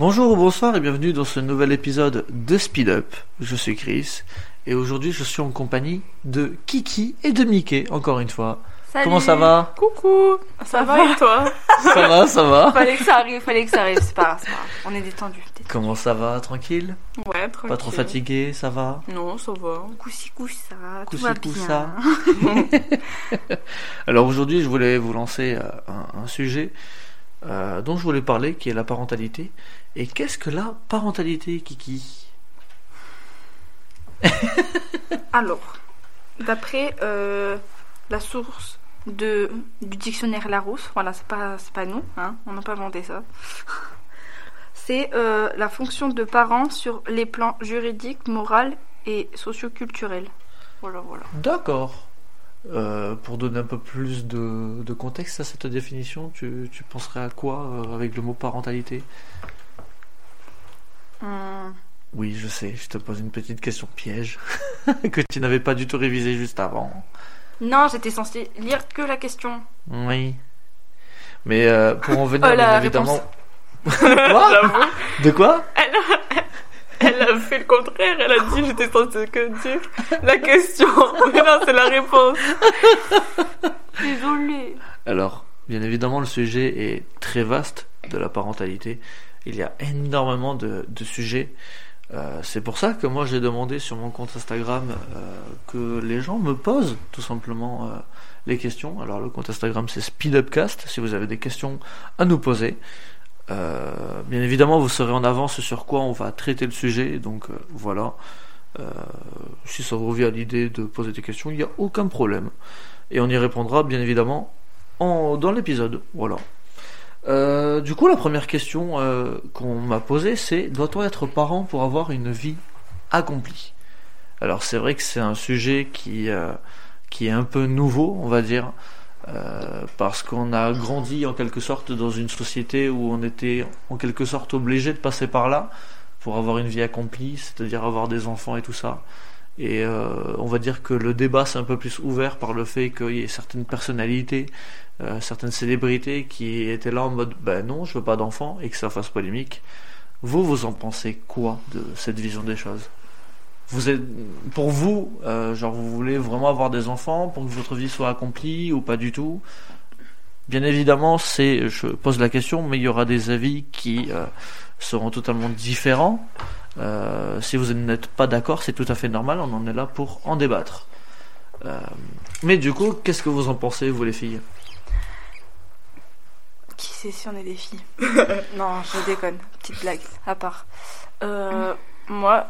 Bonjour ou bonsoir et bienvenue dans ce nouvel épisode de Speed Up. Je suis Chris et aujourd'hui je suis en compagnie de Kiki et de Mickey, encore une fois. Salut. Comment ça va? Coucou Ça, va, et toi? Ça va, ça va Fallait que ça arrive, fallait que ça arrive, c'est pas grave, c'est pas grave. On est détendu. Comment ça va? Tranquille? Ouais, tranquille. Pas trop fatigué, ça va? Non, ça va. Coussi coussa, tout Coussi va bien. Alors aujourd'hui je voulais vous lancer euh, un, un sujet euh, dont je voulais parler qui est la parentalité. Et qu'est-ce que la parentalité, Kiki? Alors, d'après euh, la source de, du dictionnaire Larousse, voilà, c'est pas, pas nous, hein, on n'a pas inventé ça. C'est euh, la fonction de parent sur les plans juridiques, moral et socioculturels. Voilà, voilà. D'accord. Euh, pour donner un peu plus de, de contexte à cette définition, tu, tu penserais à quoi euh, avec le mot parentalité? Hum, Oui, je sais, je te pose une petite question piège que tu n'avais pas du tout révisé juste avant. Non, j'étais censée lire que la question. Oui. Mais euh, pour en venir, Oh, bien évidemment. quoi? De quoi? Elle a fait le contraire, elle a dit j'étais censée que dire la question. Mais non, c'est la réponse. Désolée. Alors, bien évidemment, le sujet est très vaste de la parentalité. Il y a énormément de, de sujets. Euh, c'est pour ça que moi j'ai demandé sur mon compte Instagram euh, que les gens me posent tout simplement euh, les questions. Alors le compte Instagram c'est SpeedUpcast si vous avez des questions à nous poser. Euh, bien évidemment vous serez en avance sur quoi on va traiter le sujet, donc euh, voilà. Euh, si ça vous revient à l'idée de poser des questions, il n'y a aucun problème. Et on y répondra bien évidemment en, dans l'épisode. Voilà. Du coup, la première question qu'on m'a posée, c'est doit-on être parent pour avoir une vie accomplie? Alors, c'est vrai que c'est un sujet qui, qui est un peu nouveau, on va dire, euh, parce qu'on a grandi en quelque sorte dans une société où on était en quelque sorte obligé de passer par là pour avoir une vie accomplie, c'est-à-dire avoir des enfants et tout ça. Et euh, on va dire que le débat s'est un peu plus ouvert par le fait qu'il y ait certaines personnalités, euh, certaines célébrités qui étaient là en mode ben non, je veux pas d'enfants et que ça fasse polémique. Vous, vous en pensez quoi de cette vision des choses? Vous êtes, pour vous, euh, genre vous voulez vraiment avoir des enfants pour que votre vie soit accomplie ou pas du tout? Bien évidemment, c'est, je pose la question, mais il y aura des avis qui euh, seront totalement différents. Euh, si vous n'êtes pas d'accord, c'est tout à fait normal, on en est là pour en débattre. Mais du coup, qu'est-ce que vous en pensez, vous les filles? Qui sait si on est des filles? Non, je déconne. Petite blague, à part. Moi,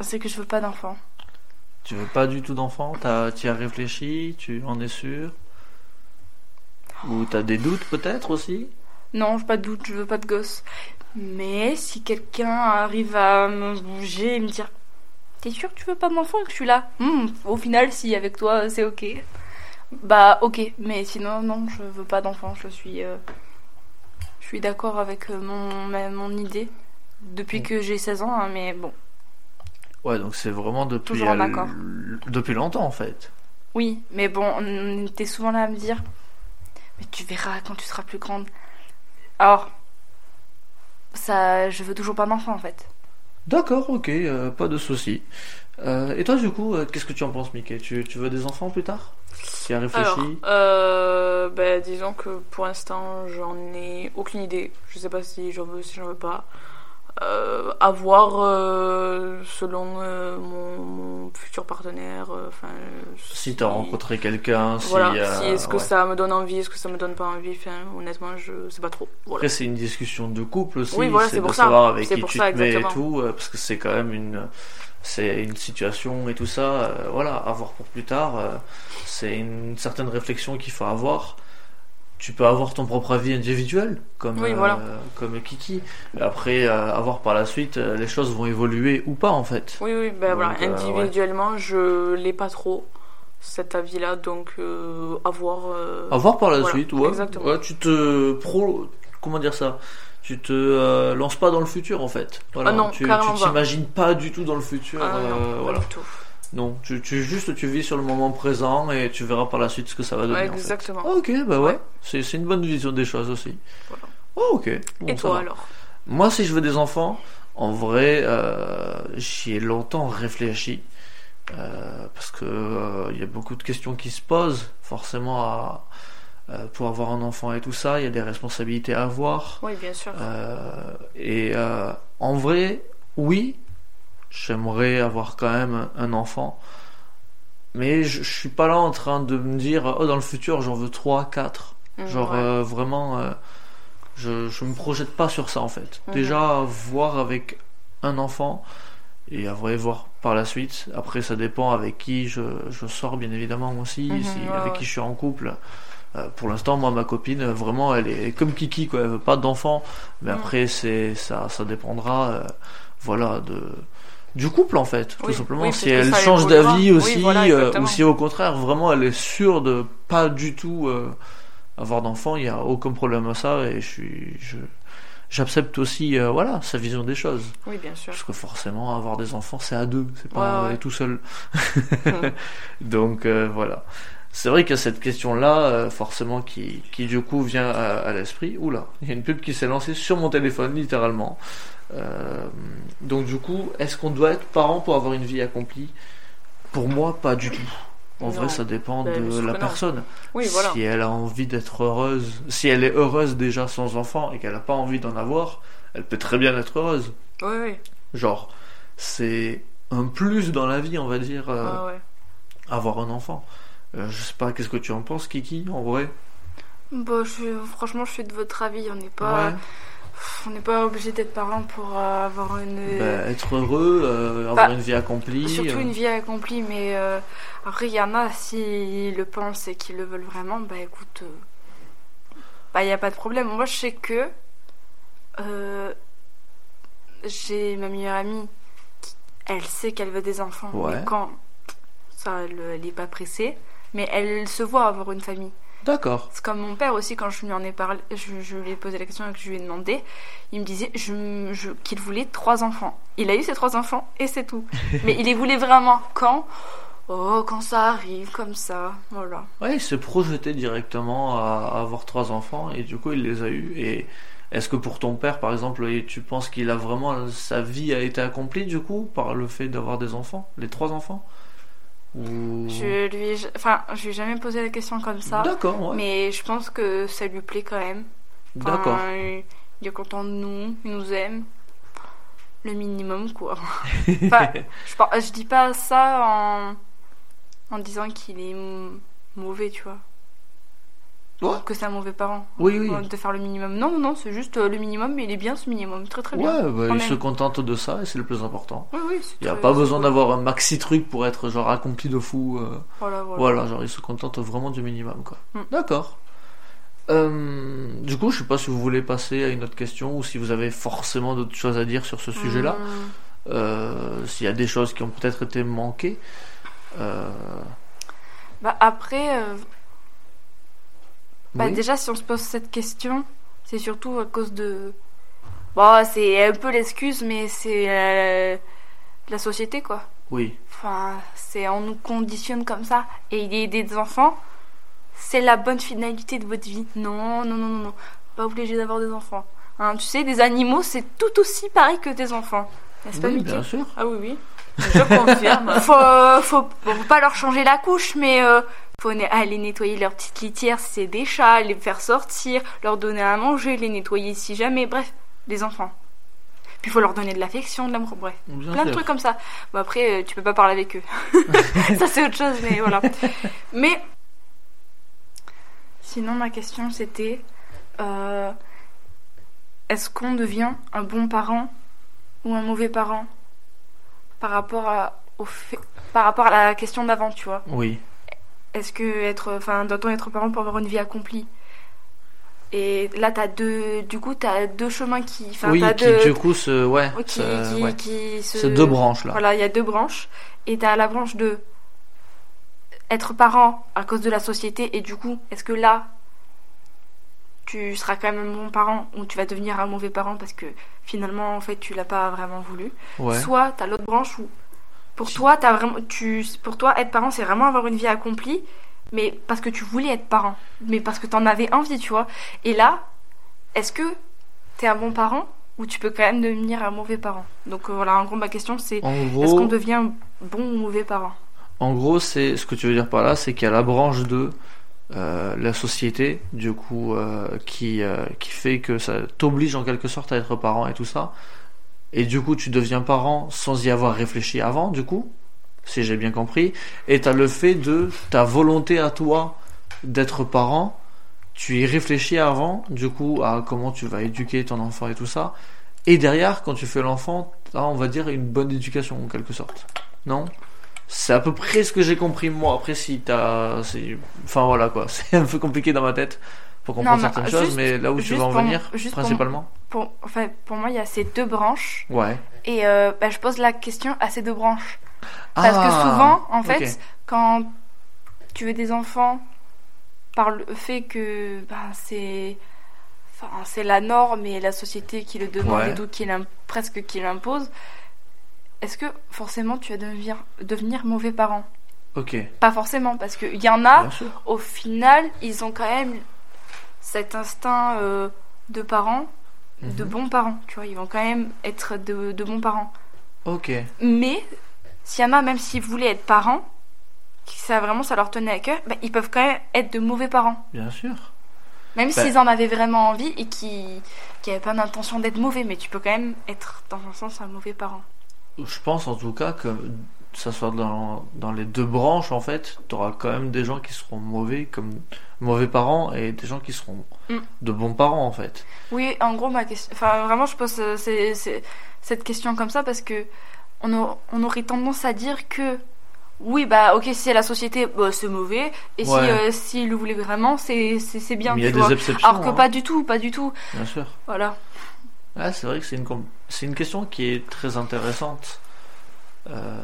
c'est que je veux pas d'enfant. Tu veux pas du tout d'enfant? Tu as réfléchi? Tu en es sûr? Ou t'as des doutes peut-être aussi? Non, pas de doute, je veux pas de gosse. Mais si quelqu'un arrive à me bouger et me dire T'es sûr que tu veux pas d'enfant et que je suis là? Hmm, Au final, si avec toi c'est ok. Bah ok, mais sinon, non, je veux pas d'enfant. Je suis, euh, je suis d'accord avec euh, mon, ma- mon idée depuis que j'ai 16 ans, hein, mais bon. Ouais, donc c'est vraiment depuis, Toujours en accord. l- depuis longtemps en fait. Oui, mais bon, on était souvent là à me dire Mais tu verras quand tu seras plus grande. Alors, ça, je veux toujours pas d'enfant en fait. D'accord, ok, euh, pas de souci. Euh, et toi du coup, euh, qu'est-ce que tu en penses Mickey? Tu, tu veux des enfants plus tard? Tu as réfléchi? Alors, euh, bah, disons que pour l'instant, j'en ai aucune idée. Je sais pas si j'en veux, si j'en veux pas. Euh, à voir euh, selon euh, mon, mon futur partenaire. euh, Enfin, Si t'as rencontré quelqu'un, si... Voilà, euh, si est-ce que ouais. ça me donne envie, est-ce que ça me donne pas envie. Enfin, honnêtement, je sais pas trop. Voilà. Après, c'est une discussion de couple aussi. Oui, voilà, c'est c'est de pour ça. savoir avec qui pour tu ça, te mets et tout, euh, parce que c'est quand même une, c'est une situation et tout ça. euh, voilà, à voir pour plus tard. euh, c'est une certaine réflexion qu'il faut avoir. Tu peux avoir ton propre avis individuel, comme Oui, euh, comme Kiki. Après, euh, à voir par la suite, euh, les choses vont évoluer ou pas en fait. Oui, oui, ben Donc, voilà. euh, Individuellement, je l'ai pas trop cet avis-là, donc à voir. À voir par la Voilà, suite, ouais. exactement. Ouais, tu te pro, comment dire ça? Tu te euh, lances pas dans le futur en fait. Voilà, Ah non, tu t'imagines pas du tout dans le futur. ah, non, euh, voilà. du tout. Non, tu, tu juste tu vis sur le moment présent et tu verras par la suite ce que ça va donner. Ouais, en fait. exactement. Ah, ok, bah ouais, Ouais. c'est une bonne vision des choses aussi. Voilà. Oh, ok. Bon, Et toi va. alors? Moi, si je veux des enfants, en vrai, euh, j'y ai longtemps réfléchi. Euh, parce que euh, il y a beaucoup de questions qui se posent, forcément, à, euh, pour avoir un enfant et tout ça. Il y a des responsabilités à avoir. Oui, bien sûr. Euh, et euh, en vrai, oui, j'aimerais avoir quand même un enfant. Mais je, je suis pas là en train de me dire, oh, dans le futur, j'en veux 3, 4. Mm, Genre, ouais. euh, vraiment, euh, je, je me projette pas sur ça en fait. Mhm. Déjà, voir avec un enfant et après voir par la suite. Après, ça dépend avec qui je, je sors, bien évidemment, aussi, Mhm, si- ouais, avec ouais. qui je suis en couple. Euh, pour l'instant, moi, ma copine, vraiment, elle est comme Kiki, quoi. Elle veut pas d'enfant. Mais après, c'est ça, ça dépendra, voilà, de du couple en fait, tout Oui, simplement. oui, si que elle change d'avis Oui, aussi, voilà, euh, ou si au contraire, vraiment, elle est sûre de pas du tout euh, avoir d'enfant, il y a aucun problème à ça et je suis, je, j'accepte aussi, euh, voilà, sa vision des choses. Oui, bien sûr. Parce que forcément, avoir des enfants, c'est à deux, c'est pas Ouais, ouais. tout seul. Mhm. Donc euh, voilà. C'est vrai qu'il y a cette question-là, euh, forcément, qui, qui du coup vient à, à l'esprit. Oula, il y a une pub qui s'est lancée sur mon téléphone, littéralement. Euh, donc du coup, est-ce qu'on doit être parent pour avoir une vie accomplie? Pour moi, pas du tout. En Non. vrai, ça dépend Ben, de la personne. Oui, voilà. Si elle a envie d'être heureuse, si elle est heureuse déjà sans enfant et qu'elle n'a pas envie d'en avoir, elle peut très bien être heureuse. Oui, oui. Genre, c'est un plus dans la vie, on va dire, euh, ouais. avoir un enfant. Euh, je sais pas, qu'est-ce que tu en penses, Kiki, en vrai? Bah, je, franchement, je suis de votre avis. On n'est pas, Ouais. On n'est pas obligé d'être parent pour euh, avoir une. Bah, être heureux, euh, avoir Bah, une vie accomplie. Surtout euh, une vie accomplie, mais euh, après, il y en a, s'ils le pensent et qu'ils le veulent vraiment, bah écoute, euh, bah il n'y a pas de problème. Moi, je sais que euh, j'ai ma meilleure amie, elle sait qu'elle veut des enfants, Ouais. mais quand ça, elle n'est pas pressée, mais elle se voit avoir une famille. D'accord. C'est comme mon père aussi, quand je lui en ai parlé, je, je lui ai posé la question et que je lui ai demandé, il me disait je, je- qu'il voulait trois enfants. Il a eu ses trois enfants et c'est tout. Mais il les voulait vraiment quand? Oh, quand ça arrive, comme ça, voilà. Ouais, il s'est projeté directement à, avoir trois enfants et du coup il les a eus. Et est-ce que pour ton père, par exemple, tu penses qu'il a vraiment sa vie a été accomplie du coup par le fait d'avoir des enfants, les trois enfants? Ou Je lui ai, enfin, je lui ai jamais posé la question comme ça, D'accord, ouais. mais je pense que ça lui plaît quand même. Enfin, D'accord. il est content de nous, il nous aime. Le minimum, quoi. Enfin, je, je dis pas ça en, en disant qu'il est mauvais, tu vois. Ouais. Que c'est un mauvais parent. Oui, oui. De faire le minimum. Non, non, c'est juste euh, le minimum, mais il est bien ce minimum. Très, très bien. Bah, il se contente de ça et c'est le plus important. Oui, oui, Il n'y a très- pas besoin d'avoir un maxi truc pour être genre accompli de fou. euh, Voilà, voilà. Voilà, genre il se contente vraiment du minimum quoi. Mm. D'accord. Euh, du coup, je sais pas si vous voulez passer à une autre question ou si vous avez forcément d'autres choses à dire sur ce sujet-là. Euh, S'il y a des choses qui ont peut-être été manquées. Euh, Bah, après, euh, bah, oui. déjà, si on se pose cette question, c'est surtout à cause de. Bon, c'est un peu l'excuse, mais c'est euh, la société, quoi. Oui. Enfin, c'est on nous conditionne comme ça. Et il y a des enfants, c'est la bonne finalité de votre vie. Non, non, non, non, non. Pas obligé d'avoir des enfants. Hein, tu sais, des animaux, c'est tout aussi pareil que des enfants. N'est-ce pas, Oui, Mickey bien sûr. Ah oui, oui. Je confirme. faut, faut, faut pas leur changer la couche, mais euh, faut aller nettoyer leur petite litière si c'est des chats, les faire sortir, leur donner à manger, les nettoyer si jamais, bref, des enfants. Puis il faut leur donner de l'affection, de l'amour, bref. Bien Plein de trucs comme ça. Bon, après, euh, tu peux pas parler avec eux. ça, c'est autre chose, mais voilà. Mais, sinon, ma question, c'était euh, est-ce qu'on devient un bon parent ou un mauvais parent? Par rapport à, au fait, par rapport à la question d'avant, tu vois Oui. Est-ce que être, enfin, doit-on être parent pour avoir une vie accomplie? Et là, t'as deux, du coup, t'as deux chemins qui, enfin, oui, qui deux, du coup se. Ouais. qui, se- qui, ouais. qui se- C'est deux branches là. Voilà, il y a deux branches. Et t'as la branche de être parent à cause de la société. Et du coup, est-ce que là, tu seras quand même un bon parent ou tu vas devenir un mauvais parent parce que finalement, en fait, tu l'as pas vraiment voulu. Ouais. Soit t'as l'autre branche où, pour toi, t'as vraiment, tu, pour toi, être parent, c'est vraiment avoir une vie accomplie. Mais parce que tu voulais être parent. Mais parce que t'en avais envie, tu vois. Et là, est-ce que t'es un bon parent ou tu peux quand même devenir un mauvais parent? Donc euh, voilà, en gros, ma question c'est En est-ce qu'on devient bon ou mauvais parent? En gros, c'est ce que tu veux dire par là, c'est qu'il y a la branche de euh, la société, du coup, euh, qui, euh, qui fait que ça t'oblige en quelque sorte à être parent et tout ça. Et du coup, tu deviens parent sans y avoir réfléchi avant, du coup, si j'ai bien compris. Et t'as le fait de ta volonté à toi d'être parent. Tu y réfléchis avant, du coup, à comment tu vas éduquer ton enfant et tout ça. Et derrière, quand tu fais l'enfant, on va dire, une bonne éducation en quelque sorte. Non? C'est à peu près ce que j'ai compris moi. Après, si t'as. c'est- Enfin voilà quoi, c'est un peu compliqué dans ma tête pour comprendre certaines choses, mais là où tu vas en venir, pour- principalement. pour, enfin, pour moi, il y a ces deux branches. Ouais. Et euh, bah, je pose la question à ces deux branches. Parce que Ah, souvent, en fait, quand tu veux des enfants, par le fait que ben, c'est enfin, c'est la norme et la société qui le demande Ouais. et donc qui presque qui l'impose, est-ce que forcément tu vas devenir, devenir mauvais parent? Ok, Pas forcément, parce qu'il y en a, au final, ils ont quand même cet instinct euh, de parents, de Mhm. bons parents, tu vois, ils vont quand même être de, de bons parents. Ok, Mais s'il y en a, même s'ils voulaient être parents, ça vraiment ça leur tenait à cœur, bah, ils peuvent quand même être de mauvais parents. bien sûr. Même Bah. s'ils en avaient vraiment envie et qui n'avaient pas d'intention d'être mauvais, mais tu peux quand même être dans un sens un mauvais parent. Je pense en tout cas que ça soit dans, dans les deux branches en fait, tu auras quand même des gens qui seront mauvais comme mauvais parents et des gens qui seront Mm. de bons parents en fait. Oui, en gros, ma question. Enfin, vraiment, je pose euh, cette question comme ça parce que on, a- on aurait tendance à dire que. Oui, bah ok, si c'est la société, bah, c'est mauvais. Et si Ouais. euh, s'ils le voulaient vraiment, c'est c'est- bien. Mais il y a des exceptions. Alors que hein, pas du tout, pas du tout. Bien sûr. Voilà. Ah, c'est vrai que c'est une, c'est une question qui est très intéressante. Euh,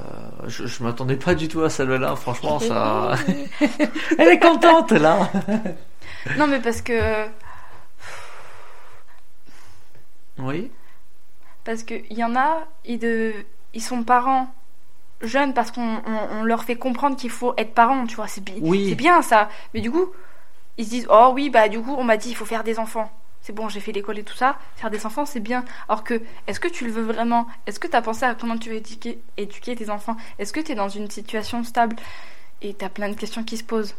je je m'attendais pas du tout à celle-là, franchement, ça. Elle est contente là non, mais parce que. Oui Parce qu'il y en a, ils, de, ils sont parents jeunes parce qu'on on- on leur fait comprendre qu'il faut être parent, tu vois. C'est bi- Oui. c'est bien ça. Mais du coup, ils se disent Oh oui, bah du coup, on m'a dit il faut faire des enfants. C'est bon, j'ai fait l'école et tout ça. Faire des enfants, c'est bien. Alors que, est-ce que tu le veux vraiment? Est-ce que tu as pensé à comment tu veux éduquer, éduquer tes enfants? Est-ce que tu es dans une situation stable? Et tu as plein de questions qui se posent.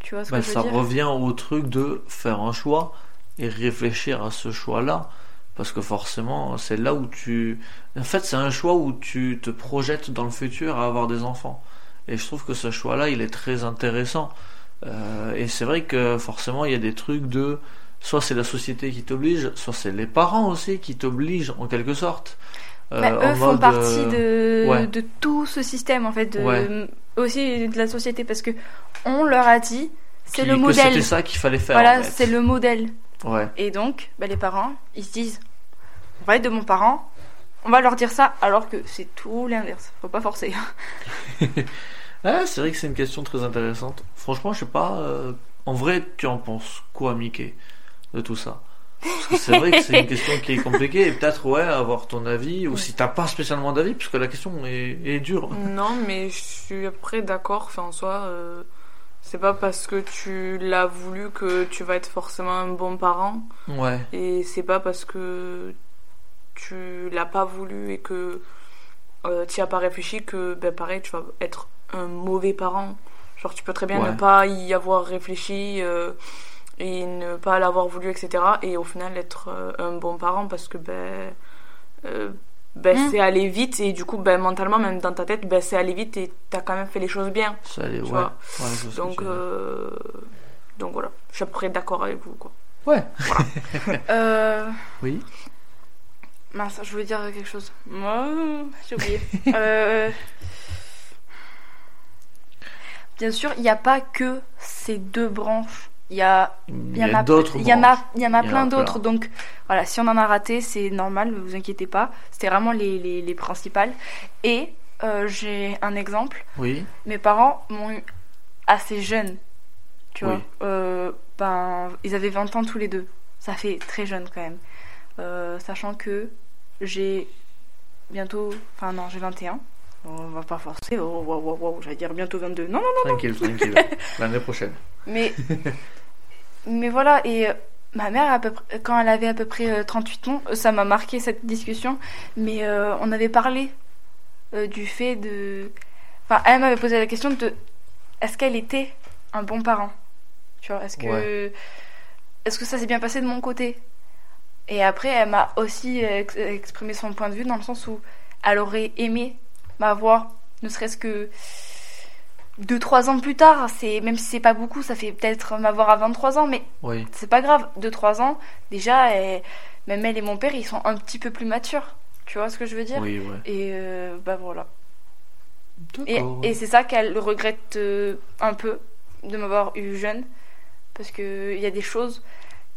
Tu vois ce Bah, que je Ça veux dire? revient au truc de faire un choix et réfléchir à ce choix-là. Parce que forcément, c'est là où tu. En fait, c'est un choix où tu te projettes dans le futur à avoir des enfants. Et je trouve que ce choix-là, il est très intéressant. Euh, et c'est vrai que forcément, il y a des trucs de. Soit c'est la société qui t'oblige, soit c'est les parents aussi qui t'obligent en quelque sorte. Euh, Bah, en eux font mode, partie euh, de, ouais. de tout ce système en fait, de, Ouais. aussi de la société parce que on leur a dit c'est le modèle. C'était ça qu'il fallait faire. Voilà, en fait. c'est le modèle. Ouais. Et donc, bah, les parents, ils se disent on va être de bons parents, on va leur dire ça, alors que c'est tout l'inverse. Faut pas forcer. Ah, c'est vrai que c'est une question très intéressante. Franchement, je sais pas. euh, En vrai, tu en penses quoi, Mickey, de tout ça Parce que c'est vrai que c'est une question qui est compliquée et peut-être, ouais, avoir ton avis, ou si t'as pas spécialement d'avis, puisque la question est, est dure. Non, mais je suis après d'accord. Enfin, en soi, euh, c'est pas parce que tu l'as voulu que tu vas être forcément un bon parent. Ouais, Et c'est pas parce que tu l'as pas voulu et que euh, tu as pas réfléchi que, ben, pareil, tu vas être un mauvais parent. Genre, tu peux très bien Ouais. ne pas y avoir réfléchi euh, et ne pas l'avoir voulu, etc. Et au final, être euh, un bon parent parce que, ben, euh, ben Mm. c'est aller vite et du coup, ben, mentalement, même dans ta tête, ben, c'est aller vite et t'as quand même fait les choses bien. ça allait, ouais. vois. Donc, tu euh, donc voilà, je suis après d'accord avec vous, quoi. Ouais. Euh, Oui. mince, je voulais dire quelque chose. Moi, j'ai oublié. Euh, Bien sûr, il n'y a pas que ces deux branches. Il y a Il y, en a, plein d'autres. Donc voilà, si on en a raté, c'est normal, ne vous inquiétez pas. C'était vraiment les, les, les principales. Et euh, j'ai un exemple. Oui. Mes parents m'ont eu assez jeune. Tu Oui. vois. Euh, ben, ils avaient 20 ans tous les deux. Ça fait très jeune quand même. Euh, sachant que j'ai bientôt. Enfin, non, j'ai 21. On va pas forcer. Oh, wow, wow, wow, j'allais dire bientôt 22. Non, non, Tranquille, tranquille. L'année prochaine. mais, mais voilà, et euh, ma mère, à peu près, quand elle avait à peu près euh, 38 ans, euh, ça m'a marqué cette discussion, mais euh, on avait parlé euh, du fait de. Enfin, elle m'avait posé la question de est-ce qu'elle était un bon parent? Tu vois, est-ce que. Ouais. Est-ce que ça s'est bien passé de mon côté? Et après, elle m'a aussi ex- exprimé son point de vue dans le sens où elle aurait aimé m'avoir, ne serait-ce que. 2-3 ans plus tard, c'est même si c'est pas beaucoup, ça fait peut-être m'avoir à 23 ans, mais Oui. c'est pas grave, 2-3 ans, déjà, et même elle et mon père, ils sont un petit peu plus matures. Tu vois ce que je veux dire? Oui, ouais. Et euh, bah voilà. Et c'est ça qu'elle regrette euh, un peu de m'avoir eu jeune. Parce qu'il y a des choses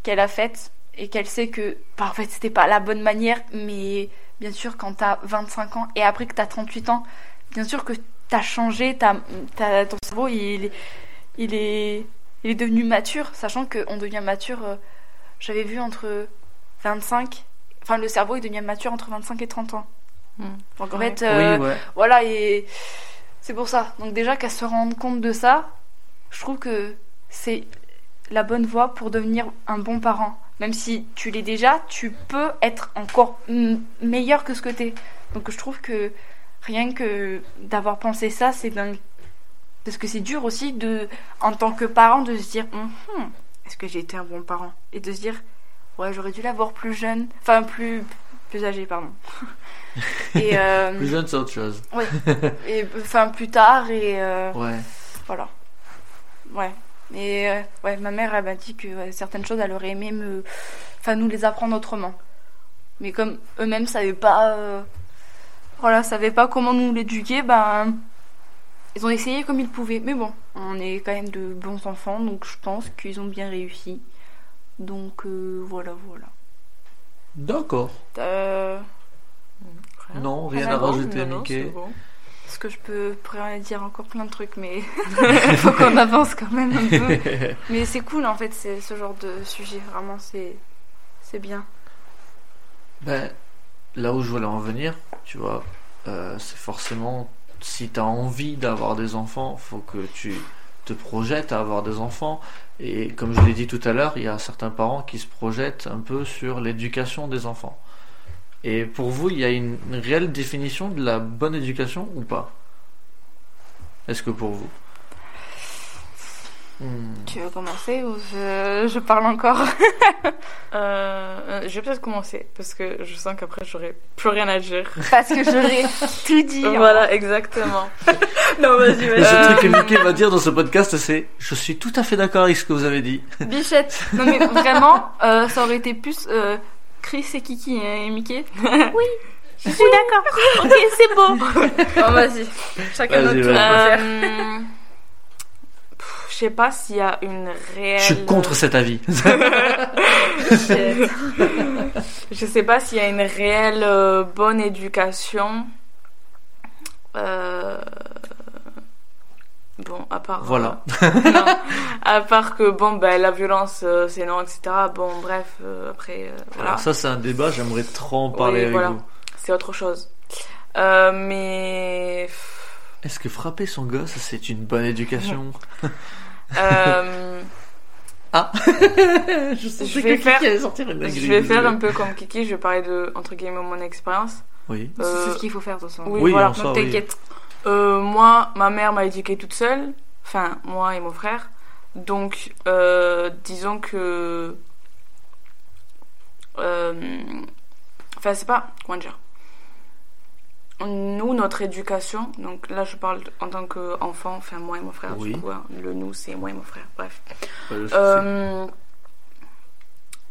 qu'elle a faites et qu'elle sait que, bah, en fait, c'était pas la bonne manière. Mais bien sûr, quand t'as 25 ans et après que t'as 38 ans, bien sûr que t'as changé, t'as, t'as- ton cerveau, il, est- il, est, il est devenu mature. Sachant qu'on devient mature, euh, j'avais vu entre 25. Enfin, le cerveau, il devient mature entre 25 et 30 ans. Hmm. Donc en Ouais. fait, euh, Oui, ouais. voilà, et c'est pour ça. Donc déjà qu'elle se rende compte de ça, je trouve que c'est la bonne voie pour devenir un bon parent. Même si tu l'es déjà, tu peux être encore meilleur que ce que t'es. Donc je trouve que rien que d'avoir pensé ça, c'est dingue. Parce que c'est dur aussi de, en tant que parent, de se dire, Hum, hum, est-ce que j'ai été un bon parent? Et de se dire, ouais, j'aurais dû l'avoir plus jeune, enfin plus plus âgé, pardon. et euh, Plus jeune, c'est autre chose. oui. Et enfin plus tard et euh, Ouais. voilà. Ouais. Et euh, ouais, ma mère elle m'a dit que ouais, certaines choses elle aurait aimé me, enfin nous les apprendre autrement. Mais comme eux-mêmes savaient pas, euh, voilà, savaient pas comment nous l'éduquer, ben ils ont essayé comme ils pouvaient. Mais bon, on est quand même de bons enfants, donc je pense qu'ils ont bien réussi. Donc euh, voilà, voilà. D'accord. Euh, Rien. Non, rien Ah, à rajouter, Non, Mickey. bon. Parce que je peux dire encore plein de trucs, mais il faut qu'on avance quand même un peu. Mais c'est cool en fait, c'est ce genre de sujet. Vraiment, c'est c'est bien. Ben, là où je voulais en venir, tu vois, euh, c'est forcément si tu as envie d'avoir des enfants, faut que tu te projettes à avoir des enfants. Et comme je l'ai dit tout à l'heure, il y a certains parents qui se projettent un peu sur l'éducation des enfants. Et pour vous, il y a une, réelle définition de la bonne éducation ou pas? Est-ce que pour vous? Hmm, Tu veux commencer ou je, je parle encore Euh, euh, je vais peut-être commencer parce que je sens qu'après j'aurai plus rien à dire. Parce que j'aurais tout dit. hein. Voilà, exactement. non, vas-y, Le vas-y. seul Euh, truc que Mickey va dire dans ce podcast, c'est Je suis tout à fait d'accord avec ce que vous avez dit. Bichette. Non mais vraiment, euh, ça aurait été plus euh, Chris et Kiki et Mickey. Oui, je suis d'accord. ok, c'est beau. Bon, vas-y. Chacun Vas-y, notre tour. vas-y. on va faire. Euh, pff, Je sais pas s'il y a une réelle. Je suis contre cet avis. Je sais pas s'il y a une réelle euh, bonne éducation. Euh, Bon, à part. Voilà. euh, non. À part que, bon, ben, la violence, euh, c'est non, etc. Bon, bref, euh, après, voilà. Alors ça c'est un débat, j'aimerais trop en parler Oui, avec voilà. vous. C'est autre chose. Euh, mais. Est-ce que frapper son gosse, c'est une bonne éducation euh, Je sentais Je vais faire- sortir une je vais faire un peu comme Kiki, je vais parler de, entre guillemets, mon expérience. Oui. Euh, C'est ce qu'il faut faire de toute façon. oui, Oui, voilà. Donc oui. t'inquiète. Euh, moi, ma mère m'a éduquée toute seule, enfin moi et mon frère. Donc, euh, disons que, euh, enfin c'est pas comment dire. Nous, notre éducation, donc là je parle en tant qu'enfant, enfin moi et mon frère, Oui. du coup, hein, le nous c'est moi et mon frère, bref. Euh,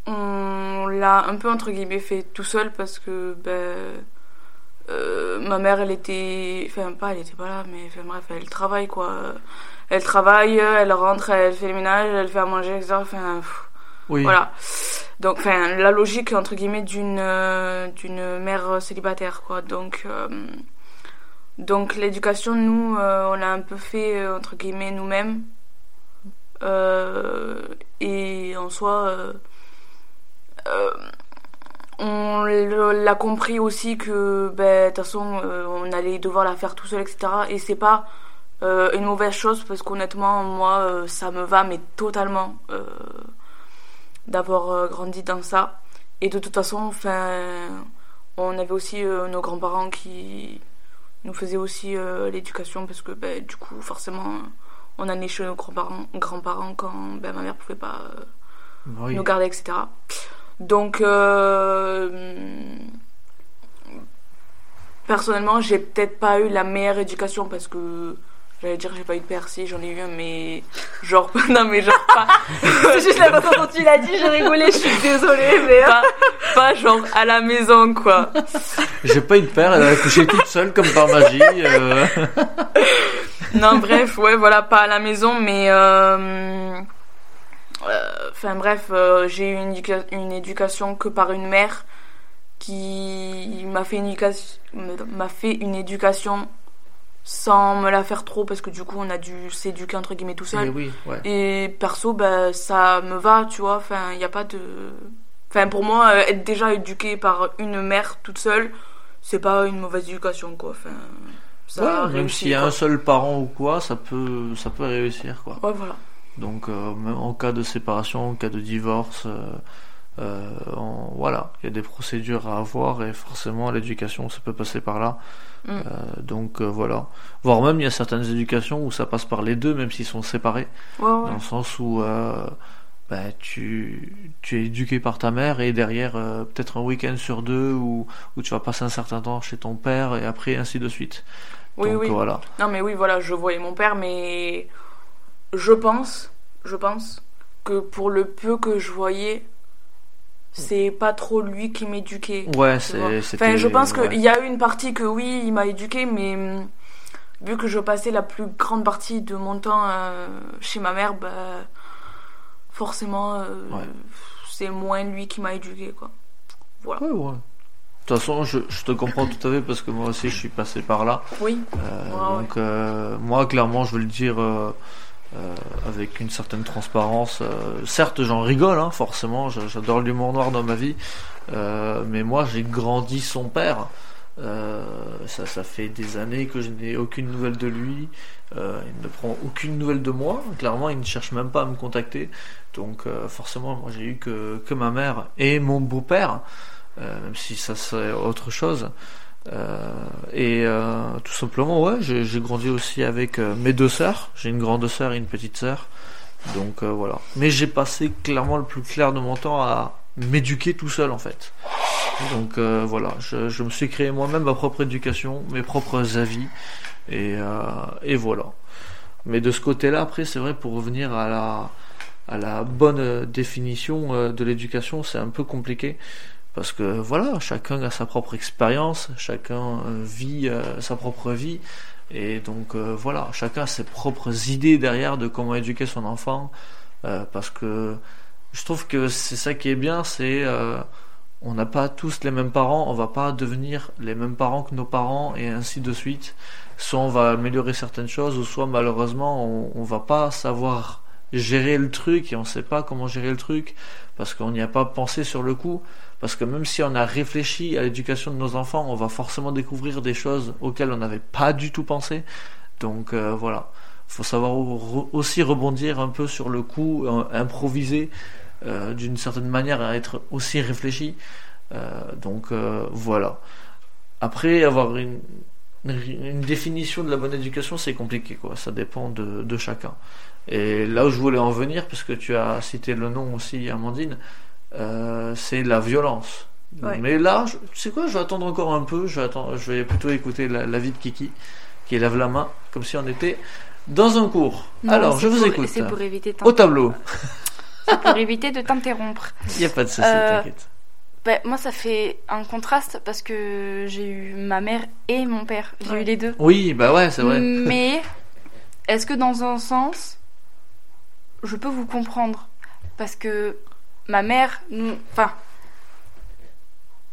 on l'a un peu entre guillemets fait tout seul parce que ben, euh, ma mère elle était enfin pas elle était pas là mais enfin, bref elle travaille quoi elle travaille elle rentre elle fait le ménage elle fait à manger etc enfin pff, oui. voilà donc enfin la logique entre guillemets d'une euh, d'une mère célibataire quoi. Donc euh, l'éducation nous euh, on l'a un peu fait entre guillemets nous-mêmes. Et en soi on l'a compris aussi que ben, de toute façon on allait devoir la faire tout seul etc et c'est pas une mauvaise chose parce qu'honnêtement moi ça me va mais totalement d'avoir euh, grandi dans ça. Et de toute façon, enfin, on avait aussi euh, nos grands-parents qui nous faisaient aussi euh, l'éducation parce que ben, du coup, forcément, on a né chez nos grands-parents, grands-parents quand ben, ma mère pouvait pas euh, Oui. nous garder, etc. Donc, personnellement, j'ai peut-être pas eu la meilleure éducation parce que j'allais dire j'ai pas eu de père, si j'en ai eu un, mais genre, non, mais genre pas, C'est juste la façon dont tu l'as dit, j'ai rigolé, je suis désolée, mais. pas, pas genre à la maison, quoi. J'ai pas eu de père, elle a accouché toute seule comme par magie. euh. Non, bref, ouais, voilà, pas à la maison, mais. euh, euh, Enfin, bref, euh, j'ai eu une, éduca- une éducation que par une mère qui m'a fait une éducation, m'a fait une éducation sans me la faire trop parce que du coup on a dû s'éduquer entre guillemets tout seul. oui, ouais. Et perso, bah, ça me va, tu vois. Enfin, il n'y a pas de. Enfin, pour moi, euh, être déjà éduqué par une mère toute seule, c'est pas une mauvaise éducation, quoi. Enfin, ça Ouais, a même s'il y a quoi. un seul parent ou quoi, ça peut, ça peut réussir quoi. Ouais, voilà. Donc euh, en cas de séparation, en cas de divorce, euh, euh, voilà, il y a des procédures à avoir et forcément l'éducation ça peut passer par là. Mm. Euh, donc euh, voilà. Voire même il y a certaines éducations où ça passe par les deux, même s'ils sont séparés, Ouais, ouais. dans le sens où euh, bah, tu, tu es éduqué par ta mère et derrière peut-être un week-end sur deux où, où tu vas passer un certain temps chez ton père et après ainsi de suite. Oui, donc oui. voilà. Non, mais oui, voilà, je voyais mon père, mais je pense, je pense que pour le peu que je voyais, c'est pas trop lui qui m'éduquait. Ouais, c'est. Enfin, je pense ouais. qu'il y a une partie que oui, il m'a éduqué, mais hum, vu que je passais la plus grande partie de mon temps euh, chez ma mère, bah, forcément, euh, Ouais. c'est moins lui qui m'a éduqué, quoi. Voilà. Ouais, ouais. De toute façon, je, je te comprends tout à fait parce que moi aussi je suis passé par là. Oui, Euh, donc, moi, clairement, je veux le dire avec une certaine transparence. euh, certes, j'en rigole, hein, forcément, j'a- j'adore l'humour noir dans ma vie. Euh, mais moi, j'ai grandi son père. Euh, ça, ça fait des années que je n'ai aucune nouvelle de lui. Euh, il ne prend aucune nouvelle de moi. Clairement, il ne cherche même pas à me contacter. Donc, euh, forcément, moi, j'ai eu que, que ma mère et mon beau-père, euh, même si ça serait autre chose. Euh, et euh, tout simplement, ouais, j'ai grandi aussi avec euh, mes deux sœurs. J'ai une grande sœur et une petite sœur. Donc voilà. Mais j'ai passé clairement le plus clair de mon temps à m'éduquer tout seul en fait. Donc voilà, je, me suis créé moi-même ma propre éducation, mes propres avis. Et, voilà. Mais de ce côté-là, après, c'est vrai, pour revenir à la, bonne définition de l'éducation, c'est un peu compliqué. Parce que voilà, chacun a sa propre expérience, chacun euh, vit euh, sa propre vie. Et donc euh, voilà, chacun a ses propres idées derrière de comment éduquer son enfant. Parce que je trouve que c'est ça qui est bien, c'est on n'a pas tous les mêmes parents, on va pas devenir les mêmes parents que nos parents et ainsi de suite. Soit on va améliorer certaines choses, ou soit malheureusement on, on va pas savoir gérer le truc et on sait pas comment gérer le truc parce qu'on n'y a pas pensé sur le coup. Parce que même si on a réfléchi à l'éducation de nos enfants, on va forcément découvrir des choses auxquelles on n'avait pas du tout pensé. Donc euh, voilà, faut savoir aussi rebondir un peu sur le coup, euh, improviser euh, d'une certaine manière, à être aussi réfléchi. Euh, donc voilà. Après, avoir une, définition de la bonne éducation, c'est compliqué, quoi. Ça dépend de chacun. Et là où je voulais en venir, parce que tu as cité le nom aussi, Amandine, euh, c'est la violence. Ouais. Mais là, je- tu sais quoi, je vais attendre encore un peu. Je vais, attendre, je vais plutôt écouter la- l'avis de Kiki, qui lève la main, comme si on était dans un cours. Non, Alors, je vous pour- écoute. C'est pour éviter Au tableau. c'est pour éviter de t'interrompre. Il n'y a pas de souci, Euh, t'inquiète. Ben, moi, ça fait un contraste parce que j'ai eu ma mère et mon père. J'ai Ouais. eu les deux. Oui, bah ouais, c'est vrai. Mais est-ce que dans un sens, je peux vous comprendre? Parce que ma mère, nous, enfin,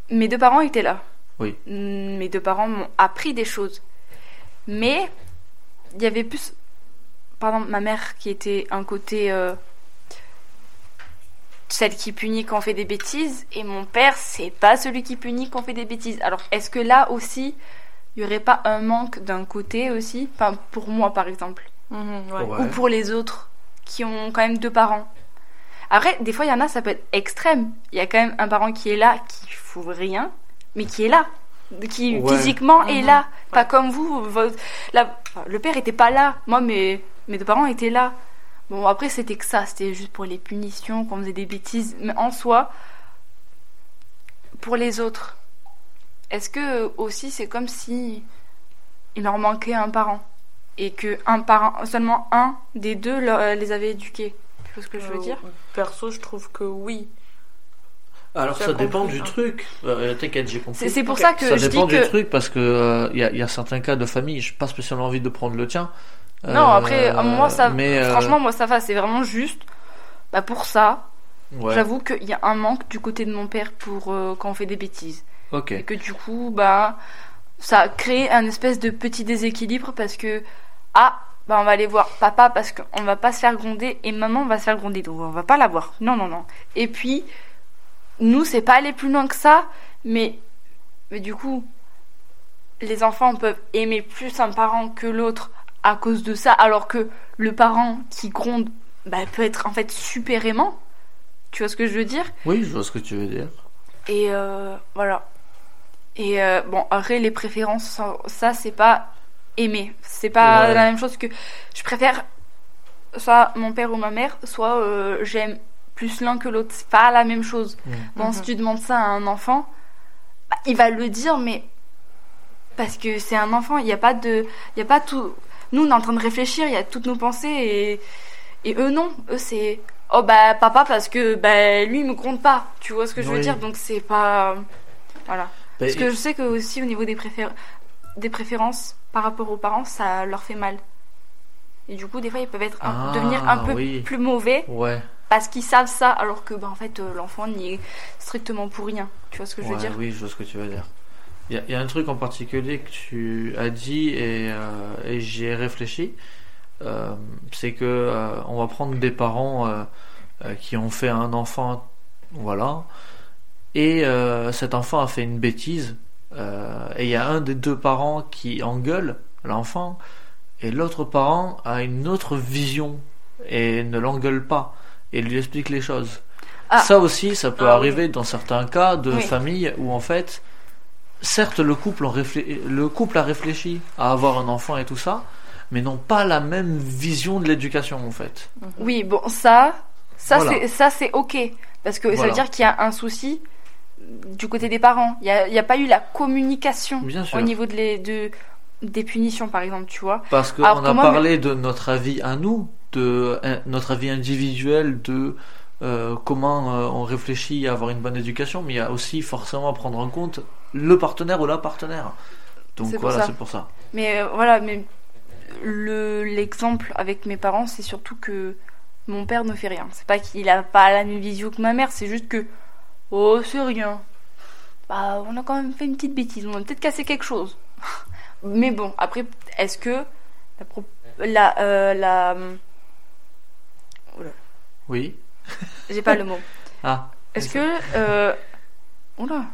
mes deux parents étaient là. Oui. Mes deux parents m'ont appris des choses. Mais il y avait plus, pardon, ma mère qui était un côté euh, celle qui punit quand on fait des bêtises, et mon père, c'est pas celui qui punit quand on fait des bêtises. Alors, est-ce que là aussi, il y aurait pas un manque d'un côté aussi? Enfin, pour moi, par exemple. Mhm, ouais. Ouais. Ou pour les autres, qui ont quand même deux parents. Après, des fois, il y en a, ça peut être extrême. Il y a quand même un parent qui est là, qui fout rien, mais qui est là. Qui Ouais. physiquement est Mhm. là. Pas comme vous. votre- la- enfin, le père était pas là. Moi, mes, mes deux parents étaient là. Bon, après, c'était que ça. C'était juste pour les punitions, qu'on faisait des bêtises. Mais en soi, pour les autres, est-ce que aussi c'est comme si il leur manquait un parent? Et que un parent, seulement un des deux leur- les avait éduqués? Tu vois ce que je veux Euh, dire Perso, je trouve que oui. Alors ça dépend compris, du hein. truc. Euh, T'inquiète, j'ai compris. C'est pour ça que ça je dépend dis du que truc parce que il y, a, y a certains cas de famille, j'ai pas spécialement envie de prendre le tien. non. Après, Euh, moi ça, mais, euh, franchement, moi ça va. C'est vraiment juste. Bah pour ça, ouais, j'avoue qu'il y a un manque du côté de mon père pour euh, quand on fait des bêtises. Ok. Et que du coup, bah, ça crée un espèce de petit déséquilibre parce que, ah, bah, on va aller voir papa parce qu'on va pas se faire gronder et maman va se faire gronder, donc on va pas la voir. Non, non, non. Et puis, nous, c'est pas aller plus loin que ça, mais, mais du coup, les enfants peuvent aimer plus un parent que l'autre à cause de ça, alors que le parent qui gronde, bah, peut être en fait super aimant. Tu vois ce que je veux dire? Oui, je vois ce que tu veux dire. et euh, voilà. Et euh, bon, après, les préférences, ça, ça, c'est pas aimer. C'est pas Ouais. la même chose que. Je préfère soit mon père ou ma mère, soit euh, j'aime plus l'un que l'autre. C'est pas la même chose. Mm. Bon, Mhm. si tu demandes ça à un enfant, bah, il va le dire, mais. Parce que c'est un enfant, il n'y a pas de. Il y a pas tout. Nous, on est en train de réfléchir, il y a toutes nos pensées et. Et eux, non. Eux, c'est. Oh, bah, papa, parce que bah, lui, il me compte pas. Tu vois ce que je veux dire? Donc, c'est pas. Voilà. Ben, Parce que je sais que aussi au niveau des, préfé- des préférences par rapport aux parents, ça leur fait mal. Et du coup, des fois, ils peuvent être un- Ah, devenir un peu oui. plus mauvais Ouais, parce qu'ils savent ça, alors que bah, en fait, euh, l'enfant n'y est strictement pour rien. Tu vois ce que je veux dire? oui, je vois ce que tu veux dire. Il y, a- il y a un truc en particulier que tu as dit et, euh, et j'y ai réfléchi. Euh, c'est que euh, on va prendre des parents qui ont fait un enfant, voilà, et cet enfant a fait une bêtise, euh, et il y a un des deux parents qui engueule l'enfant, et l'autre parent a une autre vision et ne l'engueule pas et lui explique les choses. Ah. Ça aussi, ça peut Ah oui. arriver dans certains cas de Oui. famille où en fait, certes le couple, le a réfléchi à avoir un enfant et tout ça, mais n'ont pas la même vision de l'éducation en fait. Oui, bon, ça, ça Voilà. c'est ça c'est ok, parce que ça veut dire qu'il y a un souci du côté des parents. Il n'y a, il y a pas eu la communication au niveau de les, de, des punitions, par exemple, tu vois. Parce qu'on que a moi, parlé de notre avis à nous, de euh, notre avis individuel, de euh, comment euh, on réfléchit à avoir une bonne éducation, mais il y a aussi forcément à prendre en compte le partenaire ou la partenaire. Donc voilà, c'est pour ça. Mais euh, voilà, mais le l'exemple avec mes parents, c'est surtout que mon père ne fait rien. C'est pas qu'il a pas la même vision que ma mère, c'est juste que oh c'est rien. Bah on a quand même fait une petite bêtise, on a peut-être cassé quelque chose. Mais bon, après est-ce que la pro- la euh, la Oui. j'ai pas le mot. Ah. Est-ce que euh... oula.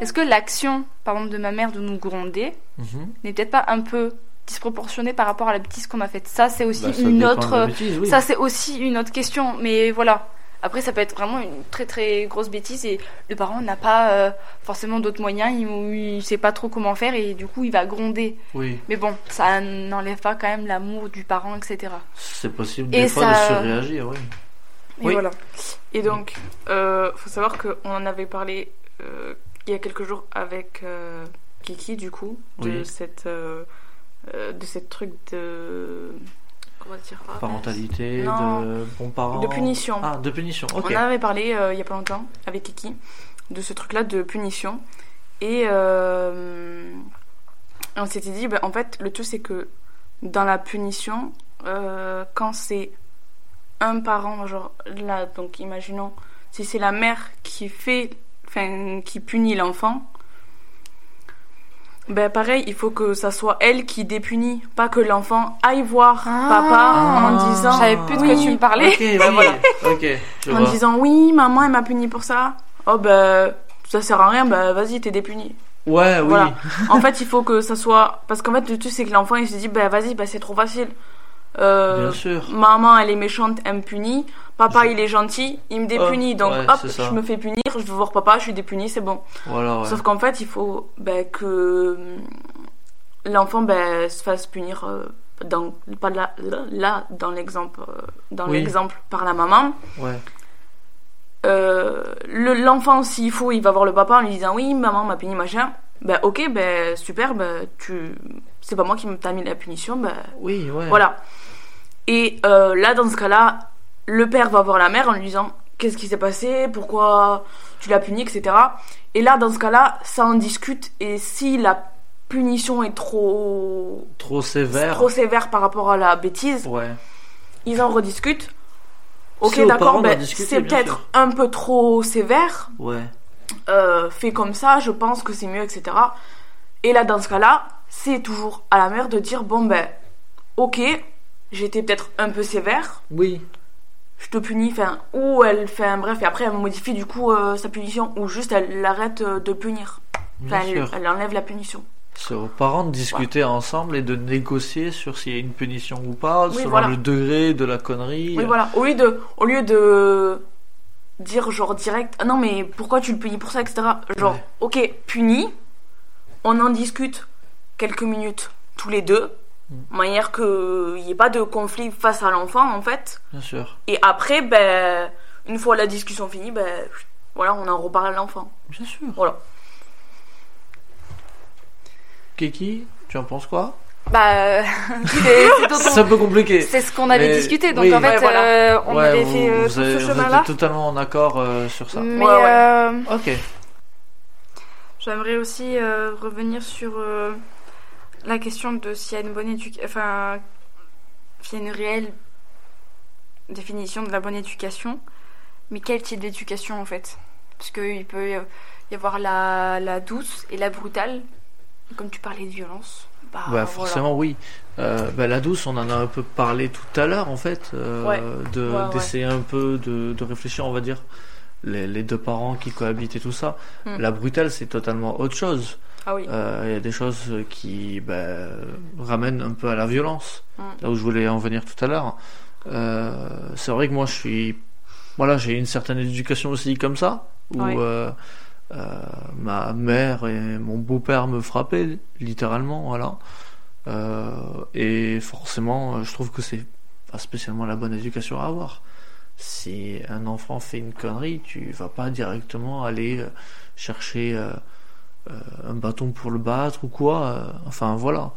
Est-ce que l'action par exemple de ma mère de nous gronder Mhm. n'est peut-être pas un peu disproportionnée par rapport à la bêtise qu'on a faite? Ça c'est aussi Bah, ça une autre la bêtise, oui. Ça, c'est aussi une autre question, mais voilà. Après, ça peut être vraiment une très très grosse bêtise et le parent n'a pas euh, forcément d'autres moyens, il, il sait pas trop comment faire et du coup il va gronder. Oui, Mais bon, ça n'enlève pas quand même l'amour du parent, etc. c'est possible Et des fois ça- de surréagir, oui. Et Oui. voilà. Et donc, euh, faut savoir qu'on en avait parlé euh, il y a quelques jours avec euh, Kiki, du coup, de Oui. cette euh, euh, de cette truc de comment dire ah, Parentalité, Non. de bons parents. De punition. Ah, de punition, ok. On avait parlé euh, il y a pas longtemps avec Kiki de ce truc-là de punition. Et euh, on s'était dit, bah, en fait, le tout c'est que dans la punition, euh, quand c'est un parent, genre là, donc imaginons, si c'est la mère qui fait, enfin, qui punit l'enfant, ben pareil, il faut que ça soit elle qui dépunit, pas que l'enfant aille voir Ah. papa en Ah. disant. Je savais plus de quoi Oui. tu me parlais. Ok, oui, voilà. je en vois. disant oui, maman elle m'a puni pour ça. Oh ben ça sert à rien, bah vas-y t'es dépuni. Ouais, oui. Voilà. En fait il faut que ça soit parce qu'en fait le truc c'est que l'enfant il se dit bah vas-y bah c'est trop facile. Euh, Bien sûr. Maman, elle est méchante, elle me punit. Papa, il est gentil, il me dépunit. Oh, donc, ouais, hop, je me fais punir, je veux voir papa, je suis dépuni, c'est bon. Voilà, ouais. Sauf qu'en fait, il faut ben, que hum, l'enfant ben, se fasse punir, euh, dans, pas là, là, dans l'exemple, euh, dans Oui. l'exemple par la maman. Ouais. Euh, le- l'enfant, s'il faut, il va voir le papa en lui disant oui, maman m'a puni, machin. Ben ok, ben super, ben tu, c'est pas moi qui t'a mis la punition, ben Oui, ouais. voilà. Et euh, là, dans ce cas-là, le père va voir la mère en lui disant qu'est-ce qui s'est passé, pourquoi tu l'as puni, etc. Et là, dans ce cas-là, ça en discute. Et si la punition est trop Trop sévère. trop sévère par rapport à la bêtise, Ouais. ils en rediscutent. Ok, d'accord, ben, c'est peut-être un peu trop sévère, Ouais. euh, fait comme ça, je pense que c'est mieux, etc. Et là, dans ce cas-là, c'est toujours à la mère de dire bon ben, ok, j'étais peut-être un peu sévère, Oui. je te punis, enfin, ou elle fait un bref, et après elle modifie du coup euh, sa punition, ou juste elle arrête euh, de punir. Enfin, elle, enlève la punition. C'est aux parents de discuter ensemble et de négocier sur s'il y a une punition ou pas, Oui, selon voilà. le degré de la connerie. Oui, voilà. Au lieu de, au lieu de dire genre direct, ah non mais pourquoi tu le punis pour ça, etc. Genre, Ouais. ok, puni, on en discute quelques minutes tous les deux, Mm. de manière qu'il n'y ait pas de conflit face à l'enfant en fait. Bien sûr. Et après, ben, une fois la discussion finie, ben, voilà, on en reparle à l'enfant. Bien sûr. Voilà. Kiki, tu en penses quoi? Bah, c'est un peu compliqué. c'est ce qu'on avait Mais- discuté. Donc oui. en fait, Ouais, voilà. euh, on Ouais, avait vous, fait euh, vous tout avez- ce chemin-là. totalement en accord euh, sur ça. Mais Ouais, ouais. euh, Ok. j'aimerais aussi euh, revenir sur euh, la question de s'il y a une bonne éducation, enfin, s'il y a une réelle définition de la bonne éducation. Mais quel type d'éducation en fait? Parce qu'il peut y avoir la, la douce et la brutale. Comme tu parlais de violence. Bah, Bah, voilà. forcément, oui. Euh, bah, la douce, on en a un peu parlé tout à l'heure, en fait, euh, Ouais. de- Ouais, ouais. d'essayer un peu de, de réfléchir, on va dire, les, les deux parents qui cohabitent et tout ça. Mm. La brutale, c'est totalement autre chose. Ah oui. Euh, Il y a des choses qui bah, ramènent un peu à la violence. Mm. Là où je voulais en venir tout à l'heure. Euh, c'est vrai que moi, je suis. Voilà, j'ai une certaine éducation aussi comme ça, où euh, ma mère et mon beau-père me frappaient, littéralement, voilà. Euh, et forcément, je trouve que c'est pas spécialement la bonne éducation à avoir. Si un enfant fait une connerie, tu vas pas directement aller chercher euh, un bâton pour le battre ou quoi. euh, enfin voilà.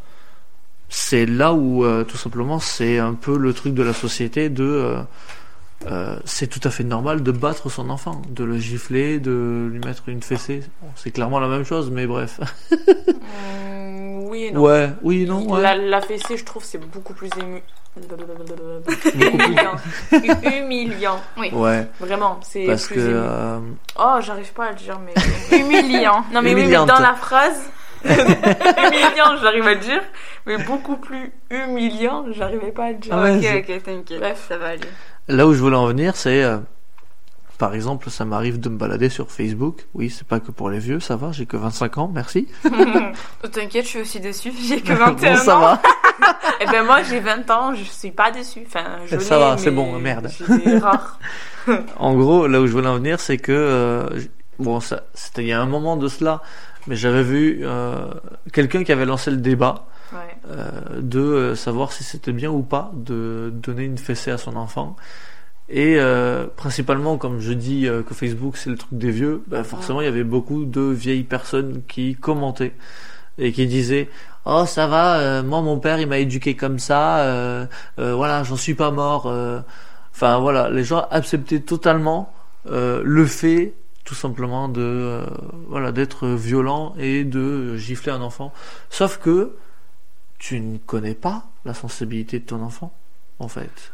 C'est là où euh, tout simplement c'est un peu le truc de la société de euh, euh, c'est tout à fait normal de battre son enfant, de le gifler, de lui mettre une fessée. Bon, c'est clairement la même chose, mais bref. Mm, oui et non. Ouais, oui, non, ouais. La, la fessée, je trouve, c'est beaucoup plus ému... Humiliant. humiliant. Oui, Ouais, vraiment, c'est parce plus que euh, Oh, j'arrive pas à le dire, mais. Humiliant. non, mais oui, mais dans la phrase. humiliant, j'arrive à le dire, mais beaucoup plus humiliant, j'arrivais pas à le dire. Ah ok, c'est- ok, t'inquiète. Bref. ça va aller. là où je voulais en venir, c'est euh, par exemple, ça m'arrive de me balader sur Facebook. Oui, c'est pas que pour les vieux, ça va, j'ai que 25 ans, merci. Oh, T'inquiète, je suis aussi dessus. J'ai que 21 bon, ça ans. va. Et ben moi, j'ai 20 ans, je suis pas déçue. Enfin, je Ça l'ai, va, c'est bon, merde. Rare. En gros, là où je voulais en venir, c'est que euh, bon, ça, c'était il y a un moment de cela, mais j'avais vu euh, quelqu'un qui avait lancé le débat Ouais. euh, de savoir si c'était bien ou pas de donner une fessée à son enfant. Et euh, principalement, comme je dis euh, que Facebook c'est le truc des vieux, ben forcément il y avait beaucoup de vieilles personnes qui commentaient et qui disaient oh ça va, euh, moi mon père il m'a éduqué comme ça, euh, euh, voilà j'en suis pas mort. euh. Enfin voilà, les gens acceptaient totalement euh, le fait tout simplement de euh, voilà d'être violent et de gifler un enfant. Sauf que tu ne connais pas la sensibilité de ton enfant, en fait.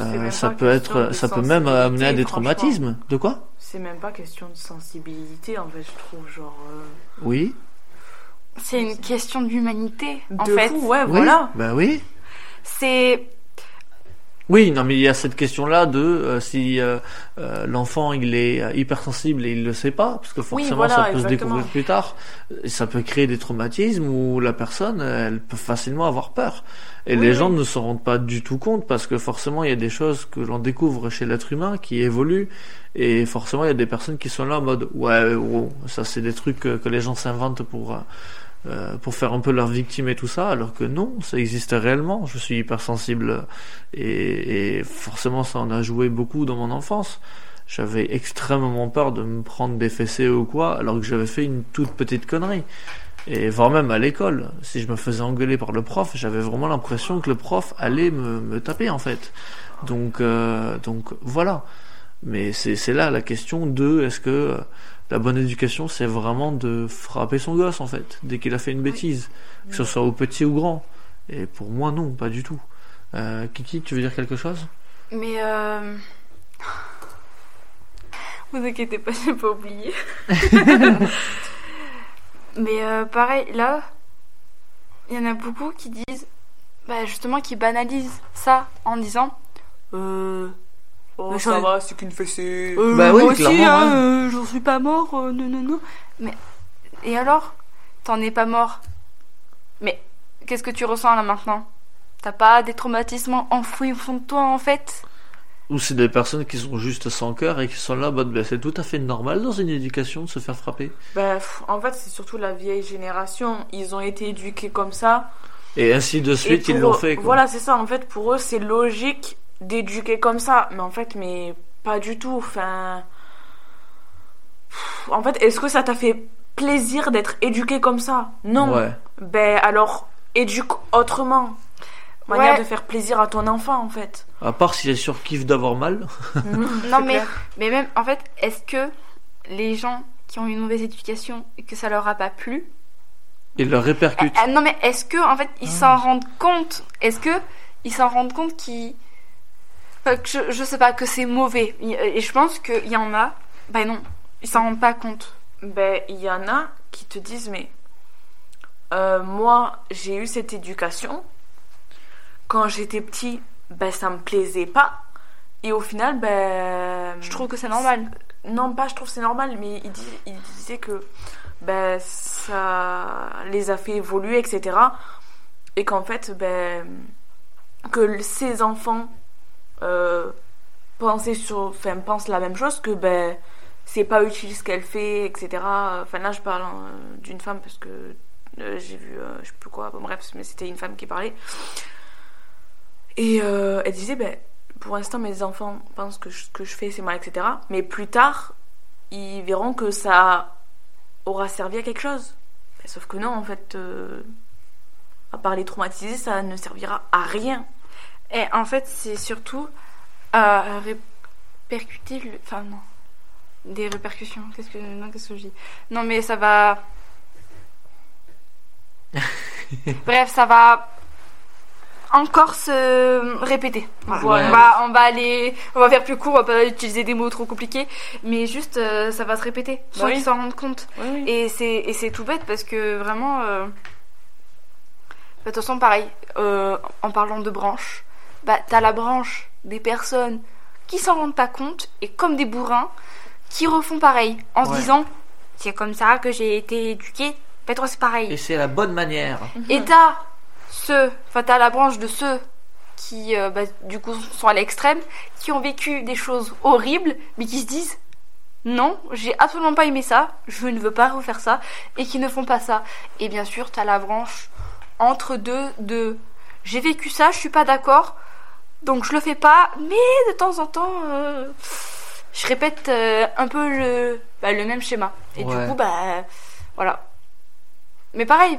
Euh, ça peut être, ça peut même amener à des traumatismes. De quoi? C'est même pas question de sensibilité, en fait, je trouve, genre. euh, Oui. C'est une question d'humanité, en de fait. fou, ouais, oui. voilà. Bah oui. C'est. Oui, non, mais il y a cette question-là de euh, si euh, euh, l'enfant il est euh, hypersensible et il le sait pas, parce que forcément voilà, ça peut se découvrir plus tard, et ça peut créer des traumatismes où la personne elle peut facilement avoir peur. Et Oui, les oui. gens ne se rendent pas du tout compte parce que forcément il y a des choses que l'on découvre chez l'être humain qui évoluent et forcément il y a des personnes qui sont là en mode ouais oh, ça c'est des trucs que, que les gens s'inventent pour euh, pour faire un peu leur victime et tout ça, alors que non, ça existe réellement. Je suis hypersensible et, et forcément ça en a joué beaucoup dans mon enfance. J'avais extrêmement peur de me prendre des fessées ou quoi, alors que j'avais fait une toute petite connerie. Et voire même à l'école, si je me faisais engueuler par le prof, j'avais vraiment l'impression que le prof allait me, taper en fait. Donc, euh, donc voilà. Mais c'est là la question de est-ce que la bonne éducation c'est vraiment de frapper son gosse en fait dès qu'il a fait une bêtise, que ce soit au petit ou grand. Et pour moi non, pas du tout. Euh, Kiki, tu veux dire quelque chose? Mais euh... Vous inquiétez pas, j'ai pas oublié. Mais euh, pareil, là, il y en a beaucoup qui disent, bah justement, qui banalisent ça en disant, euh, Oh, Mais ça j'en- va, c'est qu'une fessée. euh, Bah oui, moi aussi, clairement, hein, ouais. euh, j'en suis pas mort, euh, non, non, non. Mais et alors, t'en es pas mort. Mais qu'est-ce que tu ressens là maintenant? T'as pas des traumatismes enfouis au fond de toi en fait? Ou c'est des personnes qui sont juste sans cœur et qui sont là, bah, bah, c'est tout à fait normal dans une éducation de se faire frapper. Bah, pff, en fait, c'est surtout la vieille génération. Ils ont été éduqués comme ça. Et ainsi de Et suite, pour ils l'ont eux- fait. Quoi. Voilà, c'est ça. En fait, pour eux, c'est logique d'éduquer comme ça. Mais en fait, mais pas du tout. Enfin. En fait, est-ce que ça t'a fait plaisir d'être éduqué comme ça? Non. Ouais. Ben alors, éduque autrement. Manière Ouais. de faire plaisir à ton enfant, en fait. À part s'il est sur kiff d'avoir mal. Non mais, clair. mais même en fait, est-ce que les gens qui ont une mauvaise éducation et que ça leur a pas plu, Il le répercute. Ah, non mais est-ce que en fait ils Ah. s'en rendent compte? Est-ce que ils s'en rendent compte qu'ils, que je, je sais pas que c'est mauvais et je pense qu'il y en a, bah non, ils s'en rendent pas compte. Ben, il y en a qui te disent, mais euh, moi, j'ai eu cette éducation. Quand j'étais petit, ben, ça me plaisait pas. Et au final, ben. Je trouve que c'est normal. Non, pas je trouve que c'est normal, mais il, il disait que ben, ça les a fait évoluer, etc. Et qu'en fait, ben, que ces enfants euh, pensaient, sur, enfin, pensent la même chose, que ben, c'est pas utile ce qu'elle fait, etc. Enfin là, je parle hein, d'une femme parce que euh, j'ai vu, euh, je sais plus quoi, bon, bref, mais c'était une femme qui parlait. Et euh, elle disait, ben, pour l'instant, mes enfants pensent que ce que je fais, c'est mal, etc. Mais plus tard, ils verront que ça aura servi à quelque chose. Ben, sauf que non, en fait, euh, à part les traumatiser, ça ne servira à rien. Et en fait, c'est surtout à répercuter le. Enfin, non. Des répercussions. Qu'est-ce que, non, qu'est-ce que je dis? Non, mais ça va. Bref, ça va encore se répéter. Voilà. Ouais. On, va, on va aller. On va faire plus court, on va pas utiliser des mots trop compliqués. Mais juste, euh, ça va se répéter sans oui. qu'ils s'en rendent compte. Oui, oui. Et c'est, et c'est tout bête parce que vraiment. euh, De toute façon, pareil, euh, en parlant de branches, bah, t'as la branche des personnes qui s'en rendent pas compte et comme des bourrins qui refont pareil en se disant c'est comme ça que j'ai été éduquée, bah toi c'est pareil. Et c'est la bonne manière. Et t'as ceux, enfin t'as la branche de ceux qui euh, bah, du coup sont à l'extrême, qui ont vécu des choses horribles, mais qui se disent non, j'ai absolument pas aimé ça, je ne veux pas refaire ça, et qui ne font pas ça. Et bien sûr, t'as la branche entre deux de j'ai vécu ça, je suis pas d'accord, donc je le fais pas, mais de temps en temps, euh, je répète euh, un peu le, bah, le même schéma. Et Ouais. du coup, bah voilà. Mais pareil,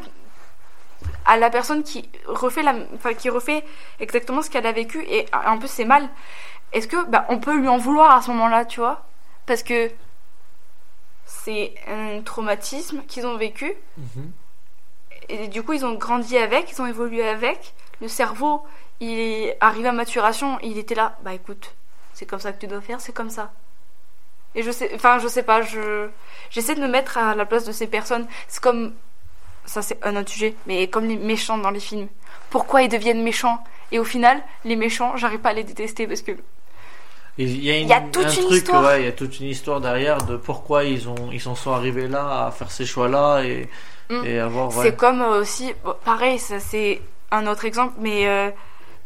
à la personne qui refait la, enfin, qui refait exactement ce qu'elle a vécu et un peu c'est mal. Est-ce que bah, on peut lui en vouloir à ce moment-là, tu vois? Parce que c'est un traumatisme qu'ils ont vécu Mhm. et du coup ils ont grandi avec, ils ont évolué avec. Le cerveau, il est arrivé à maturation, il était là. Bah écoute, c'est comme ça que tu dois faire, c'est comme ça. Et je sais, enfin je sais pas, je j'essaie de me mettre à la place de ces personnes. C'est comme ça c'est un autre sujet, mais comme les méchants dans les films. Pourquoi ils deviennent méchants? Et au final, les méchants, j'arrive pas à les détester parce que Il y a, une, Il y a toute un une truc, histoire. ouais, il y a toute une histoire derrière de pourquoi ils ont, ils en sont arrivés là à faire ces choix-là et, Mm. et avoir, ouais. c'est comme euh, aussi, bon, pareil, ça c'est un autre exemple, mais euh,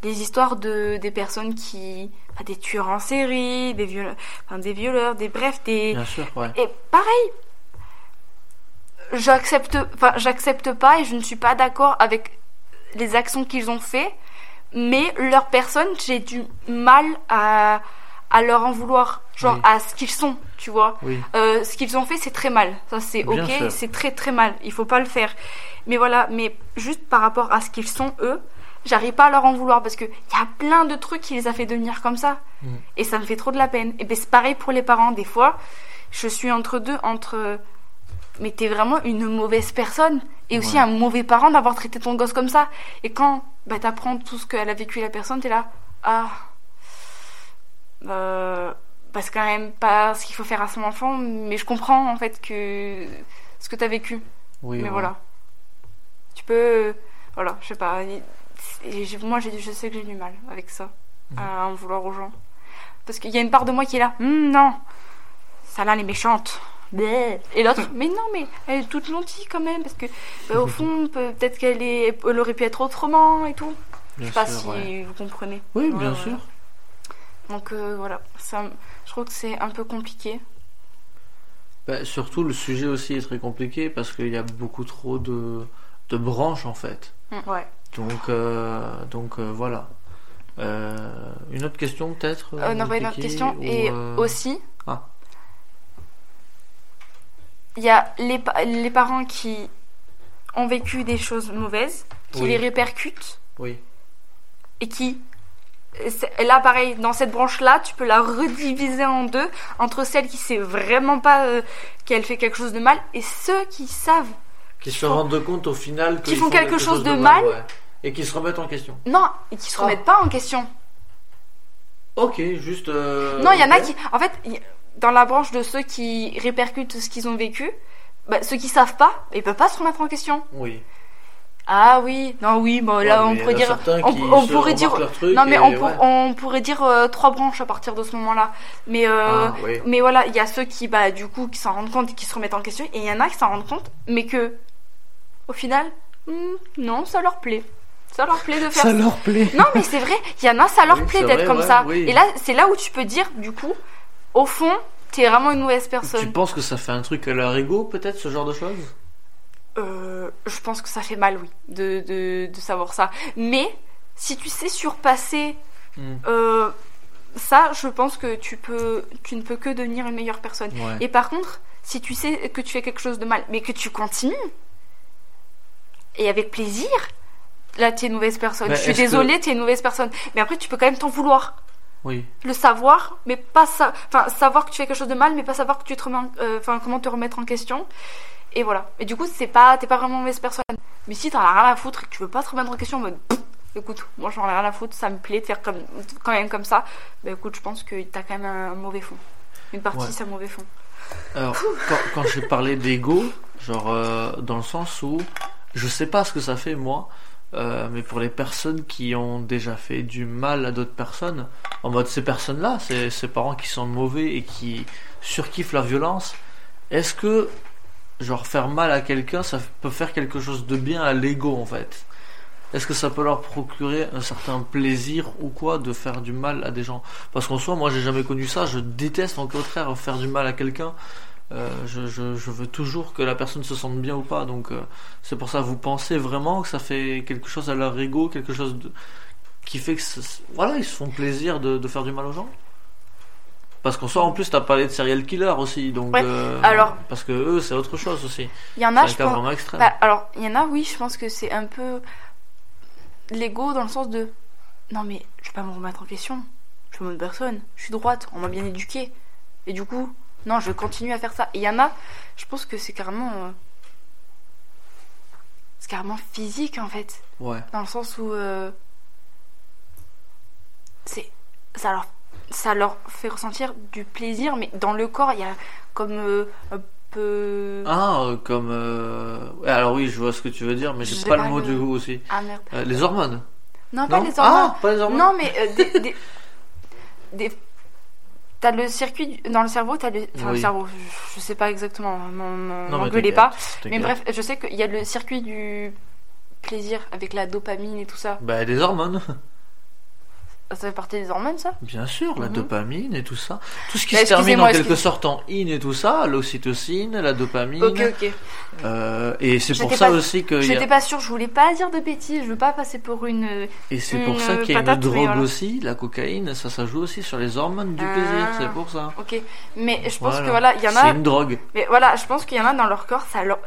les histoires de des personnes qui, des tueurs en série, des violeurs, enfin, des violeurs, des bref, des Bien sûr, ouais. Et pareil, j'accepte, enfin, j'accepte pas et je ne suis pas d'accord avec les actions qu'ils ont fait, mais leur personne, j'ai du mal à, à leur en vouloir, genre Oui. à ce qu'ils sont, tu vois. Oui, Euh, ce qu'ils ont fait, c'est très mal. Ça, c'est ok, c'est très très mal. Il faut pas le faire. Mais voilà, mais juste par rapport à ce qu'ils sont eux, j'arrive pas à leur en vouloir parce que il y a plein de trucs qui les a fait devenir comme ça. Mm. Et ça me fait trop de la peine. Et ben c'est pareil pour les parents. Des fois, je suis entre deux, entre mais t'es vraiment une mauvaise personne et aussi Ouais. un mauvais parent d'avoir traité ton gosse comme ça. Et quand bah, t'apprends tout ce qu'elle a vécu la personne, t'es là, ah, euh, bah, c'est quand même pas ce qu'il faut faire à son enfant, mais je comprends en fait que ce que t'as vécu. oui. mais ouais. voilà, tu peux, voilà, je sais pas. Et- moi, je sais que j'ai du mal avec ça, Mhm. à en vouloir aux gens, parce qu'il y a une part de moi qui est là, Hum, non, ça là, elle est méchante. Et l'autre, mais non, mais elle est toute gentille quand même, parce que bah, au fond, peut- peut-être qu'elle est, elle aurait pu être autrement et tout. Bien Je sais pas sûr, si ouais. vous comprenez. Oui, bien sûr. Donc euh, voilà, ça, je trouve que c'est un peu compliqué. Bah, surtout, le sujet aussi est très compliqué parce qu'il y a beaucoup trop de, de branches en fait. Ouais. Donc, euh, donc euh, voilà. Euh, une autre question peut-être non, pas une autre question. ou, Et aussi, Ah. il y a les, pa- les parents qui ont vécu des choses mauvaises, qui Oui. les répercutent Oui, et qui. et Là, pareil, dans cette branche-là, tu peux la rediviser en deux entre celle qui sait vraiment pas euh, qu'elle fait quelque chose de mal et ceux qui savent. qui se font- rendent compte au final qui font quelque chose de mal. ouais. Et qui se remettent en question. Non, et qui se Ah. remettent pas en question. Ok, juste. euh, Non, il y en a ok. qui. En fait, y- dans la branche de ceux qui répercutent ce qu'ils ont vécu, bah, ceux qui savent pas, ils peuvent pas se remettre en question. Oui. Ah oui, non, oui, bon, là, Ouais, on mais pourrait il y en a dire. certains On, qui on se pourrait dire. remarquent leur truc Non, mais et on, pour- ouais. on pourrait dire euh, trois branches à partir de ce moment-là. Mais, euh, Ah, oui. mais voilà, il y a ceux qui, bah, du coup, qui s'en rendent compte et qui se remettent en question. Et il y en a qui s'en rendent compte, mais que, au final, hmm, non, ça leur plaît. Ça leur plaît de faire Ça leur plaît. non, mais c'est vrai, il y en a, ça leur Oui, plaît c'est d'être vrai, comme ouais, ça. oui. Et là, c'est là où tu peux dire, du coup, au fond, t'es vraiment une mauvaise Tu personne. penses que ça fait un truc à leur ego, peut-être, ce genre de choses? Euh, je pense que ça fait mal, oui, de, de, de savoir ça. Mais, si tu sais surpasser Hmm. euh, ça, je pense que tu, peux, tu ne peux que devenir une meilleure personne. Ouais. Et par contre, si tu sais que tu fais quelque chose de mal, mais que tu continues, et avec plaisir, là, t'es une mauvaise personne. Je suis est-ce que- désolée, t'es une mauvaise personne. Mais après, tu peux quand même t'en vouloir. Oui. le savoir, mais pas ça, enfin savoir que tu fais quelque chose de mal, mais pas savoir que tu te remets, euh, comment te remettre en question. Et voilà. Et du coup, c'est pas, t'es pas vraiment une mauvaise personne. Mais si t'en as rien à foutre et que tu veux pas te remettre en question en mode, écoute, moi j'en ai rien à foutre, ça me plaît de faire comme, quand même comme ça. Bah écoute, je pense que t'as quand même un mauvais fond. Une partie, Ouais. c'est un mauvais fond. Alors, quand, quand j'ai parlé d'ego, genre euh, dans le sens où je sais pas ce que ça fait moi, euh, mais pour les personnes qui ont déjà fait du mal à d'autres personnes, en mode ces personnes-là, ces, ces parents qui sont mauvais et qui surkiffent la violence, est-ce que genre faire mal à quelqu'un, ça peut faire quelque chose de bien à l'ego en fait? Est-ce que ça peut leur procurer un certain plaisir ou quoi de faire du mal à des gens? Parce qu'en soi, moi j'ai jamais connu ça, je déteste en contraire faire du mal à quelqu'un. Euh, je, je, je veux toujours que la personne se sente bien ou pas, donc euh, c'est pour ça. Vous pensez vraiment que ça fait quelque chose à leur ego, quelque chose de... qui fait que voilà, ils se font plaisir de, de faire du mal aux gens? Parce qu'en soi, en plus, t'as parlé de serial killer aussi, donc Ouais, euh, alors- parce que eux, c'est autre chose aussi. Il y en a, je pense. extrême. Bah, alors, il y en a, oui, je pense que c'est un peu l'ego dans le sens de non, mais je vais pas me remettre en question. Je suis une bonne personne, je suis droite, on m'a bien éduquée. Et du coup, non, je continue à faire ça. Et il y en a, je pense que c'est carrément. euh, c'est carrément physique en fait. Ouais. Dans le sens où. euh, c'est. Ça leur, ça leur fait ressentir du plaisir, mais dans le corps, il y a comme euh, un peu. Ah, comme. Alors oui, je vois ce que tu veux dire, mais Je j'ai pas, pas le mot du coup aussi. Ah merde. Les hormones. Non, pas les hormones. Ah, pas les hormones. Non, mais des, des, des- T'as le circuit dans le cerveau, t'as le, enfin, le cerveau, je, je sais pas exactement, m'engueulez pas. Mais bref, je sais qu'il y a le circuit du plaisir avec la dopamine et tout ça. Bah, des hormones. Ça fait partie des hormones, ça Bien sûr, la Mhm. dopamine et tout ça. Tout ce qui Bah, se termine en quelque sorte en in et tout ça, l'ocytocine, la dopamine. Ok, ok. Euh, et c'est pour J'étais ça pas- aussi que. y a- J'étais pas sûre, je voulais pas dire de bêtises, je veux pas passer pour une. Et c'est pour ça qu'il y a une drogue voilà. aussi, la cocaïne, ça, ça joue aussi sur les hormones du Ah. plaisir, c'est pour ça. Ok, mais je pense Voilà. que voilà, il y en C'est a. une drogue. Mais voilà, je pense qu'il y en a dans leur corps, ça leur.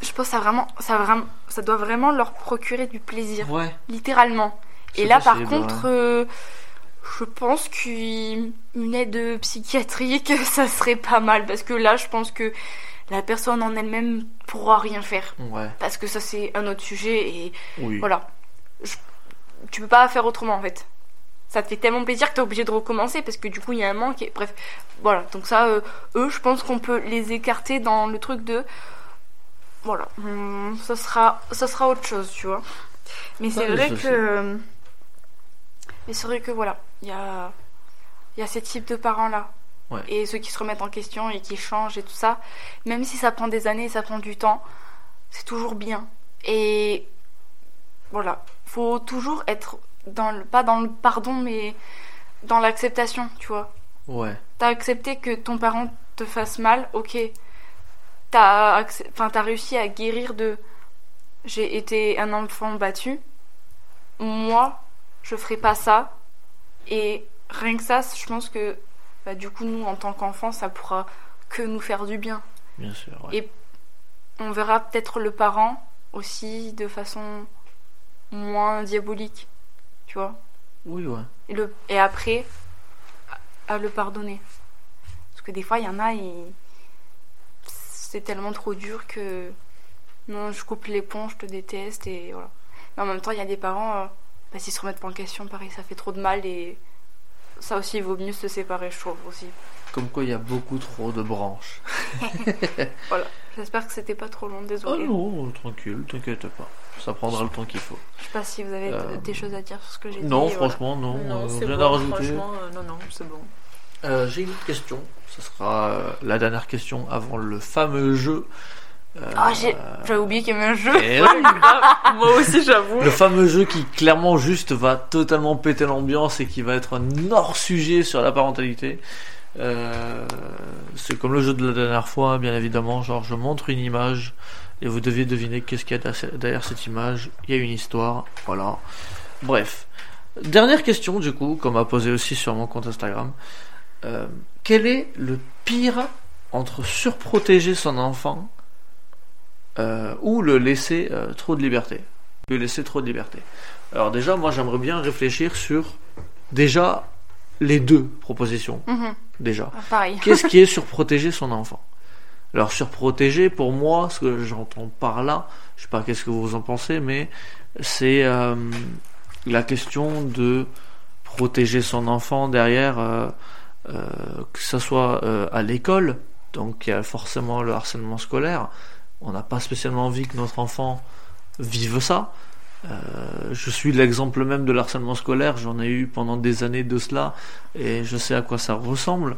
Je pense que ça vraiment, ça vraiment, ça doit vraiment leur procurer du plaisir, Ouais. littéralement. Et là, par contre, ouais. euh, je pense qu'une aide psychiatrique, ça serait pas mal. Parce que là, je pense que la personne en elle-même pourra rien faire. Ouais, Parce que ça, c'est un autre sujet. Et oui. voilà. Je- Tu peux pas faire autrement, en fait. Ça te fait tellement plaisir que t'es obligé de recommencer. Parce que du coup, il y a un manque. Et... Bref, voilà. Donc, ça, euh, eux, je pense qu'on peut les écarter dans le truc de. Voilà. Hum, ça, sera, ça sera autre chose, tu vois. Mais c'est vrai que. Mais c'est vrai que voilà, il y a, y a ces types de parents-là. Ouais. Et ceux qui se remettent en question et qui changent et tout ça, même si ça prend des années, ça prend du temps, c'est toujours bien. Et voilà, faut toujours être dans le, pas dans le pardon, mais dans l'acceptation, tu vois. Ouais. T'as accepté que ton parent te fasse mal, ok. T'as accep- enfin, t'as réussi à guérir de j'ai été un enfant battu. Moi, je ferai pas ça. Et rien que ça, je pense que bah, du coup, nous, en tant qu'enfants, ça pourra que nous faire du bien. Bien sûr. ouais. Et on verra peut-être le parent aussi de façon moins diabolique, tu vois. Oui, ouais. Et, le, et après, à, à le pardonner. Parce que des fois, il y en a, ils- c'est tellement trop dur que non, je coupe les ponts, je te déteste et voilà. Mais en même temps, il y a des parents, euh, bah, s'ils se remettent pas en question, pareil, ça fait trop de mal et ça aussi, il vaut mieux se séparer, je trouve aussi. Comme quoi, il y a beaucoup trop de branches. Voilà. J'espère que c'était pas trop long, Oh désolé. non, tranquille, t'inquiète pas. Ça prendra le temps qu'il faut. je sais pas si vous avez Euh, des choses à dire sur ce que j'ai dit. Non, voilà. franchement, non. Non, euh, c'est rien bon, à rajouter. franchement, euh, non, non, c'est bon. Euh, J'ai une autre question. Ce sera euh, la dernière question avant le fameux jeu. Ah, j'ai j'avais oublié qu'il y avait un jeu. et oui, Moi aussi, j'avoue. le fameux jeu qui clairement juste va totalement péter l'ambiance et qui va être un hors sujet sur la parentalité. Euh, c'est comme le jeu de la dernière fois, bien évidemment. Genre, je montre une image et vous deviez deviner qu'est-ce qu'il y a derrière- derrière cette image. Il y a une histoire, voilà. Bref. Dernière question, du coup, qu'on m'a posé aussi sur mon compte Instagram. Euh, quel est le pire entre surprotéger son enfant euh, ou le laisser euh, trop de liberté Lui laisser trop de liberté. Alors déjà, moi j'aimerais bien réfléchir sur déjà les deux propositions. Mhm. Déjà. Ah, Pareil. Qu'est-ce qui est surprotéger son enfant? Alors surprotéger, pour moi, ce que j'entends par là, je sais pas qu'est-ce que vous en pensez, mais c'est euh, la question de protéger son enfant derrière, euh, euh, que ce soit à l'école, donc il y a forcément le harcèlement scolaire. On n'a pas spécialement envie que notre enfant vive ça. Euh, je suis l'exemple même de l'harcèlement scolaire, j'en ai eu pendant des années de cela et je sais à quoi ça ressemble.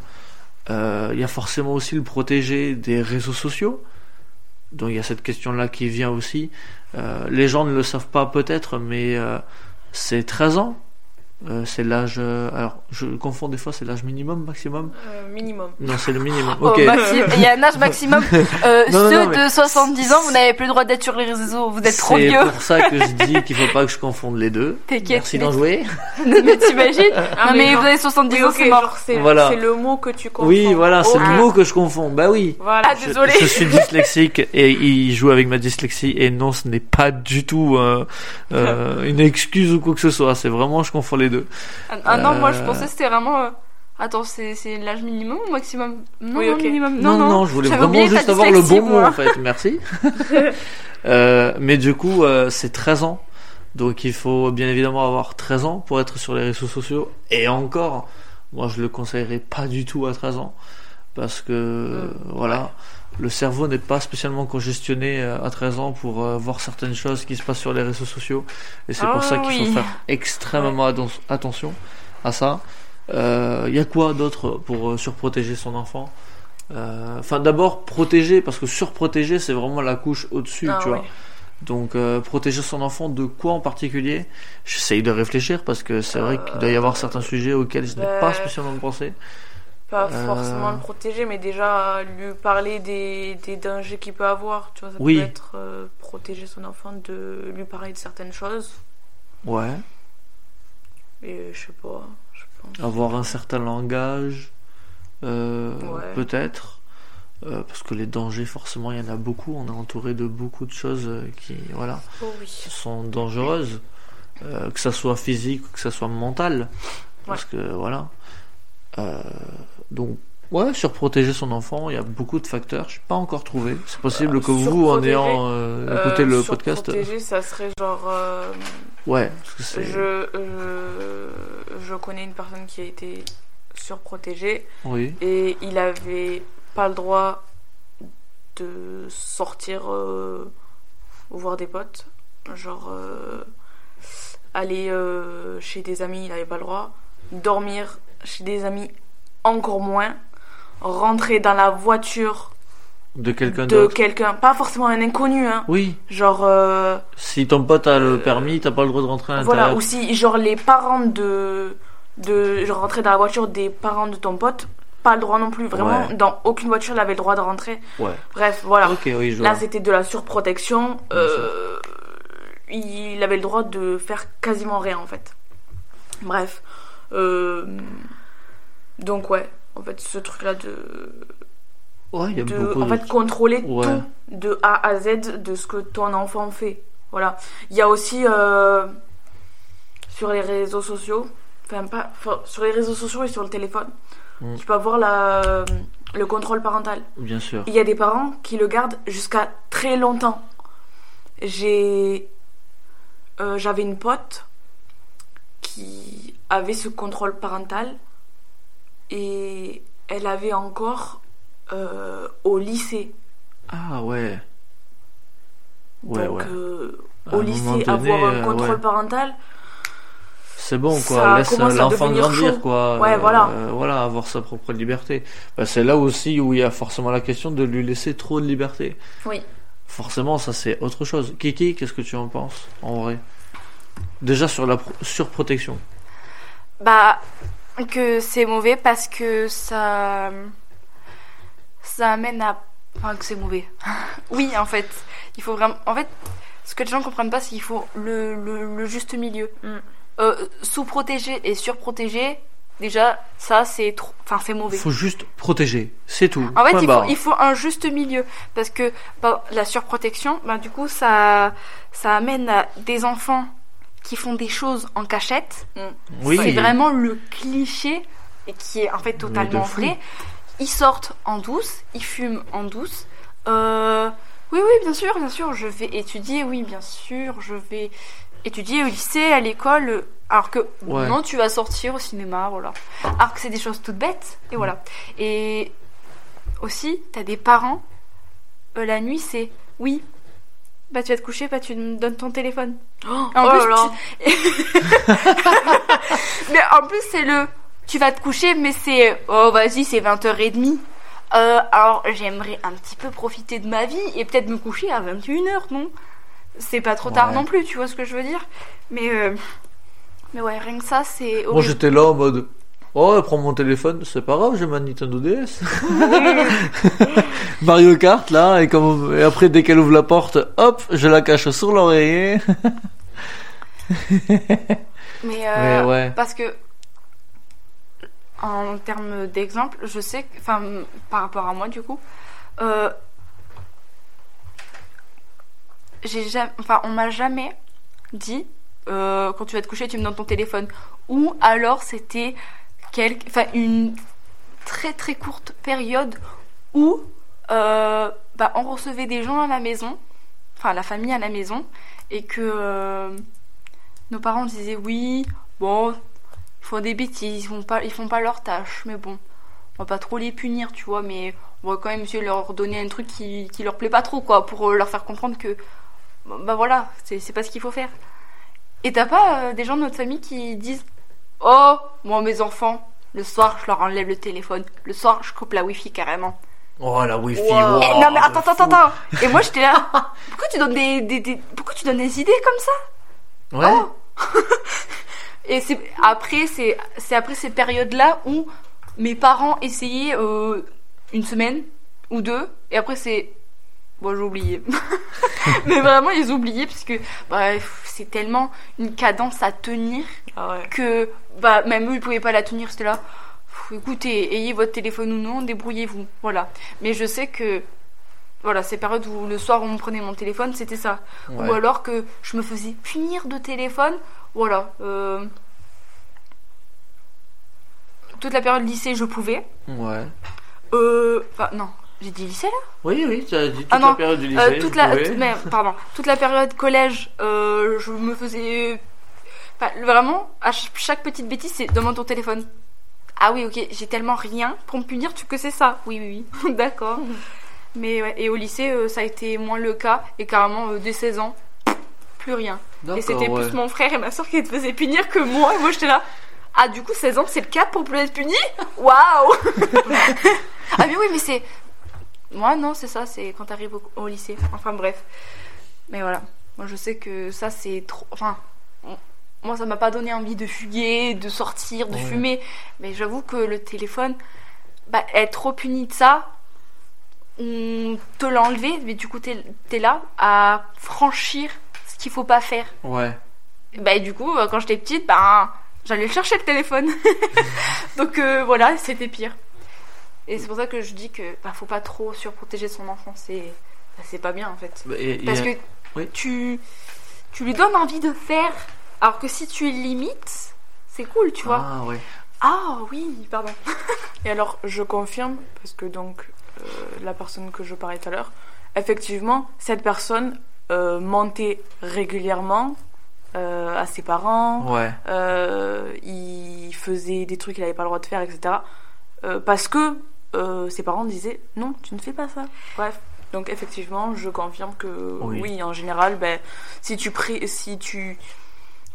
Euh, Il y a forcément aussi le protéger des réseaux sociaux. Donc il y a cette question-là qui vient aussi. Euh, les gens ne le savent pas peut-être, mais c'est 13 ans. Euh, c'est l'âge. euh, alors, je confonds des fois, c'est l'âge minimum, maximum Euh, minimum. Non, c'est le minimum. Oh, maxi- Il y a un âge maximum. Euh, Non, non, ceux non, mais- de 70 ans, vous n'avez plus le droit d'être sur les réseaux, vous êtes trop C'est vieux. pour ça que je dis qu'il faut pas que je confonde les deux. T'inquiète. Merci d'en jouer. mais t'imagines Ah, Non mais vous avez 70 Oui, ans, c'est mort. c'est Voilà. c'est le mot que tu comprends. Oui, voilà, c'est le mot que je confonds. Bah oui. Voilà. Ah, Je- désolé. Je, suis dyslexique et il joue avec ma dyslexie et non, ce n'est pas du tout euh, euh, une excuse ou quoi que ce soit. C'est vraiment, je confonds les deux. Ah, ah non, moi je Euh. pensais que c'était vraiment. euh, Attends, c'est l'âge minimum ou maximum? Non, Oui, non, ok. minimum. Non, non, je voulais vraiment juste avoir le bon mot en fait. Merci. Euh, mais du coup, euh, c'est 13 ans. Donc il faut bien évidemment avoir 13 ans pour être sur les réseaux sociaux. Et encore, moi je le conseillerais pas du tout à 13 ans. parce que voilà, le cerveau n'est pas spécialement congestionné euh, à 13 ans pour euh, voir certaines choses qui se passent sur les réseaux sociaux. Et c'est Ah pour ça qu'il oui. faut faire extrêmement atten- attention à ça. Il y a quoi d'autre pour euh, surprotéger son enfant? Euh, Enfin, d'abord protéger, parce que surprotéger, c'est vraiment la couche au-dessus, Ah tu vois. Donc, euh, protéger son enfant de quoi en particulier? J'essaye de réfléchir parce que c'est vrai qu'il doit y avoir certains sujets auxquels je n'ai bah, pas spécialement pensé. Pas Euh. forcément le protéger, mais déjà lui parler des, des dangers qu'il peut avoir. Tu vois, ça Oui. peut être euh, protéger son enfant de lui parler de certaines choses. Ouais. Et je sais pas, je pense. avoir un certain langage, euh, Ouais. peut-être. Parce que les dangers, forcément, il y en a beaucoup. On est entouré de beaucoup de choses qui, voilà, Oh oui. sont dangereuses, que ça soit physique que ça soit mental. Parce que voilà. Euh, donc, ouais, surprotéger son enfant, il y a beaucoup de facteurs. Je n'ai pas encore trouvé. C'est possible Euh, que vous, en surprotéger, ayant euh, écouté Euh, le sur podcast, Protéger, ça serait genre. euh, ouais, parce que c'est, je, je, connais une personne qui a été surprotégée oui, et il avait pas le droit de sortir euh, voir des potes. Genre, euh, aller euh, chez des amis, il avait pas le droit. Dormir chez des amis, encore moins. Rentrer dans la voiture de quelqu'un de quelqu'un, pas forcément un inconnu, hein. Oui, Genre, euh, si ton pote a le permis, t'as pas le droit de rentrer à voilà, ou si, genre, les parents de. de genre, rentrer dans la voiture des parents de ton pote, pas le droit non plus. Vraiment, Ouais. dans aucune voiture, il avait le droit de rentrer. Ouais. Bref, voilà. Ok, oui, je Là, c'était de la surprotection. Euh, il avait le droit de faire quasiment rien, en fait. Bref. Euh, donc, ouais. En fait, ce truc-là de. Ouais, il y a de beaucoup en de... fait, contrôler Ouais. tout de A à Z de ce que ton enfant fait. Voilà. Il y a aussi euh, sur les réseaux sociaux, enfin pas enfin, sur les réseaux sociaux et sur le téléphone, Mm. tu peux avoir la, le contrôle parental. Bien sûr. Il y a des parents qui le gardent jusqu'à très longtemps. J'ai euh, j'avais une pote qui avait ce contrôle parental et elle avait encore euh, au lycée. Ah ouais. Ouais, Donc ouais. euh, au lycée, donné, avoir un euh, contrôle ouais. parental, C'est bon, quoi. ça Laisse l'enfant grandir, chaud. quoi. Ouais, voilà. Euh, voilà, avoir sa propre liberté. Bah, c'est là aussi où il y a forcément la question de lui laisser trop de liberté. oui. Forcément, ça c'est autre chose. Kiki, qu'est-ce que tu en penses, en vrai? Déjà sur la pro- surprotection. Bah, que c'est mauvais parce que ça. Ça amène à. Enfin, que c'est mauvais. oui, en fait. Il faut vraiment. En fait, ce que les gens comprennent pas, c'est qu'il faut le, le, le juste milieu. Mm. Euh, Sous-protéger et surprotéger, déjà, ça c'est trop. Enfin, c'est mauvais. Il faut juste protéger, c'est tout. En fait, il faut, il faut un juste milieu. Parce que bah, la surprotection, bah, du coup, ça, ça amène à des enfants qui font des choses en cachette. Oui. C'est vraiment le cliché et qui est en fait totalement vrai. Ils sortent en douce, ils fument en douce. Euh, oui, oui, bien sûr, bien sûr, je vais étudier, oui, bien sûr, je vais étudier au lycée, à l'école. Alors que Ouais. non, tu vas sortir au cinéma, voilà. Alors que c'est des choses toutes bêtes, et voilà. Et aussi, t'as des parents, euh, la nuit, c'est oui. Bah tu vas te coucher, bah tu me donnes ton téléphone. Oh, En oh plus, là là. Mais en plus, c'est le. Tu vas te coucher, mais c'est. Oh, vas-y, c'est 20h30. Euh, alors, j'aimerais un petit peu profiter de ma vie et peut-être me coucher à 21h, non? C'est pas trop tard Ouais. non plus, tu vois ce que je veux dire? Mais. euh, Mais ouais, rien que ça, c'est. Moi j'étais là en mode. Oh, prends mon téléphone, c'est pas grave, j'ai ma Nintendo DS. Mario Kart là, et, comme... et après dès qu'elle ouvre la porte, hop, je la cache sur l'oreiller. Mais, euh, Mais ouais. Parce que. En termes d'exemple, je sais que. Enfin, par rapport à moi, du coup. Euh, j'ai jamais. Enfin, on m'a jamais dit. euh, quand tu vas te coucher, tu me donnes ton téléphone. Ou alors c'était une très très courte période où euh, bah, on recevait des gens à la maison, enfin la famille à la maison, et que euh, nos parents disaient oui, bon, ils font des bêtises, ils font pas, ils font pas leur tâche, mais bon, on va pas trop les punir, tu vois, mais on va quand même essayer de leur donner un truc qui, qui leur plaît pas trop, quoi, pour euh, leur faire comprendre que, bah voilà, c'est pas ce qu'il faut faire. Et t'as pas des gens de notre famille qui disent Oh, moi, mes enfants, le soir, je leur enlève le téléphone. Le soir, je coupe la wifi carrément. Oh la wifi. Wow. wow, Eh, non, mais attends, attends, attends. Et moi, j'étais là. Pourquoi tu donnes des, des, des- pourquoi tu donnes des idées comme ça? Ouais. Oh. Et c'est après, c'est c'est après ces périodes-là où mes parents essayaient euh, une semaine ou deux, et après c'est bon, j'ai oublié. Mais vraiment, ils oubliaient parce que bref, c'est tellement une cadence à tenir Ah ouais. que bah même eux ils pouvaient pas la tenir. C'était là. Pff, Écoutez, ayez votre téléphone ou non, débrouillez-vous. Voilà. Mais je sais que voilà, ces périodes où le soir on me prenait mon téléphone, c'était ça. Ouais. Ou alors que je me faisais punir de téléphone. Voilà. euh, Toute la période lycée, je pouvais. Ouais. Euh... Enfin, non. J'ai dit lycée là? Oui, oui, tu as dit toute Ah la période du lycée. Euh, toute la, pouvais. toute- mais, pardon, toute la période collège, euh, je me faisais, enfin, vraiment, à ch- chaque petite bêtise, c'est demande ton téléphone. Ah oui, ok, j'ai tellement rien pour me punir, tu que c'est ça. Oui, oui, oui, d'accord. Mais ouais, et au lycée, euh, ça a été moins le cas, et carrément euh, dès 16 ans, plus rien. Et c'était ouais. plus mon frère et ma soeur qui te faisaient punir que moi, et moi j'étais là. Ah, du coup, 16 ans, c'est le cap pour plus être puni? Waouh Ah, mais oui, mais c'est. Moi, non, c'est ça, c'est quand t'arrives au, au lycée. Enfin, bref. Mais voilà. Moi, je sais que ça, c'est trop. Enfin, moi, ça m'a pas donné envie de fuguer, de sortir, de Ouais. fumer. Mais j'avoue que le téléphone, bah, être trop puni de ça, on te l'a enlevé, mais du coup, t'es es là à franchir ce qu'il faut pas faire. Ouais. Bah, et du coup, euh, quand j'étais petite, ben, j'allais le chercher le téléphone. Donc euh, voilà, c'était pire. Et c'est pour ça que je dis que bah, faut pas trop surprotéger son enfant, c'est bah, c'est pas bien en fait. Bah, et- Parce et- que oui. tu tu lui donnes envie de faire, alors que si tu limites, c'est cool, tu vois. Ah ouais. Ah oui, pardon. Et alors, je confirme, parce que donc, euh, la personne que je parlais tout à l'heure, effectivement, cette personne euh, mentait régulièrement euh, à ses parents, Ouais. euh, il faisait des trucs qu'il n'avait pas le droit de faire, etc. Parce que euh, ses parents disaient non, tu ne fais pas ça. Bref. Donc effectivement, je confirme que Oui. oui, en général, ben, si tu pri- si tu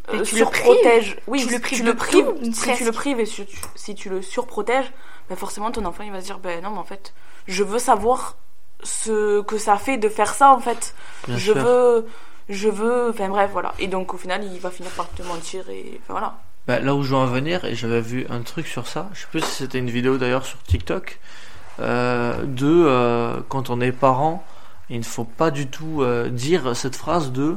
euh, tu le surprotèges, oui, Tu le si prives tu le prives, tout, si tu le prives et si tu, si tu le surprotèges, ben forcément ton enfant il va se dire ben non mais en fait, je veux savoir ce que ça fait de faire ça en fait. Bien je sûr. veux je veux enfin bref voilà et donc au final il va finir par te mentir et enfin voilà Bah, là où je veux en venir, et j'avais vu un truc sur ça, je sais plus si c'était une vidéo d'ailleurs sur TikTok, euh, de euh, quand on est parent, il ne faut pas du tout euh, dire cette phrase de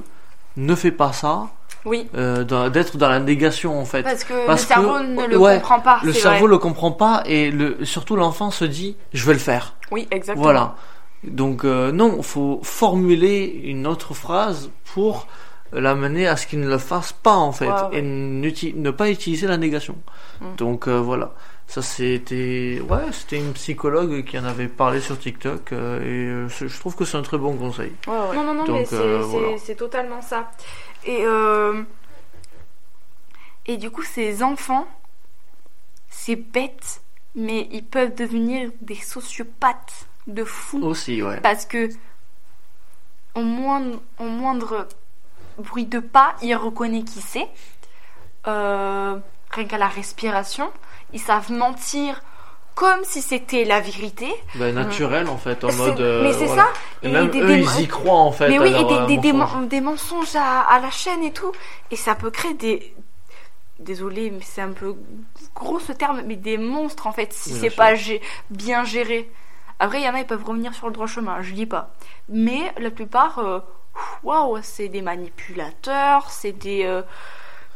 ne fais pas ça, oui d'être dans la négation en fait. Parce que Parce le cerveau que- ne le ouais, comprend pas. le cerveau vrai. le comprend pas et le, surtout l'enfant se dit je vais le faire. oui exactement Voilà. Donc non, faut formuler une autre phrase pour l'amener à ce qu'il ne le fasse pas en fait Ouais, ouais. et ne pas utiliser la négation. Mm. Donc euh, voilà. Ça c'était ouais, c'était une psychologue qui en avait parlé sur TikTok euh, et euh, je trouve que c'est un très bon conseil. Ouais, ouais. Non, non, non, Donc, mais c'est euh, voilà. totalement ça. Et, euh, et du coup, ces enfants, c'est bête, mais ils peuvent devenir des sociopathes de fou. Aussi ouais. Parce que, au moindre, au moindre bruit de pas, il reconnaît qui c'est. Euh, rien qu'à la respiration, ils savent mentir comme si c'était la vérité. Bah, naturel en fait en mode euh, mais c'est voilà. ça. Et même des- eux des- ils y croient en fait. Mais oui, et des, euh, des, des mensonge. men- des mensonges à, à la chaîne et tout. Et ça peut créer des. Désolée, mais c'est un peu gros ce terme, mais des monstres en fait, si c'est pas gé- bien géré. Après, il y en a, ils peuvent revenir sur le droit chemin, je dis pas. Mais la plupart, euh, waouh, c'est des manipulateurs, c'est des. euh,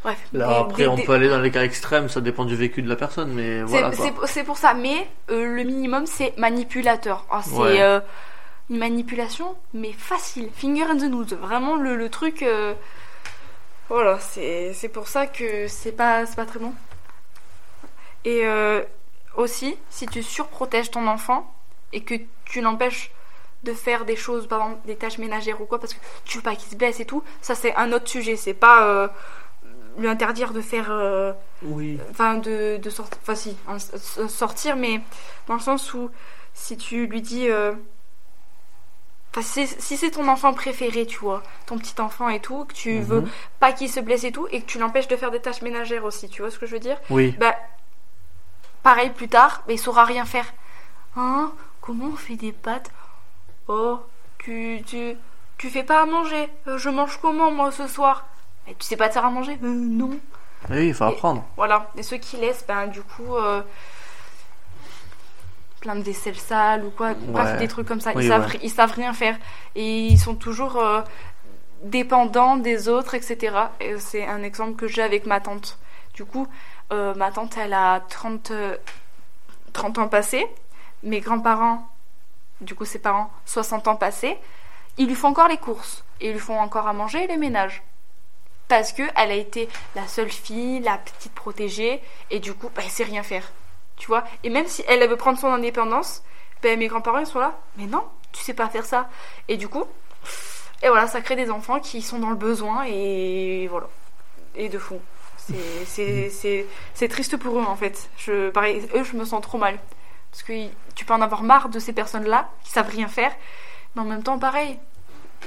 Bref. Là des- après des- on des- peut aller dans les cas extrêmes, ça dépend du vécu de la personne mais c'est voilà c'est- pour ça, mais euh, le minimum c'est manipulateur. Ah, c'est Ouais. euh, une manipulation, mais facile. Finger in the nose. Vraiment le, le truc. Voilà, c'est pour ça que c'est pas, pas très bon. Et aussi, si tu surprotèges ton enfant et que tu l'empêches de faire des choses, par exemple des tâches ménagères ou quoi, parce que tu veux pas qu'il se blesse et tout, ça c'est un autre sujet. C'est pas. euh, lui interdire de faire. euh, Oui. Enfin, de, de sortir. Enfin, si, sortir, mais dans le sens où si tu lui dis. euh, Enfin, si, c'est ton enfant préféré, tu vois, ton petit enfant et tout, que tu veux Mhm. pas qu'il se blesse et tout, et que tu l'empêches de faire des tâches ménagères aussi, tu vois ce que je veux dire? Oui. Bah, pareil plus tard, mais il saura rien faire. Hein? Comment on fait des pâtes? Oh, tu, tu, tu fais pas à manger. Euh, Je mange comment moi ce soir? Et Tu sais pas te faire à manger? Euh, Non. Oui, il faut apprendre. Voilà. Et ceux qui laissent, ben du coup, euh, plein de vaisselle sale ou quoi, bref, Ouais. des trucs comme ça. Oui, ils, savent, ouais. ils savent rien faire. Et ils sont toujours euh, dépendants des autres, etc. Et c'est un exemple que j'ai avec ma tante. Du coup, ma tante, elle a 30, euh, 30 ans passés. Mes grands-parents, du coup ses parents, 60 ans passés. Ils lui font encore les courses. Et ils lui font encore à manger et les ménages parce que elle a été la seule fille, la petite protégée, et du coup, bah, elle sait rien faire. Tu vois? Et même si elle, veut prendre son indépendance, ben, mes grands-parents, ils sont là. Mais non, tu sais pas faire ça. Et du coup, et voilà, ça crée des enfants qui sont dans le besoin, et voilà. Et de fond. C'est triste pour eux, en fait. Je, pareil, eux, je me sens trop mal. Parce que tu peux en avoir marre de ces personnes-là, qui savent rien faire. Mais en même temps, pareil,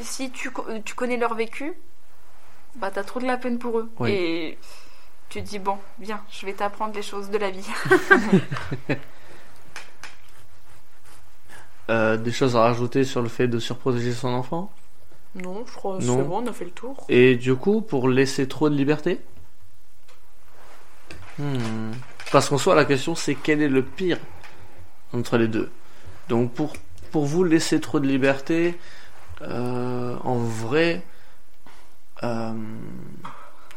si tu, co- tu connais leur vécu, bah t'as trop de la peine pour eux. Oui. Et tu te dis, bon, bien, je vais t'apprendre les choses de la vie. Euh, des choses à rajouter sur le fait de surprotéger son enfant? Non, je crois que Non. c'est bon, on a fait le tour. Et du coup, pour laisser trop de liberté? Hmm. Parce qu'en soi, la question, c'est quel est le pire? Entre les deux. Donc, pour, pour vous laisser trop de liberté, euh, en vrai, euh,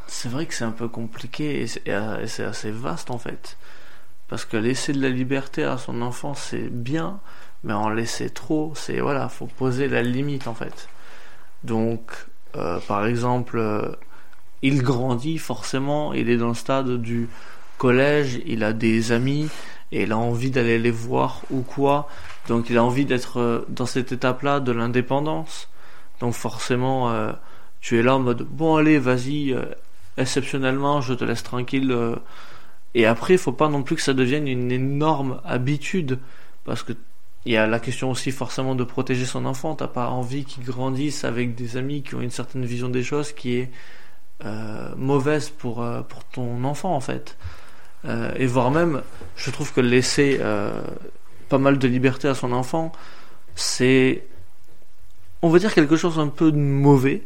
c'est vrai que c'est un peu compliqué et c'est euh, et c'est assez vaste en fait. Parce que laisser de la liberté à son enfant, c'est bien, mais en laisser trop, c'est voilà, faut poser la limite en fait. Donc, par exemple, il grandit forcément, il est dans le stade du collège, il a des amis et il a envie d'aller les voir ou quoi. Donc, il a envie d'être euh, dans cette étape-là de l'indépendance. Donc, forcément, euh, tu es là en mode bon, allez, vas-y, euh, exceptionnellement, je te laisse tranquille. Et après, il faut pas non plus que ça devienne une énorme habitude parce que il y a la question aussi forcément de protéger son enfant. T'as pas envie qu'il grandisse avec des amis qui ont une certaine vision des choses qui est mauvaise pour, pour ton enfant en fait. Euh, et voire même, je trouve que laisser euh, pas mal de liberté à son enfant, c'est, on va dire quelque chose un peu de mauvais,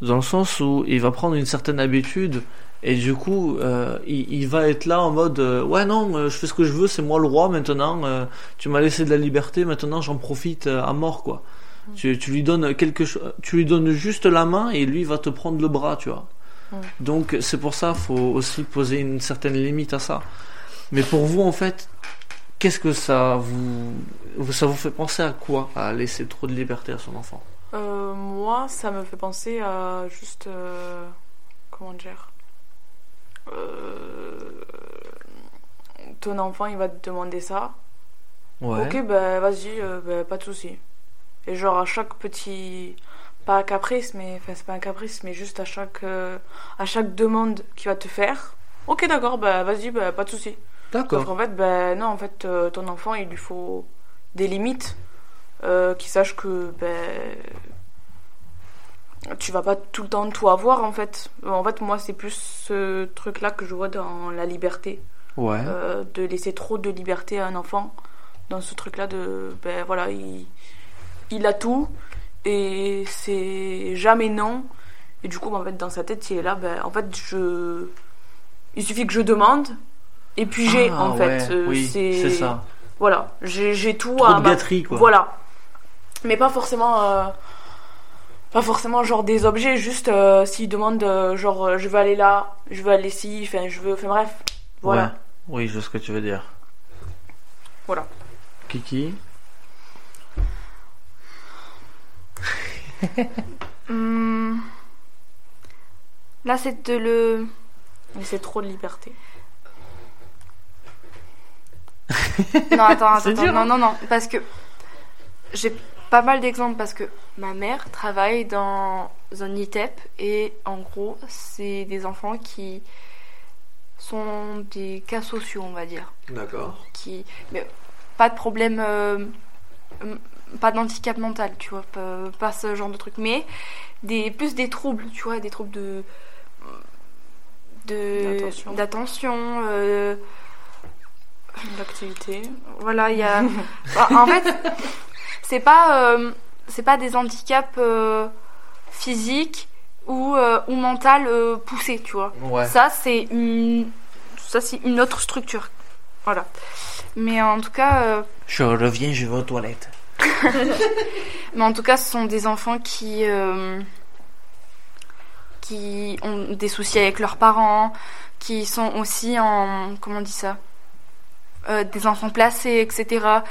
dans le sens où il va prendre une certaine habitude et du coup, euh, il, il va être là en mode euh, ouais non, euh, je fais ce que je veux, c'est moi le roi maintenant. tu m'as laissé de la liberté, maintenant j'en profite à mort quoi. Tu, tu lui donnes quelque chose, tu lui donnes juste la main et lui il va te prendre le bras, tu vois. Donc c'est pour ça faut aussi poser une certaine limite à ça. Mais pour vous en fait, qu'est-ce que ça vous ça vous fait penser à quoi à laisser trop de liberté à son enfant? Euh, moi, ça me fait penser à juste. euh, comment dire Euh, Ton enfant, il va te demander ça. Ouais. Ok, bah vas-y, bah, pas de souci. Et genre à chaque petit. Pas un caprice, mais. Enfin, c'est pas un caprice, mais juste à chaque, euh, à chaque demande qu'il va te faire. Ok, d'accord, bah vas-y, bah pas de souci. Sauf D'accord. qu'en fait, ben non, en fait, euh, ton enfant, il lui faut des limites, euh, qu'il sache que ben tu vas pas tout le temps tout avoir en fait. En fait, moi, c'est plus ce truc-là que je vois dans la liberté, Ouais. euh, de laisser trop de liberté à un enfant, dans ce truc-là de ben voilà, il, il a tout et c'est jamais non. Et du coup, en fait, dans sa tête, il est là, ben en fait, je, il suffit que je demande. Et puis j'ai Ah, en fait, ouais, euh, oui, c'est ça. voilà, j'ai tout Trop à de ma- gâterie quoi. Voilà. Mais pas forcément. euh, Pas forcément genre des objets, juste euh, s'il demande genre je veux aller là, je veux aller ici, enfin je veux. Enfin bref. Voilà. Ouais. Oui, je vois ce que tu veux dire. Voilà. Kiki? Hum, Là, c'est de le. Mais c'est trop de liberté. Non, attends, attends, dur, non, hein. non, non, parce que j'ai pas mal d'exemples parce que ma mère travaille dans un ITEP et en gros, c'est des enfants qui sont des cas sociaux, on va dire. D'accord. Qui, mais pas de problème, euh, pas d'handicap mental, tu vois, pas, pas ce genre de truc, mais des, plus des troubles, tu vois, des troubles de. de- D'attention. euh, L'activité. voilà, il y a. en en fait, c'est pas, euh, c'est pas des handicaps euh, physiques ou, euh, ou mental euh, poussés, tu vois. Ouais. Ça, c'est une, ça c'est une autre structure. Voilà. Mais en tout cas, euh, Je reviens, je vais aux toilettes. mais en tout cas, ce sont des enfants qui, euh, qui ont des soucis avec leurs parents, qui sont aussi en, comment on dit ça, Euh, des enfants placés, etc.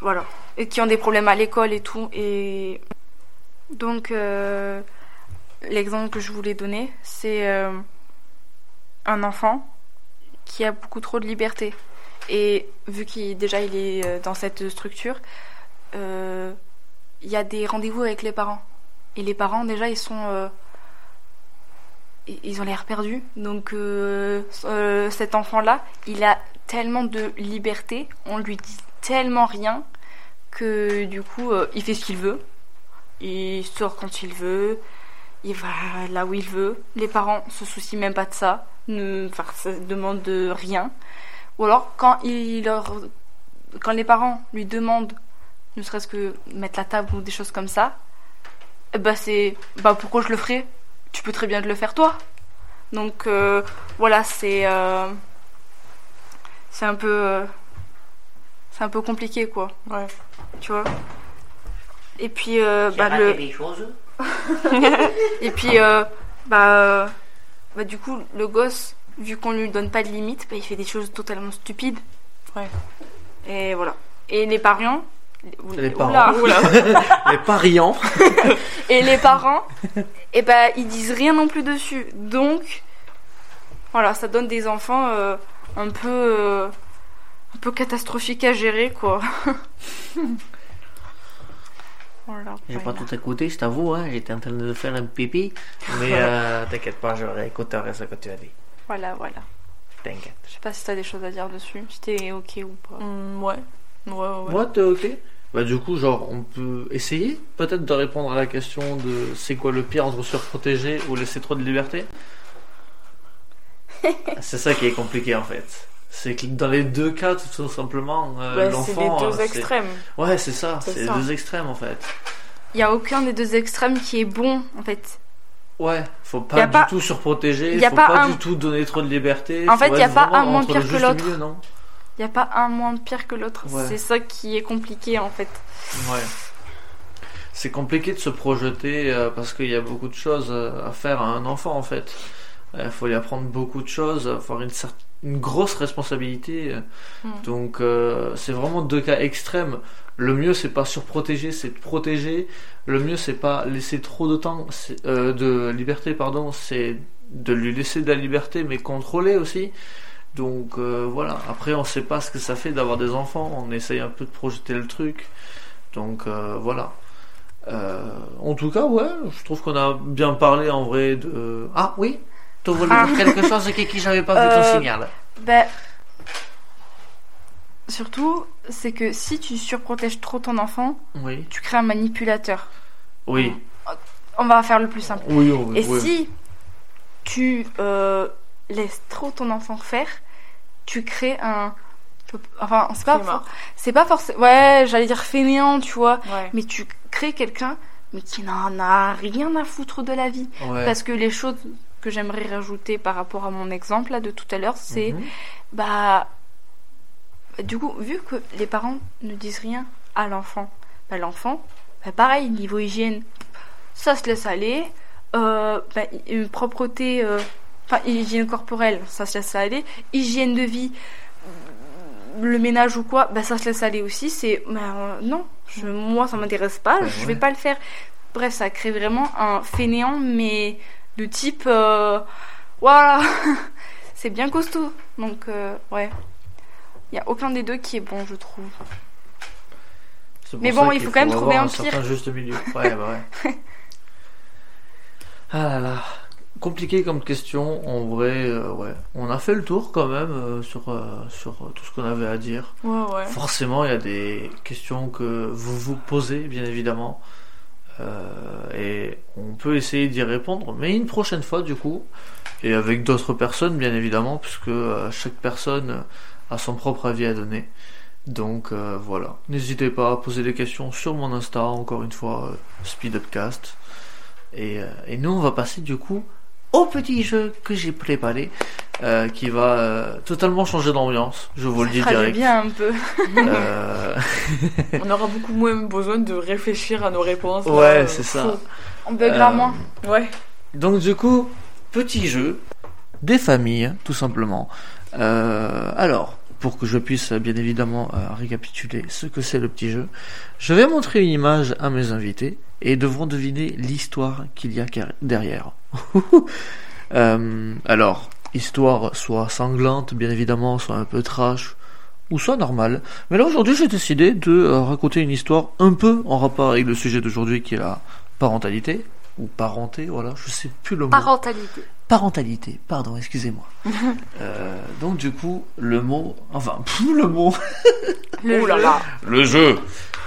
Voilà. Et qui ont des problèmes à l'école et tout. Et donc, euh, l'exemple que je voulais donner, c'est un enfant qui a beaucoup trop de liberté. Et vu qu'il déjà il est dans cette structure, il y a des rendez-vous avec les parents. Et les parents déjà ils sont euh, ils- ont l'air perdus. Donc euh, euh, cet enfant-là, il a tellement de liberté, on lui dit tellement rien que du coup euh, il fait ce qu'il veut. Il sort quand il veut, il va là où il veut. Les parents se soucient même pas de ça, ne enfin, demandent de rien. Ou alors quand il leur quand les parents lui demandent ne serait-ce que mettre la table ou des choses comme ça, ben c'est bah pourquoi je le ferais? Tu peux très bien le faire toi. Donc euh, voilà, c'est euh, c'est un peu euh, c'est un peu compliqué quoi, Ouais. tu vois? Et puis euh, bah, le des choses. et puis euh, bah, euh, bah du coup le gosse vu qu'on lui donne pas de limite, bah, il fait des choses totalement stupides. Ouais. Et voilà. Et les parents Les Oula. Les pariants. Et les parents, et ben ils disent rien non plus dessus. Donc, voilà, ça donne des enfants euh, un peu, euh, un peu catastrophiques à gérer, quoi. voilà. J'ai pas tout écouté, je t'avoue, hein. j'étais en train de faire un pipi. Mais euh, t'inquiète pas, je réécouterai ce que tu as dit. Voilà, voilà. T'inquiète. Je sais pas si t'as des choses à dire dessus, si t'es ok ou pas. Mm, ouais. Ouais, ouais, ouais. Moi, t'es ok Bah, du coup, genre, on peut essayer peut-être de répondre à la question de c'est quoi le pire entre surprotéger ou laisser trop de liberté? C'est ça qui est compliqué en fait. C'est que dans les deux cas, tout simplement, euh, Bah, c'est les l'enfant. deux euh, extrêmes. Ouais, c'est ça, C'est les deux extrêmes en fait. Il y a aucun des deux extrêmes qui est bon, en fait. Ouais, faut pas a du pas- tout surprotéger, y a faut pas pas, un- du tout donner trop de liberté. En fait, y a être pas un moins pire que l'autre. N'y a pas un moins pire que l'autre. Ouais. C'est ça qui est compliqué, en fait. Ouais. C'est compliqué de se projeter euh, parce qu'il y a beaucoup de choses euh, à faire à un enfant en fait. Il faut lui apprendre beaucoup de choses, avoir une, grosse responsabilité. euh. Mm. Donc euh, c'est vraiment deux cas extrêmes. Le mieux c'est pas surprotéger, c'est de protéger. Le mieux c'est pas laisser trop de temps, euh, de liberté pardon, c'est de lui laisser de la liberté mais contrôler aussi. Donc euh, voilà. Après on sait pas ce que ça fait d'avoir des enfants. On essaye un peu de projeter le truc. Donc euh, voilà. Euh, en tout cas, ouais, je trouve qu'on a bien parlé en vrai de. Ah oui? Tu voulais Ah. dire quelque chose qui, qui j'avais pas vu ton signal Ben, surtout, c'est que si tu surprotèges trop ton enfant, Oui. tu crées un manipulateur. Oui. On va faire le plus simple. Oui, oui. Et oui. si tu laisses trop ton enfant faire, tu crées un. Enfin, c'est pas, c'est pas forcément. Ouais, j'allais dire fainéant, tu vois. Ouais. Mais tu crées quelqu'un, mais qui n'en a rien à foutre de la vie. Ouais. Parce que les choses que j'aimerais rajouter par rapport à mon exemple là de tout à l'heure, c'est Mhm. bah, bah, du coup, vu que les parents ne disent rien à l'enfant, bah, l'enfant, bah, pareil, niveau hygiène, ça se laisse aller. Euh, bah, euh, propreté, euh, enfin, hygiène corporelle, ça se laisse aller. Hygiène de vie, euh, le ménage ou quoi, bah, ça se laisse aller aussi. C'est, bah, euh, non, je, moi, ça m'intéresse pas, je vais pas le faire. Bref, ça crée vraiment un fainéant, mais de type, euh, voilà, c'est bien costaud. Donc, euh, ouais. Il n'y a aucun des deux qui est bon, je trouve. Mais bon, il faut quand même trouver un un certain juste milieu. Ouais, bah ouais. ah là là. Compliqué comme question, en vrai, euh, ouais. On a fait le tour quand même euh, sur, euh, sur euh, tout ce qu'on avait à dire. Ouais, ouais. Forcément, il y a des questions que vous vous posez, bien évidemment. Euh, et on peut essayer d'y répondre, mais une prochaine fois, du coup. Et avec d'autres personnes, bien évidemment, puisque chaque personne a son propre avis à donner. Donc euh, voilà. N'hésitez pas à poser des questions sur mon Insta, encore une fois, euh, Speed Upcast. Et, et nous, on va passer du coup au petit jeu que j'ai préparé, euh, qui va euh, totalement changer d'ambiance. Je vous le dis direct. bien un peu. Euh, On aura beaucoup moins besoin de réfléchir à nos réponses. Ouais, euh, c'est ça. On buguera Euh, moins. Ouais. Donc du coup, petit jeu des familles, tout simplement. Euh, alors, pour que je puisse bien évidemment euh, récapituler ce que c'est le petit jeu, je vais montrer une image à mes invités et ils devront deviner l'histoire qu'il y a derrière. Euh, alors, histoire soit sanglante, bien évidemment, soit un peu trash, ou soit normale. Mais là aujourd'hui, j'ai décidé de euh, raconter une histoire un peu en rapport avec le sujet d'aujourd'hui qui est la parentalité ou parenté, voilà, je sais plus le mot. Parentalité. Parentalité, pardon, excusez-moi. Euh, donc du coup, le mot, enfin, pff, le mot, Le Ouh là jeu. là. le jeu.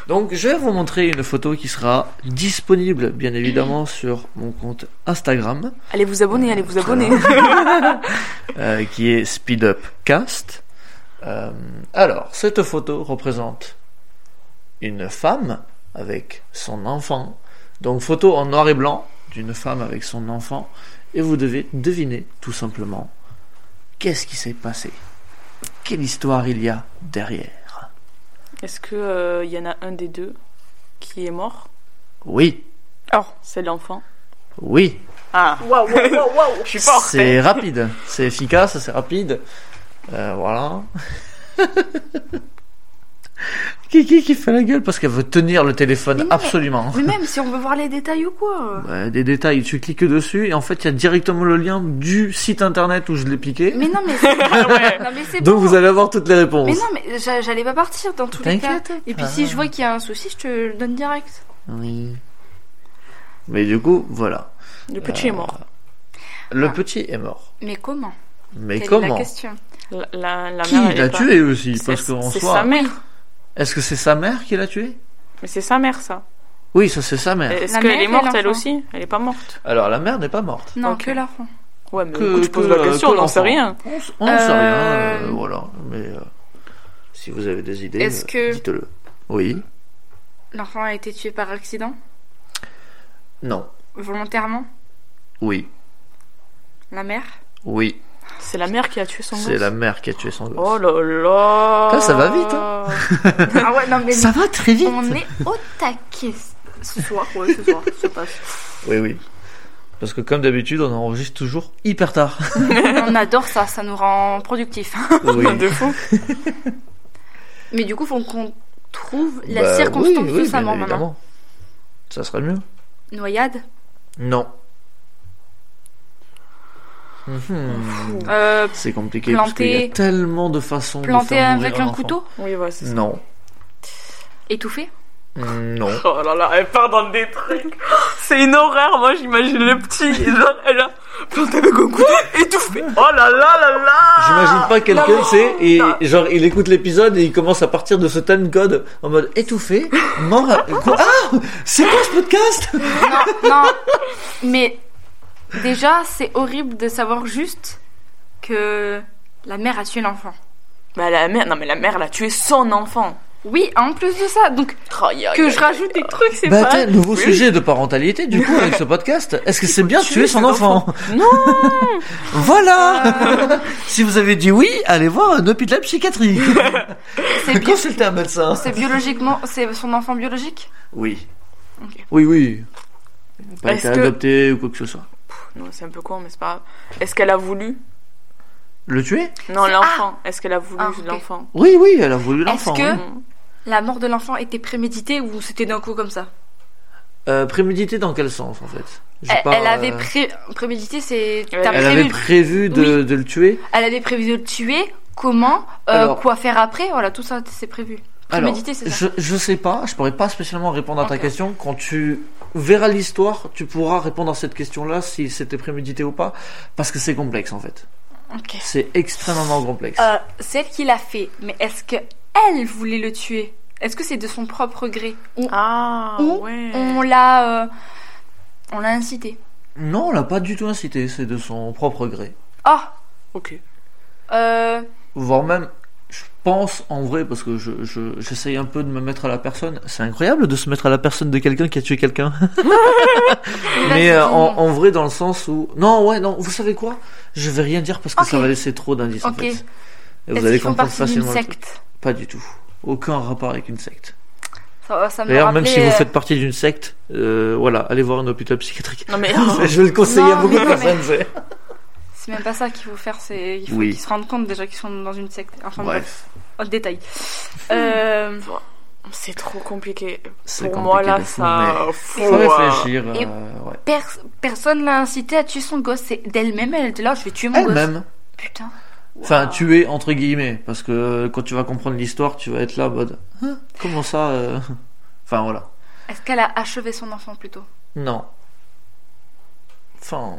Donc je vais vous montrer une photo qui sera disponible, bien évidemment, sur mon compte Instagram, Allez vous abonner, allez vous abonner. euh, qui est SpeedUpCast. Euh, alors, cette photo représente une femme avec son enfant. Donc photo en noir et blanc d'une femme avec son enfant. Et vous devez deviner tout simplement qu'est-ce qui s'est passé? Quelle histoire il y a derrière? Est-ce que euh, y en a un des deux qui est mort? Oui, Oh, c'est l'enfant. oui, Ah. Waouh, waouh, waouh, waouh. Je suis fort. c'est rapide, c'est efficace, c'est rapide. Euh, voilà. Kiki qui fait la gueule parce qu'elle veut tenir le téléphone Mais non, mais- absolument. Mais même si on veut voir les détails ou quoi. Ouais, des détails, tu cliques dessus et en fait il y a directement le lien du site internet où je l'ai piqué. Mais non, mais c'est Ah ouais. non, mais c'est Donc bon. vous allez avoir toutes les réponses. Mais non, mais j'a- j'allais pas partir dans tous les cas. T'inquiète. Et puis Ah. si je vois qu'il y a un souci, je te le donne direct. Oui. Mais du coup, voilà. Le petit est mort. Le Ah. petit est mort. Mais comment? Mais Quelle est comment? la question? La, la, la Qui mère, l'a tué aussi? C'est- Parce qu'en C'est soi, sa mère. Est-ce que c'est sa mère qui l'a tué? Mais c'est sa mère, ça. Oui, ça c'est sa mère. Est-ce La qu'elle mère est et morte, elle l'enfant. aussi? Elle est pas morte. Alors la mère n'est pas morte. Non, Ok. que l'enfant. Ouais, mais Que- écoute, je pose que- la question, que on n'en sait l'enfant. rien. On, s- on ne sait rien, Euh, euh, voilà. Mais euh, si vous avez des idées, Est-ce euh, que- dites-le. Oui. L'enfant a été tué par accident? Non. Volontairement? Oui. La mère? Oui. C'est la mère qui a tué son gosse. C'est la mère qui a tué son gosse. Oh là là Putain, ça va vite, hein. Ah ouais, non mais Ça va très vite. on est au taquet. Ce soir, ouais, ce soir, ça passe. Oui, oui. Parce que comme d'habitude, on enregistre toujours hyper tard. on adore ça, ça nous rend productifs. Oui. De fou. Mais du coup, faut qu'on trouve la Bah, circonstance oui, de oui, sa bien mort maintenant. évidemment. Ça serait mieux. Noyade? Non. Mhm. euh, C'est compliqué parce qu'il y a Planter- tellement de façons de Planté faire avec un enfant. couteau Oui, ouais, c'est ça. Non. Étouffé Non. Oh là là, elle part dans des trucs. C'est une horreur, moi j'imagine le petit. Genre, elle a planté avec un couteau, étouffé. Oh là là là là J'imagine pas quelqu'un, c'est et non. genre il écoute l'épisode et il commence à partir de ce time code en mode étouffé, mort. à- Ah, c'est quoi ce podcast? Non, non. Mais déjà, c'est horrible de savoir juste que la mère a tué l'enfant. Bah la mère, non mais la mère, elle a tué son enfant. Oui, en plus de ça, donc aïe, que je rajoute des trucs, c'est Bah pas. attends, nouveau Oui. sujet de parentalité du coup avec ce podcast. Est-ce que c'est bien de tuer tuer son enfant Non Voilà. si vous avez dit oui, allez voir un hôpital psychiatrique. Consultez un médecin. c'est biologiquement, c'est son enfant biologique? Oui. Ok. Oui, oui. Pas Est-ce été que- adopté ou quoi que ce soit. Non, c'est un peu con, mais c'est pas grave. Est-ce qu'elle a voulu Le tuer? Non, C'est- l'enfant. Est-ce qu'elle a voulu Ah, ok. l'enfant? Oui, oui, elle a voulu l'enfant. Est-ce que- oui. La mort de l'enfant était préméditée ou c'était d'un coup comme ça? Euh, prémédité dans quel sens en fait? J'ai elle, pas, elle avait euh, pré... prémédité, c'est. Elle t'as Elle prévu- avait prévu de, de le tuer. Elle avait prévu de le tuer. Comment euh, Alors- Quoi faire après? Voilà, tout ça, c'est prévu. Alors, Prémédité, c'est ça je, je sais pas, je pourrais pas spécialement répondre à ta Ok. question. Quand tu verras l'histoire, tu pourras répondre à cette question-là si c'était prémédité ou pas, parce que c'est complexe en fait. C'est extrêmement complexe. Euh, celle qui l'a fait, mais est-ce que elle voulait le tuer? Est-ce que c'est de son propre gré? Ou Ah, Ou ouais. on l'a, euh, on l'a incité? Non, on l'a pas du tout incité, c'est de son propre gré. Ah, Ok. euh, Voire même, pense en vrai, parce que je, je- j'essaye un peu de me mettre à la personne. C'est incroyable de se mettre à la personne de quelqu'un qui a tué quelqu'un. Mais euh, en, en vrai, dans le sens où. Non, ouais, non, vous savez quoi? Je vais rien dire parce que ça va laisser trop d'indices en Ok. fait. Et vous allez comprendre facilement. secte? Pas du tout. Aucun rapport avec une secte. D'ailleurs, même si vous euh, faites partie d'une secte, euh, voilà, allez voir un hôpital psychiatrique. Non, mais. je vais le conseiller à beaucoup de personnes. c'est- C'est même pas ça qu'il faut faire, c'est il faut Oui. qu'ils se rendent compte déjà qu'ils sont dans une secte. Enfin bref, Bref, en détail. Euh, C'est trop compliqué. c'est Pour moi, compliqué là, de fou, ça. Faut, euh, réfléchir. Et- euh, ouais. pers- personne l'a incité à tuer son gosse, c'est d'elle-même, elle était là, je vais tuer mon gosse. Elle-même. Putain. Enfin, tuer entre guillemets, parce que quand tu vas comprendre l'histoire, tu vas être là, en mode, Hein, comment ça euh Enfin voilà. Est-ce qu'elle a achevé son enfant plutôt? Non. Enfin,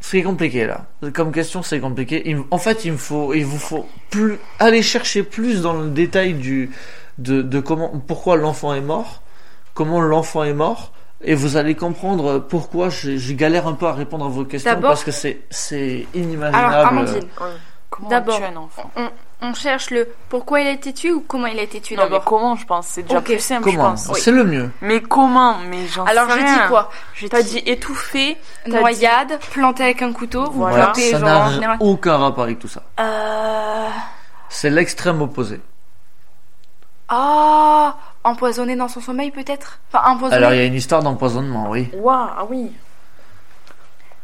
c'est compliqué là. Comme question, c'est compliqué. Il en fait, il me faut, il vous faut plus aller chercher plus dans le détail du de, de comment, pourquoi l'enfant est mort, comment l'enfant est mort. Et vous allez comprendre pourquoi je, je galère un peu à répondre à vos questions parce que c'est c'est inimaginable. Alors, Amandine. Comment D'abord, on tue un enfant? on, on cherche le pourquoi il a été tué ou comment il a été tué Non, mais d'abord comment je pense C'est déjà Ok. plus simple, je Comment pense. Oui. C'est le mieux. Mais comment Mais j'en Alors sais je rien. dis quoi Je T'as dit étouffé. noyade, planté avec un couteau, ou Voilà. planté ça genre n'a en général. aucun rapport avec tout ça. Euh... C'est l'extrême opposé. Ah, empoisonné dans son sommeil peut-être? Enfin empoisonné. Alors il y a une histoire d'empoisonnement, oui. Waouh, ah oui.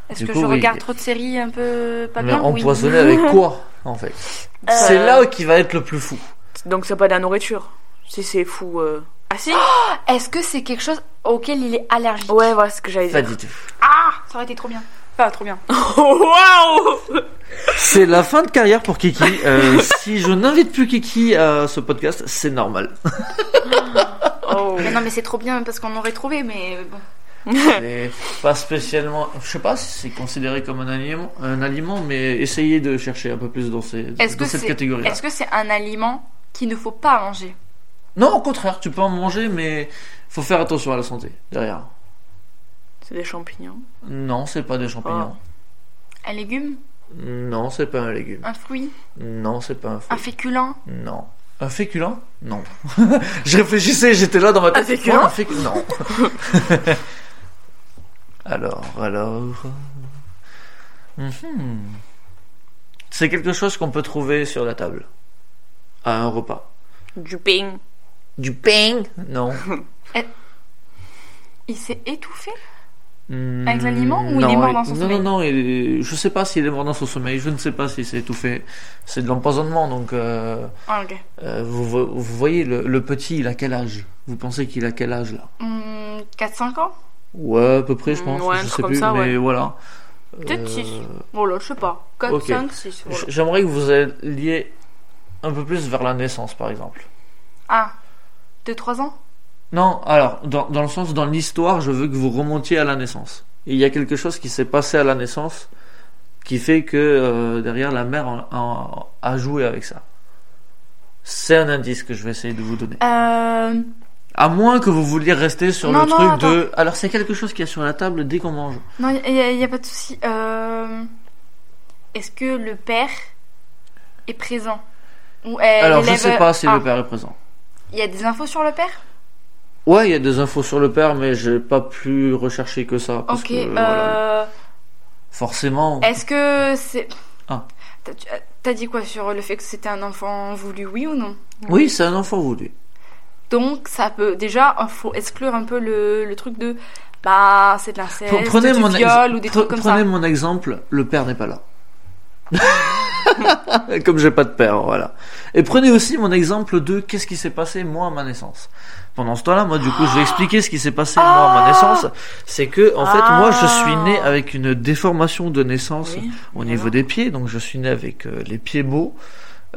Est-ce du que coup, je oui. regarde trop de séries un peu pas Mais bien? Oui. empoisonné avec quoi, en fait Euh, C'est là qui va être le plus fou. Donc c'est pas de la nourriture. Si c'est fou. euh. Ah si Est-ce que c'est quelque chose auquel il est allergique Ouais, voilà ce que j'allais Pas dire. du tout. Ah, ça aurait été trop bien. Pas trop bien. Waouh C'est la fin de carrière pour Kiki. Euh, si je n'invite plus Kiki à ce podcast, c'est normal. Oh. Mais non, mais c'est trop bien parce qu'on aurait trouvé, mais bon. C'est pas spécialement. Je sais pas si c'est considéré comme un aliment, un aliment, mais essayez de chercher un peu plus dans, ces, Est-ce dans que cette catégorie. est-ce que c'est un aliment qu'il ne faut pas manger Non, au contraire, tu peux en manger, mais faut faire attention à la santé derrière. C'est des champignons. Non, c'est pas des champignons. Un légume Non, c'est pas un légume. Un fruit Non, c'est pas un fruit. Un féculent Non. Un féculent? Non. je réfléchissais, j'étais là dans ma tête. Un féculent? Non, un féculent Non. alors, alors. Mhm. C'est quelque chose qu'on peut trouver sur la table. À un repas. Du pain. Du pain Non. Il s'est étouffé? Hmm, Avec l'aliment ou il est non, mort dans son non, sommeil? Non, non, il est- je sais pas s'il est mort dans son sommeil, je ne sais pas s'il s'est étouffé. C'est de l'empoisonnement, donc euh, Ah, ok. euh, vous, vo- vous voyez, le, le petit, il a quel âge? Vous pensez qu'il a quel âge là? Hmm, 4-5 ans Ouais, à peu près, je Mm, pense. ouais, je sais plus, ça, mais ouais. voilà. Peut-être Euh, six. Oh là, je sais pas. 4, ok. 5, 6. j- J'aimerais que vous alliez un peu plus vers la naissance, par exemple. Ah, 2-3 ans? Non, alors, dans, dans le sens, dans l'histoire, je veux que vous remontiez à la naissance. Et il y a quelque chose qui s'est passé à la naissance qui fait que euh, derrière la mère en- a joué avec ça. C'est un indice que je vais essayer de vous donner. Euh. À moins que vous vouliez rester sur Non, le non, truc attends. de. Alors c'est quelque chose qui est sur la table dès qu'on mange. Non, il n'y a, y a pas de souci. Euh... Est-ce que le père est présent? Ou elle Alors je sais pas si Ah, le père est présent. Il y a des infos sur le père? Ouais, il y a des infos sur le père, mais j'ai pas plus recherché que ça. Parce Ok. que, voilà, euh... forcément. Est-ce que c'est. Ah. T'as dit quoi sur le fait que c'était un enfant voulu, oui ou non? Oui, c'est un enfant voulu. Donc, ça peut. Déjà, il faut exclure un peu le, le truc de. Bah, c'est de l'inceste, Prenez du mon, viol ou des trucs comme prenez ça. mon exemple, le père n'est pas là. Comme j'ai pas de père, voilà. Et prenez aussi mon exemple de qu'est-ce qui s'est passé moi à ma naissance. Pendant ce temps-là, moi du coup, je vais expliquer ce qui s'est passé moi à ma naissance. C'est que en fait, moi je suis né avec une déformation de naissance Oui. au niveau des pieds, donc je suis né avec euh, les pieds beaux.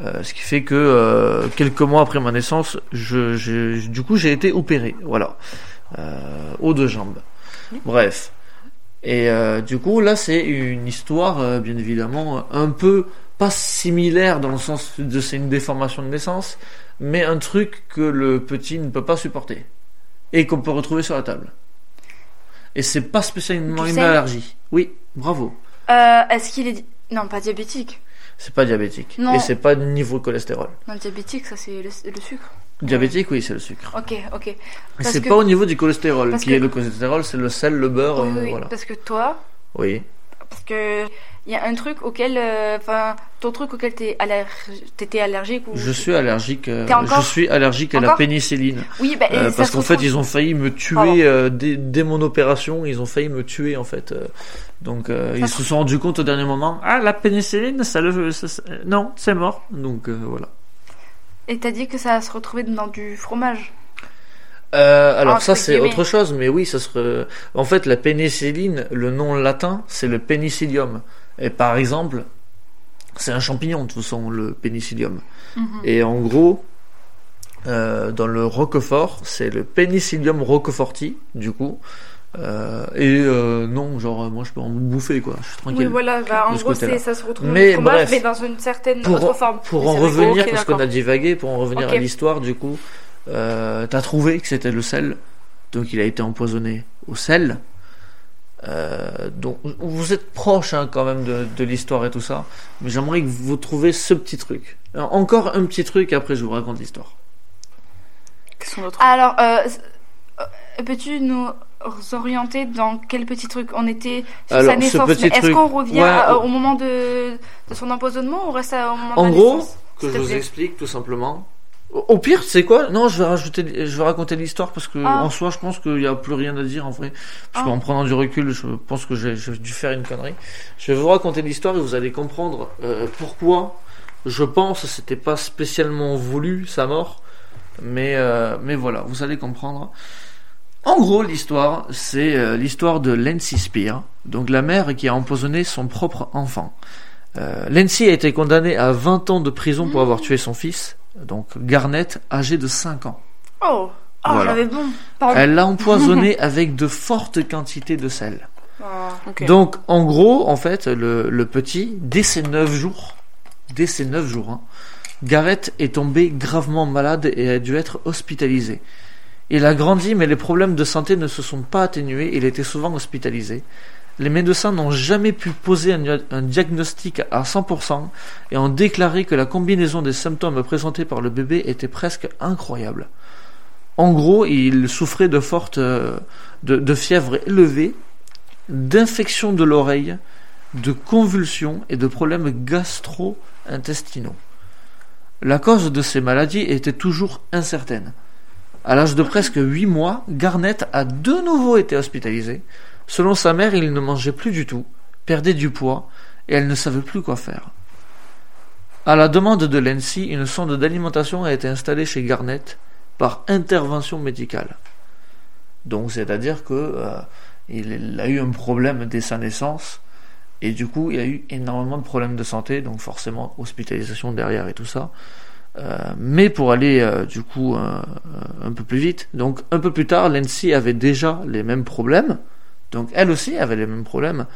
Euh, ce qui fait que euh, quelques mois après ma naissance, je, je- du coup, j'ai été opéré. Voilà. Euh, aux deux jambes. Bref. Et du coup, là, c'est une histoire, bien évidemment, un peu pas similaire dans le sens de c'est une déformation de naissance, mais un truc que le petit ne peut pas supporter et qu'on peut retrouver sur la table. Et c'est pas spécialement une allergie. Oui, bravo. Est-ce qu'il est. Non, pas diabétique. C'est pas diabétique. Non. Et c'est pas niveau cholestérol. Non, diabétique, ça c'est le, le sucre. Diabétique, oui, c'est le sucre. Ok, ok. C'est que- pas au niveau du cholestérol. parce Qui que- est le cholestérol C'est le sel, le beurre, Oui, euh, oui, voilà. Parce que toi, Oui. Parce que il y a un truc auquel, euh, enfin, ton truc auquel t'es aller... t'étais allergique ou. Je suis allergique. euh, encore je suis allergique à la pénicilline. Oui, bah, Euh, parce qu'en fait, ils ont failli me tuer dès, dès mon opération. Ils ont failli me tuer en fait. donc ils se sont rendus compte au dernier moment. Ah, la pénicilline, ça le, ça- ça- non, c'est mort. Donc voilà. Et t'as dit que ça se retrouvait dans du fromage. Euh, alors Entre ça c'est autre chose, mais oui, ça serait. En fait, la pénicilline, le nom latin, c'est le pénicillium. Et par exemple, c'est un champignon de toute façon, le pénicillium. Mhm. Et en gros, euh, dans le roquefort, c'est le Penicillium roqueforti, du coup. Euh, et euh, non, genre, moi je peux en bouffer, quoi. Je suis tranquille. Oui, voilà, bah, en gros, ça se retrouve dans Mais fromage, bref. mais dans une certaine Pour- autre forme. Pour en revenir, parce qu'on a divagué, pour en revenir à l'histoire, du coup, euh, t'as trouvé que c'était le sel. Donc il a été empoisonné au sel. Euh, donc vous êtes proche hein, quand même de, de l'histoire et tout ça, mais j'aimerais que vous trouviez ce petit truc. Alors, encore un petit truc, après je vous raconte l'histoire. Quels sont d'autres Alors, euh, peux-tu nous orienter dans quel petit truc On était sur Alors, sa ce naissance, est-ce truc- qu'on revient Ouais, à- au moment de, de son empoisonnement ou reste à- au moment En de la gros, naissance que je vous plaît? explique tout simplement. Au pire, c'est quoi? Non, je vais rajouter, je vais raconter l'histoire parce que Ah. en soi, je pense qu'il n'y a plus rien à dire en vrai. Parce Ah. qu'en prenant du recul, je pense que j'ai dû faire une connerie. Je vais vous raconter l'histoire et vous allez comprendre euh, pourquoi. Je pense que c'était pas spécialement voulu sa mort, mais euh, mais voilà, vous allez comprendre. En gros, l'histoire, c'est euh, l'histoire de Lancy Spear, donc la mère qui a empoisonné son propre enfant. Euh, Lancy a été condamnée à 20 ans de prison pour avoir tué son fils, donc Garnett, âgé de 5 ans. Oh, oh Voilà. j'avais bon. Pardon. Elle l'a empoisonné avec de fortes quantités de sel. Ah. Donc, en gros, en fait, le, le petit, dès ses 9 jours, dès ses 9 jours, hein, Garrett est tombé gravement malade et a dû être hospitalisé. Il a grandi, mais les problèmes de santé ne se sont pas atténués, il était souvent hospitalisé. Les médecins n'ont jamais pu poser un, dia- un diagnostic à 100% et ont déclaré que la combinaison des symptômes présentés par le bébé était presque incroyable. En gros, il souffrait de fortes euh, de, de de l'oreille, de convulsions et de problèmes gastro-intestinaux. La cause de ces maladies était toujours incertaine. À l'âge de presque 8 mois, Garnett a de nouveau été hospitalisé. Selon sa mère, il ne mangeait plus du tout, perdait du poids et elle ne savait plus quoi faire. À la demande de Lancy, une sonde d'alimentation a été installée chez Garnett par intervention médicale. Donc, c'est-à-dire que euh, il a eu un problème dès sa naissance et du coup, il a eu énormément de problèmes de santé, donc forcément hospitalisation derrière et tout ça. Euh, mais pour aller euh, du coup euh, un peu plus vite, donc un peu plus tard, Lancy avait déjà les mêmes problèmes, donc elle aussi avait les mêmes problèmes.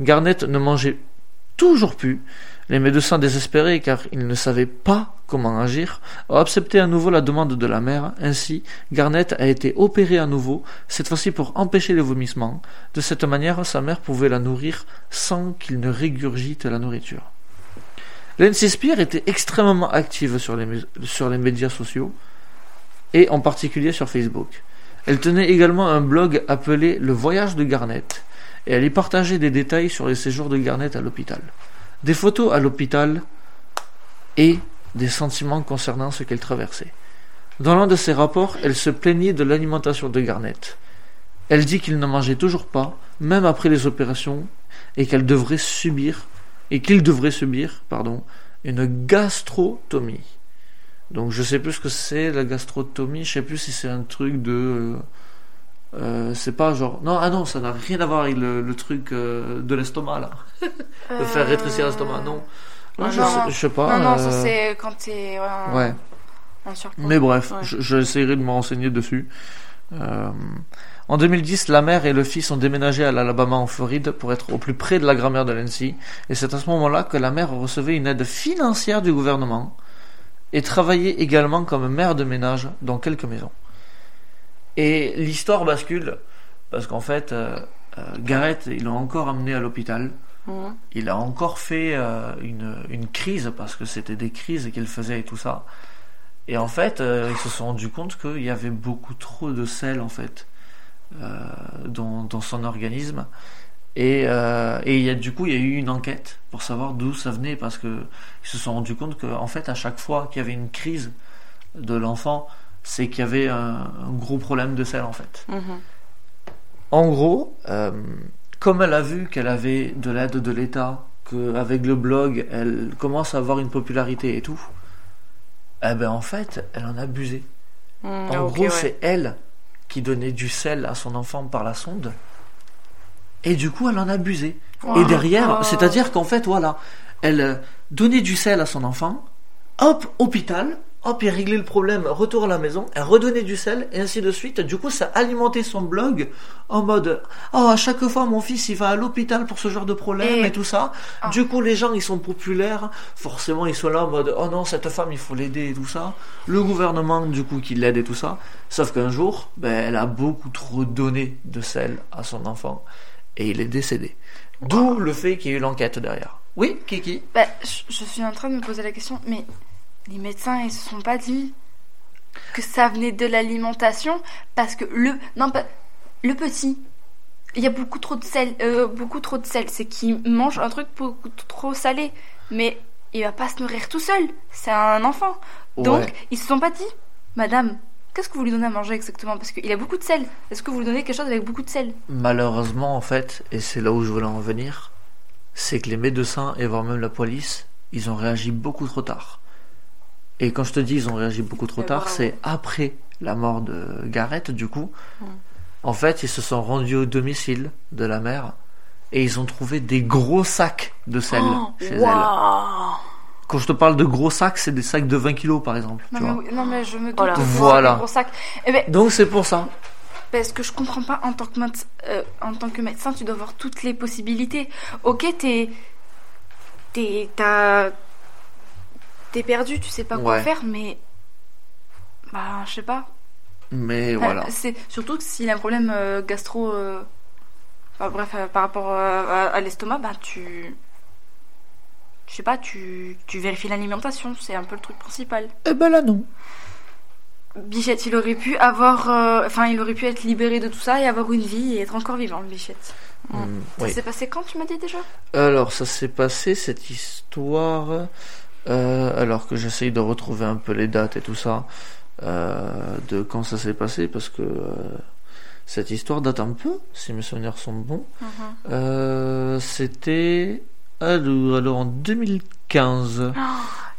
Garnett ne mangeait toujours plus. Les médecins désespérés car ils ne savaient pas comment agir ont accepté à nouveau la demande de la mère. Ainsi, Garnett a été opéré à nouveau, cette fois-ci pour empêcher les vomissements. De cette manière, sa mère pouvait la nourrir sans qu'il ne régurgite la nourriture. Lindsay était extrêmement active sur les médias sociaux et en particulier sur Facebook. Elle tenait également un blog appelé Le Voyage de Garnett et elle y partageait des détails sur les séjours de Garnett à l'hôpital. Des photos à l'hôpital et des sentiments concernant ce qu'elle traversait. Dans l'un de ses rapports, elle se plaignait de l'alimentation de Garnett. Elle dit qu'il ne mangeait toujours pas, même après les opérations, et qu'elle devrait subir, et qu'il devrait subir, pardon, une gastrotomie. Donc je sais plus ce que c'est la gastrotomie, je sais plus si c'est un truc de, euh, euh, c'est pas genre, non ah non ça n'a rien à voir avec le, le truc euh, de l'estomac là, de faire rétrécir l'estomac, non. Je, non. sais, je sais pas. non, non, ça c'est quand t'es ouais, en, Ouais. en. Mais bref, Ouais. je- j'essaierai de me renseigner dessus. Euh, en 2010, la mère et le fils ont déménagé à l'Alabama en Floride pour être au plus près de la grand-mère de Nancy. Et c'est à ce moment-là que la mère recevait une aide financière du gouvernement et travaillait également comme mère de ménage dans quelques maisons. Et l'histoire bascule parce qu'en fait, euh, euh, Garrett, ils l'ont encore amené à l'hôpital. Il a encore fait euh, une, une crise parce que c'était des crises qu'il faisait et tout ça. Et en fait, ils se sont rendus compte qu'il y avait beaucoup trop de sel en fait dans, dans son organisme. Et, euh, et y a, du coup, il y a eu une enquête pour savoir d'où ça venait parce que ils se sont rendus compte qu'en fait, à chaque fois qu'il y avait une crise de l'enfant, c'est qu'il y avait un, un gros problème de sel en fait. Mhm. En gros, euh, comme elle a vu qu'elle avait de l'aide de l'État, qu'avec le blog, elle commence à avoir une popularité et tout, eh ben en fait, elle en a abusé. Mhm, En gros, ouais. c'est elle qui donnait du sel à son enfant par la sonde. Et du coup, elle en a abusé. Wow. Et derrière, Oh. c'est-à-dire qu'en fait, voilà, elle euh, donnait du sel à son enfant, hop, hôpital, hop, il réglait le problème, retour à la maison, elle redonnait du sel, et ainsi de suite. Du coup, ça alimentait son blog en mode, oh, à chaque fois, mon fils, il va à l'hôpital pour ce genre de problème Et- et, tout ça. Ah. Du coup, les gens, ils sont populaires, forcément, ils sont là en mode, oh non, cette femme, il faut l'aider et tout ça. Le gouvernement, du coup, qui l'aide et tout ça. Sauf qu'un jour, ben, elle a beaucoup trop donné de sel à son enfant, et il est décédé. D'où le fait qu'il y ait eu l'enquête derrière. Oui, Kiki Bah, je, je suis en train de me poser la question, mais les médecins, ils se sont pas dit que ça venait de l'alimentation parce que le non pas le petit, il y a beaucoup trop de sel, euh, beaucoup trop de sel, c'est qu'il mange un truc beaucoup trop salé, mais il va pas se nourrir tout seul, c'est un enfant. Donc Ouais. ils se sont pas dit, Madame, qu'est-ce que vous lui donnez à manger exactement? Parce qu'il a beaucoup de sel. Est-ce que vous lui donnez quelque chose avec beaucoup de sel? Malheureusement, en fait, et c'est là où je voulais en venir, c'est que les médecins et voire même la police, ils ont réagi beaucoup trop tard. Et quand je te dis ils ont réagi beaucoup trop tard, c'est après la mort de Garrett, du coup. En fait, ils se sont rendus au domicile de la mère et ils ont trouvé des gros sacs de sel Oh, chez elle. Quand je te parle de gros sacs, c'est des sacs de 20 kilos par exemple. non tu mais, vois. oui, non mais je me doute Voilà. de gros sacs. Eh ben, Donc c'est pour ça. Parce que je comprends pas, en tant que, méde- euh, en tant que médecin, tu dois voir toutes les possibilités. Ok, t'es. T'es. T'as. T'es perdu, tu sais pas quoi Ouais. faire, mais. Bah, je sais pas. Mais Enfin, voilà. C'est surtout que s'il a un problème euh, gastro. euh, enfin, bref, euh, par rapport euh, à, à l'estomac, bah, tu. Je sais pas, tu, tu vérifies l'alimentation, c'est un peu le truc principal. Eh ben là non. Bichette, il aurait pu avoir. euh, Enfin, il aurait pu être libéré de tout ça et avoir une vie et être encore vivant, Bichette. Mm. Ça oui. s'est passé quand, tu m'as dit déjà? Alors, ça s'est passé cette histoire. euh, alors que j'essaye de retrouver un peu les dates et tout ça, euh, de quand ça s'est passé, parce que euh, cette histoire date un peu, si mes souvenirs sont bons. Euh, C'était alors, alors en 2015.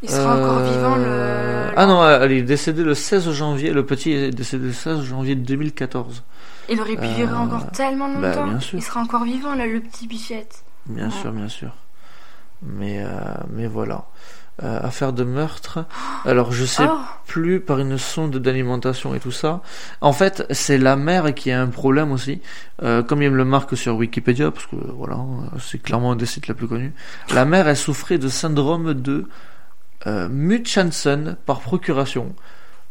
Il sera encore Euh, vivant le. Ah non, elle est décédée le 16 janvier. Le petit est décédé le 16 janvier 2014. Il aurait pu vivre Euh, encore tellement bah, longtemps. bien sûr. Il sera encore vivant là, le petit bichette. Bien Ouais. sûr, bien sûr. Mais, euh, mais voilà. Euh, affaire de meurtre. Alors, je sais Oh, plus par une sonde d'alimentation et tout ça. En fait, c'est la mère qui a un problème aussi. Euh, comme il me le marque sur Wikipédia, parce que voilà, c'est clairement un des sites les plus connus. La mère, elle souffrait de syndrome de euh, Munchausen par procuration.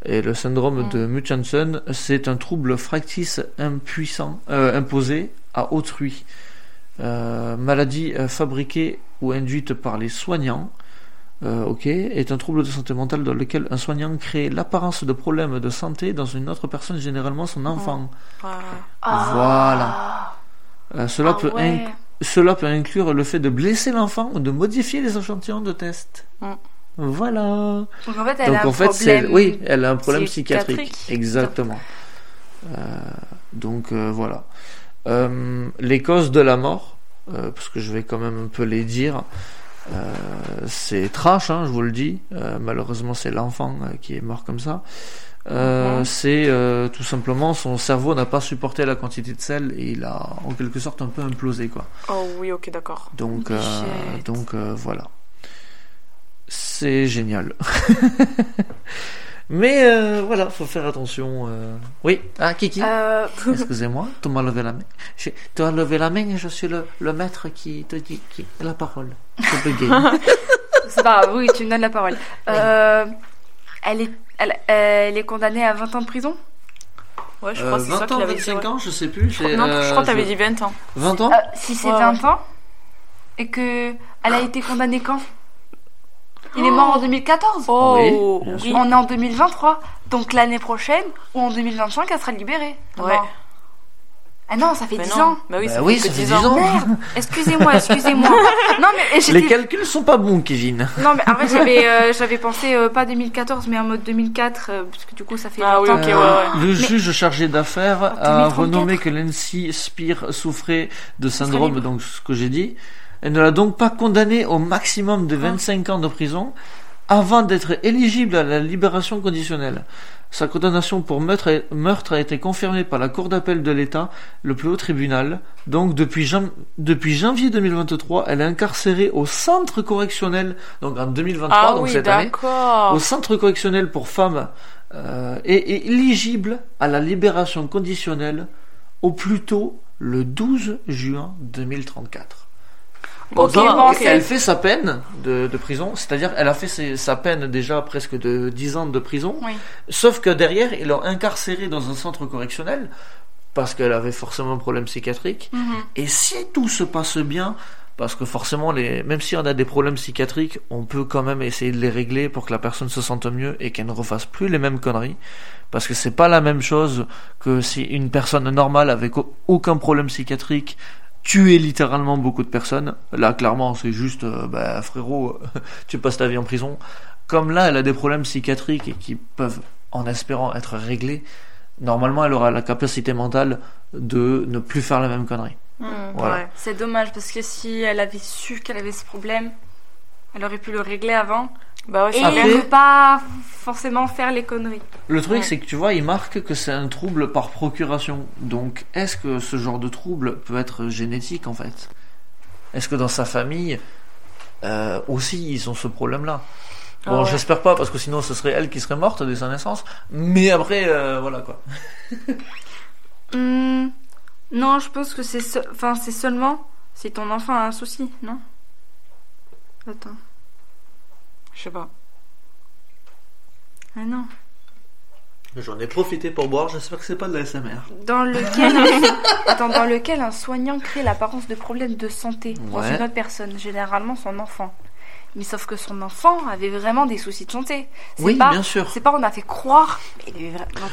Et le syndrome de Munchausen, c'est un trouble fractice impuissant, euh, imposé à autrui. Maladie fabriquée ou induite par les soignants euh, ok, est un trouble de santé mentale dans lequel un soignant crée l'apparence de problèmes de santé dans une autre personne, généralement son enfant. Ouais. Ah. Euh, cela, Ah peut ouais. inc- cela peut inclure le fait de blesser l'enfant ou de modifier les échantillons de test. Mm. Voilà. Donc en fait, elle Donc a un en fait, c'est problème. oui, elle a un problème psychiatrique. psychiatrique. Exactement. Euh, donc euh, voilà. Euh, les causes de la mort, euh, parce que je vais quand même un peu les dire. Euh, c'est trash, hein, je vous le dis. Euh, malheureusement, c'est l'enfant euh, qui est mort comme ça. Euh, Mhm. C'est euh, tout simplement son cerveau n'a pas supporté la quantité de sel et il a en quelque sorte un peu implosé quoi. Oh oui, ok, d'accord. Donc, euh, donc euh, voilà. c'est génial. Mais euh, voilà, faut faire attention. euh. Oui, ah Kiki, Euh, excusez-moi, tu m'as levé la main. Je- Tu as levé la main et je suis le, le maître qui te dit qui la parole. Je c'est pas grave, oui, tu me donnes la parole. Euh, elle, est, elle, elle est condamnée à 20 ans de prison? Ouais, je Euh, crois que c'est ça 20 qu'il ans, avait dit. 25 ouais. ans, je sais plus. c'est, Non, je euh, crois que t'avais je- dit 20 ans. 20 ans? Euh, Si c'est Ouais, 20 ans, et que elle a été condamnée quand? Il est mort en 2014 Oh, Oui, bien oui. On est en 2023, donc l'année prochaine ou en 2025, elle sera libérée. Ouais. Non. Ah non, ça fait Mais 10 non. ans. Bah oui, Bah ça oui, fait ça que fait 10 10 ans. ans. Merde, excusez-moi, excusez-moi. Non mais Les calculs sont pas bons, Kevin. Non mais en fait j'avais euh, j'avais pensé euh, pas 2014 mais en mode 2004 euh, parce que du coup ça fait Ah oui, 20 ans. ok, Euh, ouais, ouais. Le juge chargé d'affaires a 2034. renommé que Nancy Spear souffrait de syndrome, libre. donc ce que j'ai dit. Elle ne l'a donc pas condamné au maximum Ah. de 25 ans de prison avant d'être éligible à la libération conditionnelle. Sa condamnation pour meurtre a, été confirmée par la Cour d'appel de l'État, le plus haut tribunal. Donc depuis, jan- depuis janvier 2023, elle est incarcérée au centre correctionnel, donc en 2023, Ah donc oui, cette année au centre correctionnel pour femmes euh, est éligible à la libération conditionnelle au plus tôt le 12 juin 2034. Bon. Elle fait sa peine de, de prison, c'est-à-dire elle a fait ses- sa peine déjà presque de 10 ans de prison, Oui. sauf que derrière ils l'ont incarcérée dans un centre correctionnel parce qu'elle avait forcément un problème psychiatrique. Mhm. Et si tout se passe bien, parce que forcément, les, même si on a des problèmes psychiatriques, on peut quand même essayer de les régler pour que la personne se sente mieux et qu'elle ne refasse plus les mêmes conneries. Parce que c'est pas la même chose que si une personne normale avec au- aucun problème psychiatrique tuait littéralement beaucoup de personnes. Là, clairement, c'est juste, euh, bah, frérot, tu passes ta vie en prison. Comme là, elle a des problèmes psychiatriques et qui peuvent, en espérant, être réglés. Normalement, elle aura la capacité mentale de ne plus faire la même connerie. Voilà. ouais. C'est dommage parce que si elle avait su qu'elle avait ce problème, elle aurait pu le régler avant Bah ouais, et Après- ne pas forcément faire les conneries. Le truc, Ouais. c'est que tu vois, il marque que c'est un trouble par procuration. Donc, est-ce que ce genre de trouble peut être génétique en fait? Est-ce que dans sa famille euh, aussi ils ont ce problème-là? Bon, Ah ouais. j'espère pas parce que sinon ce serait elle qui serait morte dès sa naissance. Mais après, euh, voilà quoi. Hmm, non, je pense que c'est se- enfin c'est seulement si ton enfant a un souci, non? Attends. Je sais pas. Ah non. J'en ai profité pour boire. J'espère que c'est pas de la SMR. Dans lequel un... Attends, dans lequel un soignant crée l'apparence de problèmes de santé dans Ouais. une autre personne, généralement son enfant. Mais sauf que son enfant avait vraiment des soucis de santé. Oui, pas, bien sûr. C'est pas on a fait croire.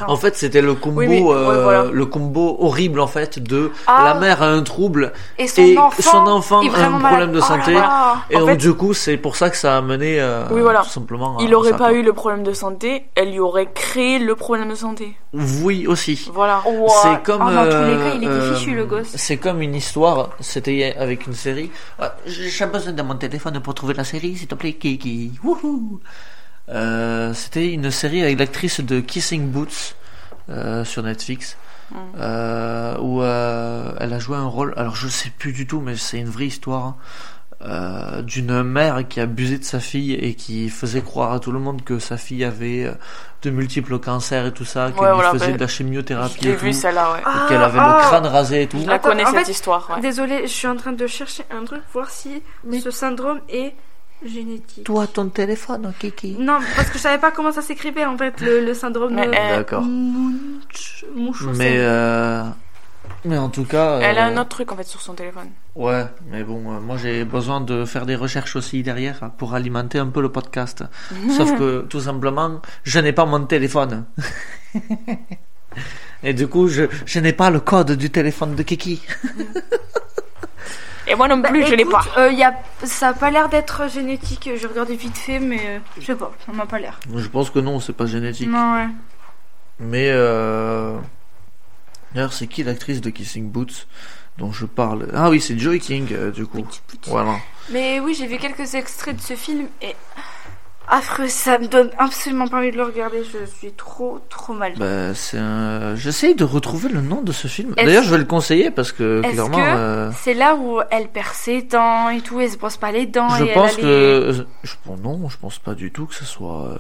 En fait, c'était le combo, Oui, mais- ouais, euh, voilà. le combo horrible en fait de Ah. la mère a un trouble et son et enfant, son enfant est a un problème de Oh là santé. là. et En donc fait- du coup, c'est pour ça que ça a mené euh, Oui, voilà. tout simplement. Il à aurait ça, pas quoi. eu le problème de santé, elle lui aurait créé le problème de santé. Oui aussi. Voilà. C'est comme. Ah, dans tous les euh, cas, il était euh, fichu, le gosse. C'est comme une histoire. C'était avec une série. Ah, J'ai besoin de mon téléphone pour trouver la série, s'il te plaît, Kiki. Wouhou. Euh, C'était une série avec l'actrice de Kissing Boots euh, sur Netflix. Mm. euh, où euh, elle a joué un rôle. Alors je sais plus du tout, mais c'est une vraie histoire. hein, d'une mère qui abusait de sa fille et qui faisait croire à tout le monde que sa fille avait de multiples cancers et tout ça, qu'elle Ouais, voilà, faisait bah, de la chimiothérapie et vu tout, celle-là, ouais. et qu'elle avait Ah, le crâne rasé et tout. Je la connais en cette fait, histoire, ouais. Désolée, je suis en train de chercher un truc, voir si ce syndrome est génétique. Toi, ton téléphone, Kiki. Non, parce que je savais pas comment ça s'écrivait en fait, le, le syndrome Mais euh, elle- D'accord. Mais euh, mais en tout cas. Elle a euh, un autre truc en fait sur son téléphone. Ouais, mais bon, euh, moi j'ai besoin de faire des recherches aussi derrière hein, pour alimenter un peu le podcast. Sauf que tout simplement, je n'ai pas mon téléphone. Et du coup, je, je n'ai pas le code du téléphone de Kiki. Et moi non Bah, plus, je l'ai pas. euh, y a, ça a pas l'air d'être génétique. J'ai regardé vite fait, mais euh, je sais pas, ça m'a pas l'air. Je pense que non, c'est pas génétique. Non, ouais. Mais euh... d'ailleurs, c'est qui l'actrice de Kissing Boots dont je parle? Ah oui, c'est Joy King, euh, du coup. Voilà. Mais oui, j'ai vu quelques extraits de ce film et. Affreux, ça me donne absolument pas envie de le regarder. Je suis trop, trop mal. Bah, c'est un... J'essaye de retrouver le nom de ce film. Est-ce- D'ailleurs, je vais le conseiller parce que Est-ce clairement, que euh, c'est là où elle perd ses dents et tout, elle se brosse pas les dents je et pense elle a les- que je... bon, non, je pense pas du tout que ce soit euh,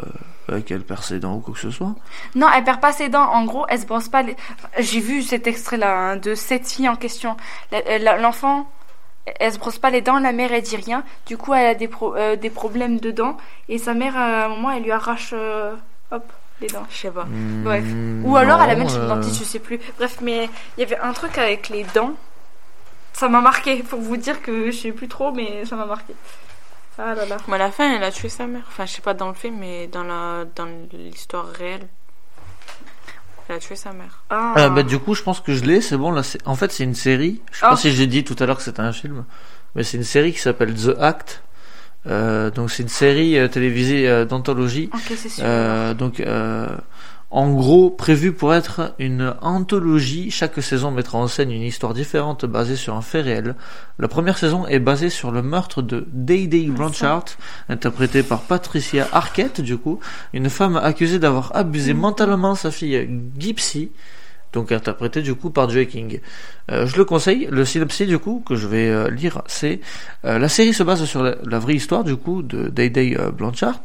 avec elle perd ses dents ou quoi que ce soit. Non, elle perd pas ses dents. En gros, elle se brosse pas les. J'ai vu cet extrait-là hein, de cette fille en question. L'enfant, elle se brosse pas les dents. La mère, elle dit rien. Du coup, elle a des, pro- euh, des problèmes de dents. Et sa mère, à un moment, elle lui arrache, euh, hop, les dents. Je sais pas. Bref. Hmm, Ou alors, non, elle amène chez le dentiste, je sais plus. Bref, mais il y avait un truc avec les dents. Ça m'a marqué. Pour vous dire que je sais plus trop, mais ça m'a marqué. Ah là là. Mais à la fin, elle a tué sa mère. Enfin, je sais pas dans le film, mais dans la dans l'histoire réelle, elle a tué sa mère. Ah. Ah, bah, du coup, je pense que je l'ai, c'est bon. Là, c'est- en fait, c'est une série. Je sais pas si j'ai dit tout à l'heure que c'était un film, mais c'est une série qui s'appelle The Act. Euh, donc, c'est une série euh, télévisée euh, d'anthologie. Ok, c'est sûr. Euh, donc, euh, en gros, prévu pour être une anthologie, chaque saison mettra en scène une histoire différente basée sur un fait réel. La première saison est basée sur le meurtre de Day Day Blanchard, interprété par Patricia Arquette, du coup, une femme accusée d'avoir abusé mentalement sa fille Gypsy, donc interprétée du coup par Joey King. Euh, je le conseille. Le synopsis du coup que je vais euh, lire, c'est euh, la série se base sur la, la vraie histoire du coup de Day Day euh, Blanchard.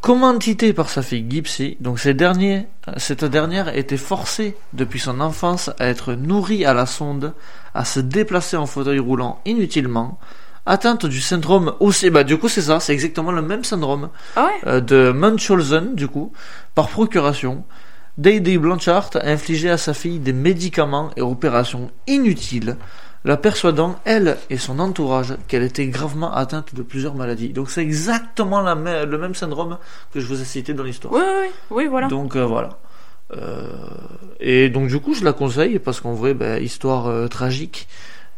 Commanditée par sa fille Gypsy, donc ces derniers, cette dernière était forcée depuis son enfance à être nourrie à la sonde, à se déplacer en fauteuil roulant inutilement, atteinte du syndrome aussi, bah du coup c'est ça, c'est exactement le même syndrome Ah ouais. euh, de Munchausen du coup, par procuration. Day Blanchard a infligé à sa fille des médicaments et opérations inutiles, la persuadant, elle et son entourage, qu'elle était gravement atteinte de plusieurs maladies. Donc c'est exactement la le même syndrome que je vous ai cité dans l'histoire. Oui, oui, voilà. Donc euh, voilà. Euh, et donc du coup je la conseille parce qu'en vrai, ben, histoire euh, tragique,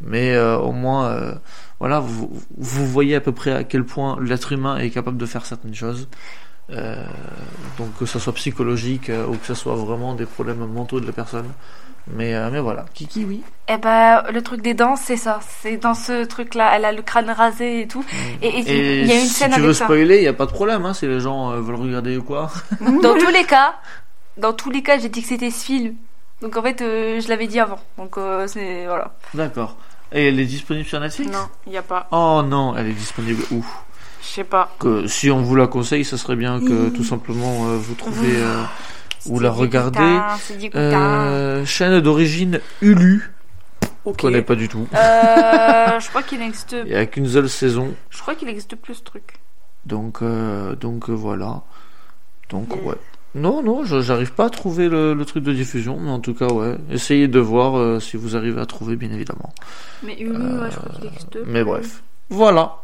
mais au moins, voilà, vous, vous voyez à peu près à quel point l'être humain est capable de faire certaines choses. Donc que ce soit psychologique ou que ce soit vraiment des problèmes mentaux de la personne. Mais, euh, mais voilà, Kiki, oui. Eh ben, le truc des dents, c'est ça. C'est dans ce truc-là. Elle a le crâne rasé et tout. Et et il y a une si scène tu veux avec ça. spoiler, il n'y a pas de problème, hein, si les gens euh, veulent regarder ou quoi. Dans tous les cas, dans tous les cas, j'ai dit que c'était ce film. Donc en fait, euh, je l'avais dit avant. Donc c'est voilà. D'accord. Et elle est disponible sur Netflix? Non, il y a pas. Oh non, elle est disponible où? Je sais pas. que si on vous la conseille, ça serait bien que tout simplement vous trouvez euh, ou la putain. Euh, chaîne d'origine Hulu, Ok. je connais pas du tout. Euh, je crois qu'il existe. Il y a qu'une seule saison, Je crois qu'il existe plus ce truc. donc euh, donc voilà. Donc Mm. ouais. Non non, je- j'arrive pas à trouver le, le truc de diffusion, mais en tout cas ouais. Essayez de voir euh, si vous arrivez à trouver, bien évidemment. Mais Hulu, ouais, je crois qu'il existe. Mais bref, voilà.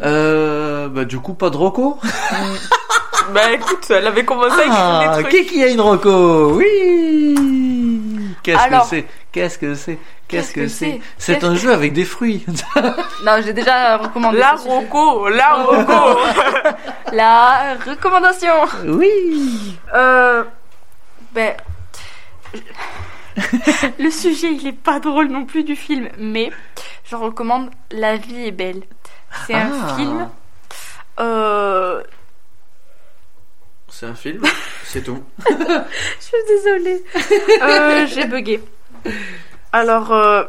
Bah du coup pas de Rocco. Bah écoute, elle avait commencé à Ah, écrire des trucs. qui qui a une Rocco Oui Qu'est-ce que c'est? Qu'est-ce que c'est? Qu'est-ce que c'est? C'est? Qu'est-ce un que- jeu avec des fruits. Non, j'ai déjà recommandé. La. Rocco, la Rocco. La recommandation. oui Euh. Ben. Le sujet, il est pas drôle non plus du film, mais je recommande La vie est belle. C'est un Ah. film. Euh. C'est un film, c'est tout. Je suis désolée. Euh, J'ai bugué. Alors. euh,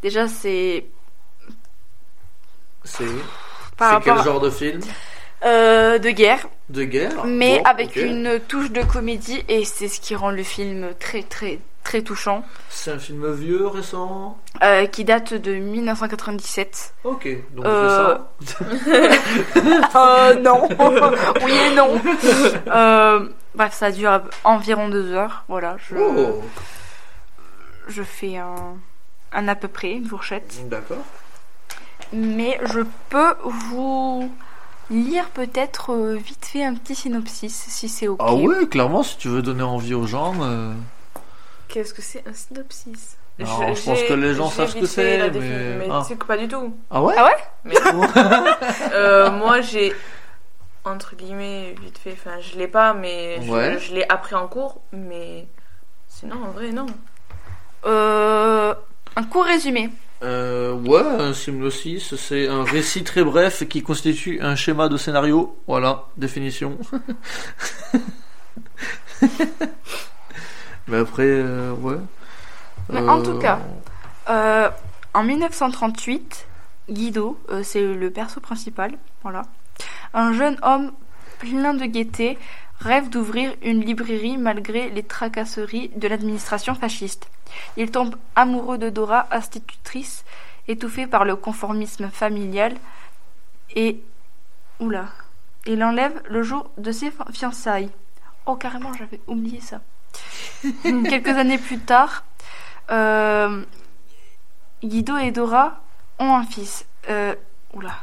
Déjà, c'est. C'est Par c'est quel rapport. genre de film? Euh, de guerre, De guerre? Mais Bon, avec ok. une touche de comédie, et c'est ce qui rend le film très, très, très touchant. C'est un film vieux, récent euh, qui date de 1997. Ok, donc Euh, récent. Euh, non. oui et non. Euh, bref, ça dure environ deux heures. Voilà, je, Oh je fais un, un à peu près, une fourchette. D'accord. Mais je peux vous lire peut-être vite fait un petit synopsis, si c'est ok. Ah ouais, clairement, si tu veux donner envie aux gens. Qu'est-ce que c'est un synopsis Non, je pense que les gens savent ce que c'est, mais- mais Ah. tu sais que pas du tout. Ah ouais Ah ouais Mais- Euh, moi, j'ai entre guillemets vite fait. Enfin, je l'ai pas, mais je, Ouais. je l'ai appris en cours. Mais sinon, en vrai, non. Euh, Un court résumé. Euh, Euh, ouais, un Simlosis, c'est un récit très bref qui constitue un schéma de scénario. Voilà, définition. Mais après, euh, ouais. Mais en Euh, tout cas. Euh, en 1938, Guido, euh, c'est le perso principal, voilà. Un jeune homme plein de gaieté rêve d'ouvrir une librairie malgré les tracasseries de l'administration fasciste. Il tombe amoureux de Dora, institutrice, étouffée par le conformisme familial, et oula, il enlève le jour de ses fi- fiançailles. Oh carrément, j'avais oublié ça. Quelques années plus tard, euh, Guido et Dora ont un fils. Euh, oula.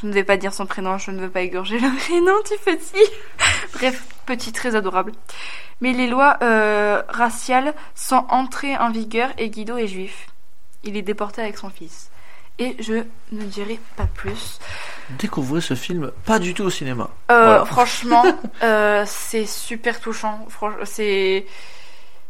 Je ne vais pas dire son prénom, je ne veux pas égorger le prénom du petit. Bref, petit très adorable. Mais les lois euh, raciales sont entrées en vigueur et Guido est juif. Il est déporté avec son fils. Et je ne dirai pas plus. Découvrez ce film pas du tout au cinéma. Euh, Voilà. Franchement, euh, c'est super touchant. C'est,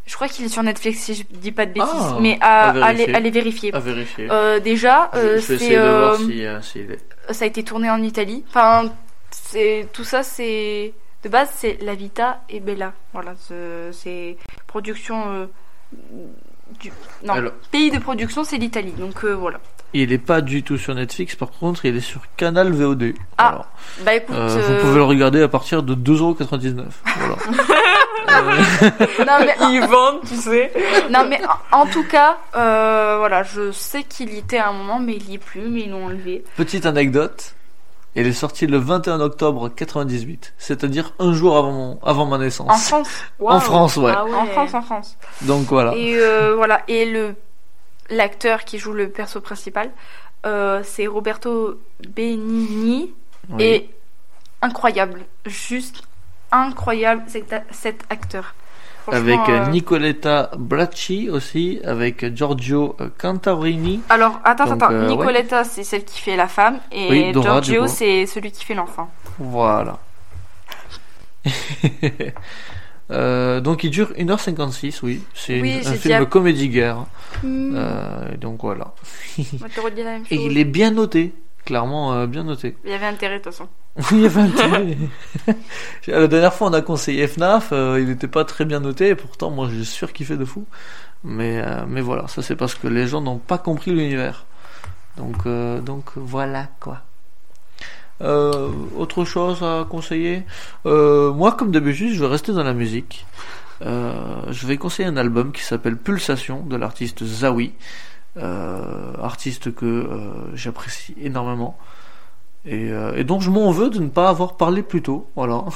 je crois qu'il est sur Netflix si je dis pas de bêtises, Ah, mais à, à allez, vérifier. allez vérifier. À vérifier. Euh, déjà, euh, c'est, essayer de voir si, est. ça a été tourné en Italie. Enfin, c'est tout ça, c'est de base, c'est La Vita et Bella. Voilà, c'est- production du non Alors, pays de production, c'est l'Italie. Donc euh, voilà. il est pas du tout sur Netflix, par contre, il est sur Canal VOD. Ah. Bah écoute, Euh, euh, Vous pouvez le regarder à partir de 2,99€. Voilà. Euh, non mais Ils vendent, tu sais. Non mais en, tout cas, euh, voilà, je sais qu'il y était à un moment, mais il y est plus, mais ils l'ont enlevé. Petite anecdote. Il est sorti le 21 octobre 98, c'est-à-dire un jour avant, mon, avant ma naissance. En France, En France, ouais. Ah en France, en France. Donc voilà. Et euh, voilà, et le l'acteur qui joue le perso principal, euh, c'est Roberto Benigni, Oui. et incroyable, juste incroyable cet, cet acteur. Avec euh, euh, Nicoletta Bracci aussi, avec Giorgio euh, Cantarini. Alors attends, Donc, attends, euh, ouais. Nicoletta c'est celle qui fait la femme et Oui, Dora, du Giorgio c'est celui qui fait l'enfant. Voilà. Euh, donc il dure 1h56, oui. C'est Oui, un film à- comédie-guerre. Hmm. Euh, donc voilà. On te redit la même chose. Et il est bien noté. Clairement euh, bien noté. Il y avait intérêt de toute façon. Oui. La dernière fois, on a conseillé FNAF, euh, il n'était pas très bien noté, et pourtant, moi, j'ai surkiffé de fou. Mais, euh, mais voilà, ça c'est parce que les gens n'ont pas compris l'univers. Donc, euh, donc voilà quoi. Autre chose à conseiller? Moi, comme d'habitude, je vais rester dans la musique. Je vais conseiller un album qui s'appelle Pulsation de l'artiste Zawi, artiste que j'apprécie énormément. Et, euh, et donc je m'en veux de ne pas avoir parlé plus tôt, voilà.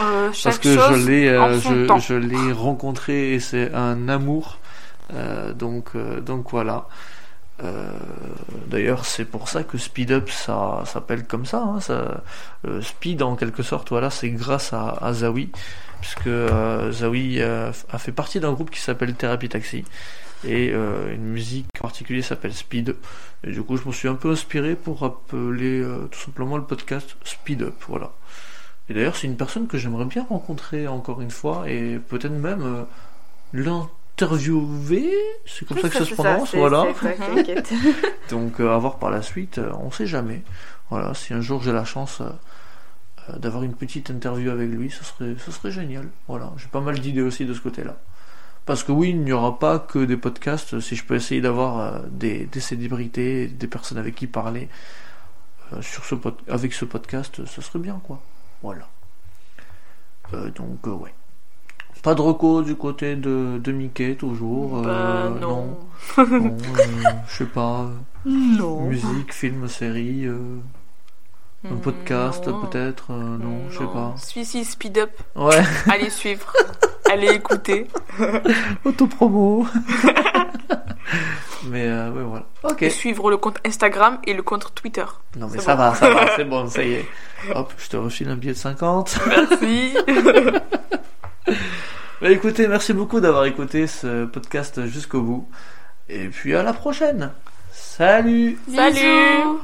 Euh, Parce que je l'ai, euh, je, l'ai rencontré et c'est un amour. Euh, donc, euh, donc voilà. Euh, D'ailleurs, c'est pour ça que Speed Up ça s'appelle comme ça, hein, ça Speed en quelque sorte. Voilà, c'est grâce à, à Zawi, puisque Zawi a fait partie d'un groupe qui s'appelle Therapy Taxi et euh, une musique en particulier s'appelle Speed. Et du coup, je me suis un peu inspiré pour appeler euh, tout simplement le podcast Speed Up. Voilà. Et d'ailleurs, c'est une personne que j'aimerais bien rencontrer encore une fois et peut-être même euh, l'interviewer. C'est comme ça que ça, se prononce, voilà. Donc, à voir par la suite, on sait jamais. Voilà, si un jour j'ai la chance d'avoir une petite interview avec lui, ce serait, ce serait génial. Voilà, j'ai pas mal d'idées aussi de ce côté-là. Parce que oui, il n'y aura pas que des podcasts. Si je peux essayer d'avoir euh, des, des célébrités, des personnes avec qui parler euh, sur ce pod- avec ce podcast, ce serait bien, quoi. Voilà. Euh, donc, euh, ouais. Pas de reco du côté de, de Mickey, toujours. Bah euh, non. non. Non, euh, je sais pas. euh, Non. Musique, film, série, euh, un podcast non. peut-être, euh, non, je sais pas. Si, si, speed up. Ouais, Allez suivre. Allez écouter. autopromo. mais euh, ouais, voilà. Ok. Et suivre le compte Instagram et le compte Twitter. Non mais C'est ça bon. va, ça va, c'est bon, ça y est. Hop, je te refile un billet de 50. Merci. Bah écoutez, merci beaucoup d'avoir écouté ce podcast jusqu'au bout. Et puis à la prochaine. Salut Salut. Bisous.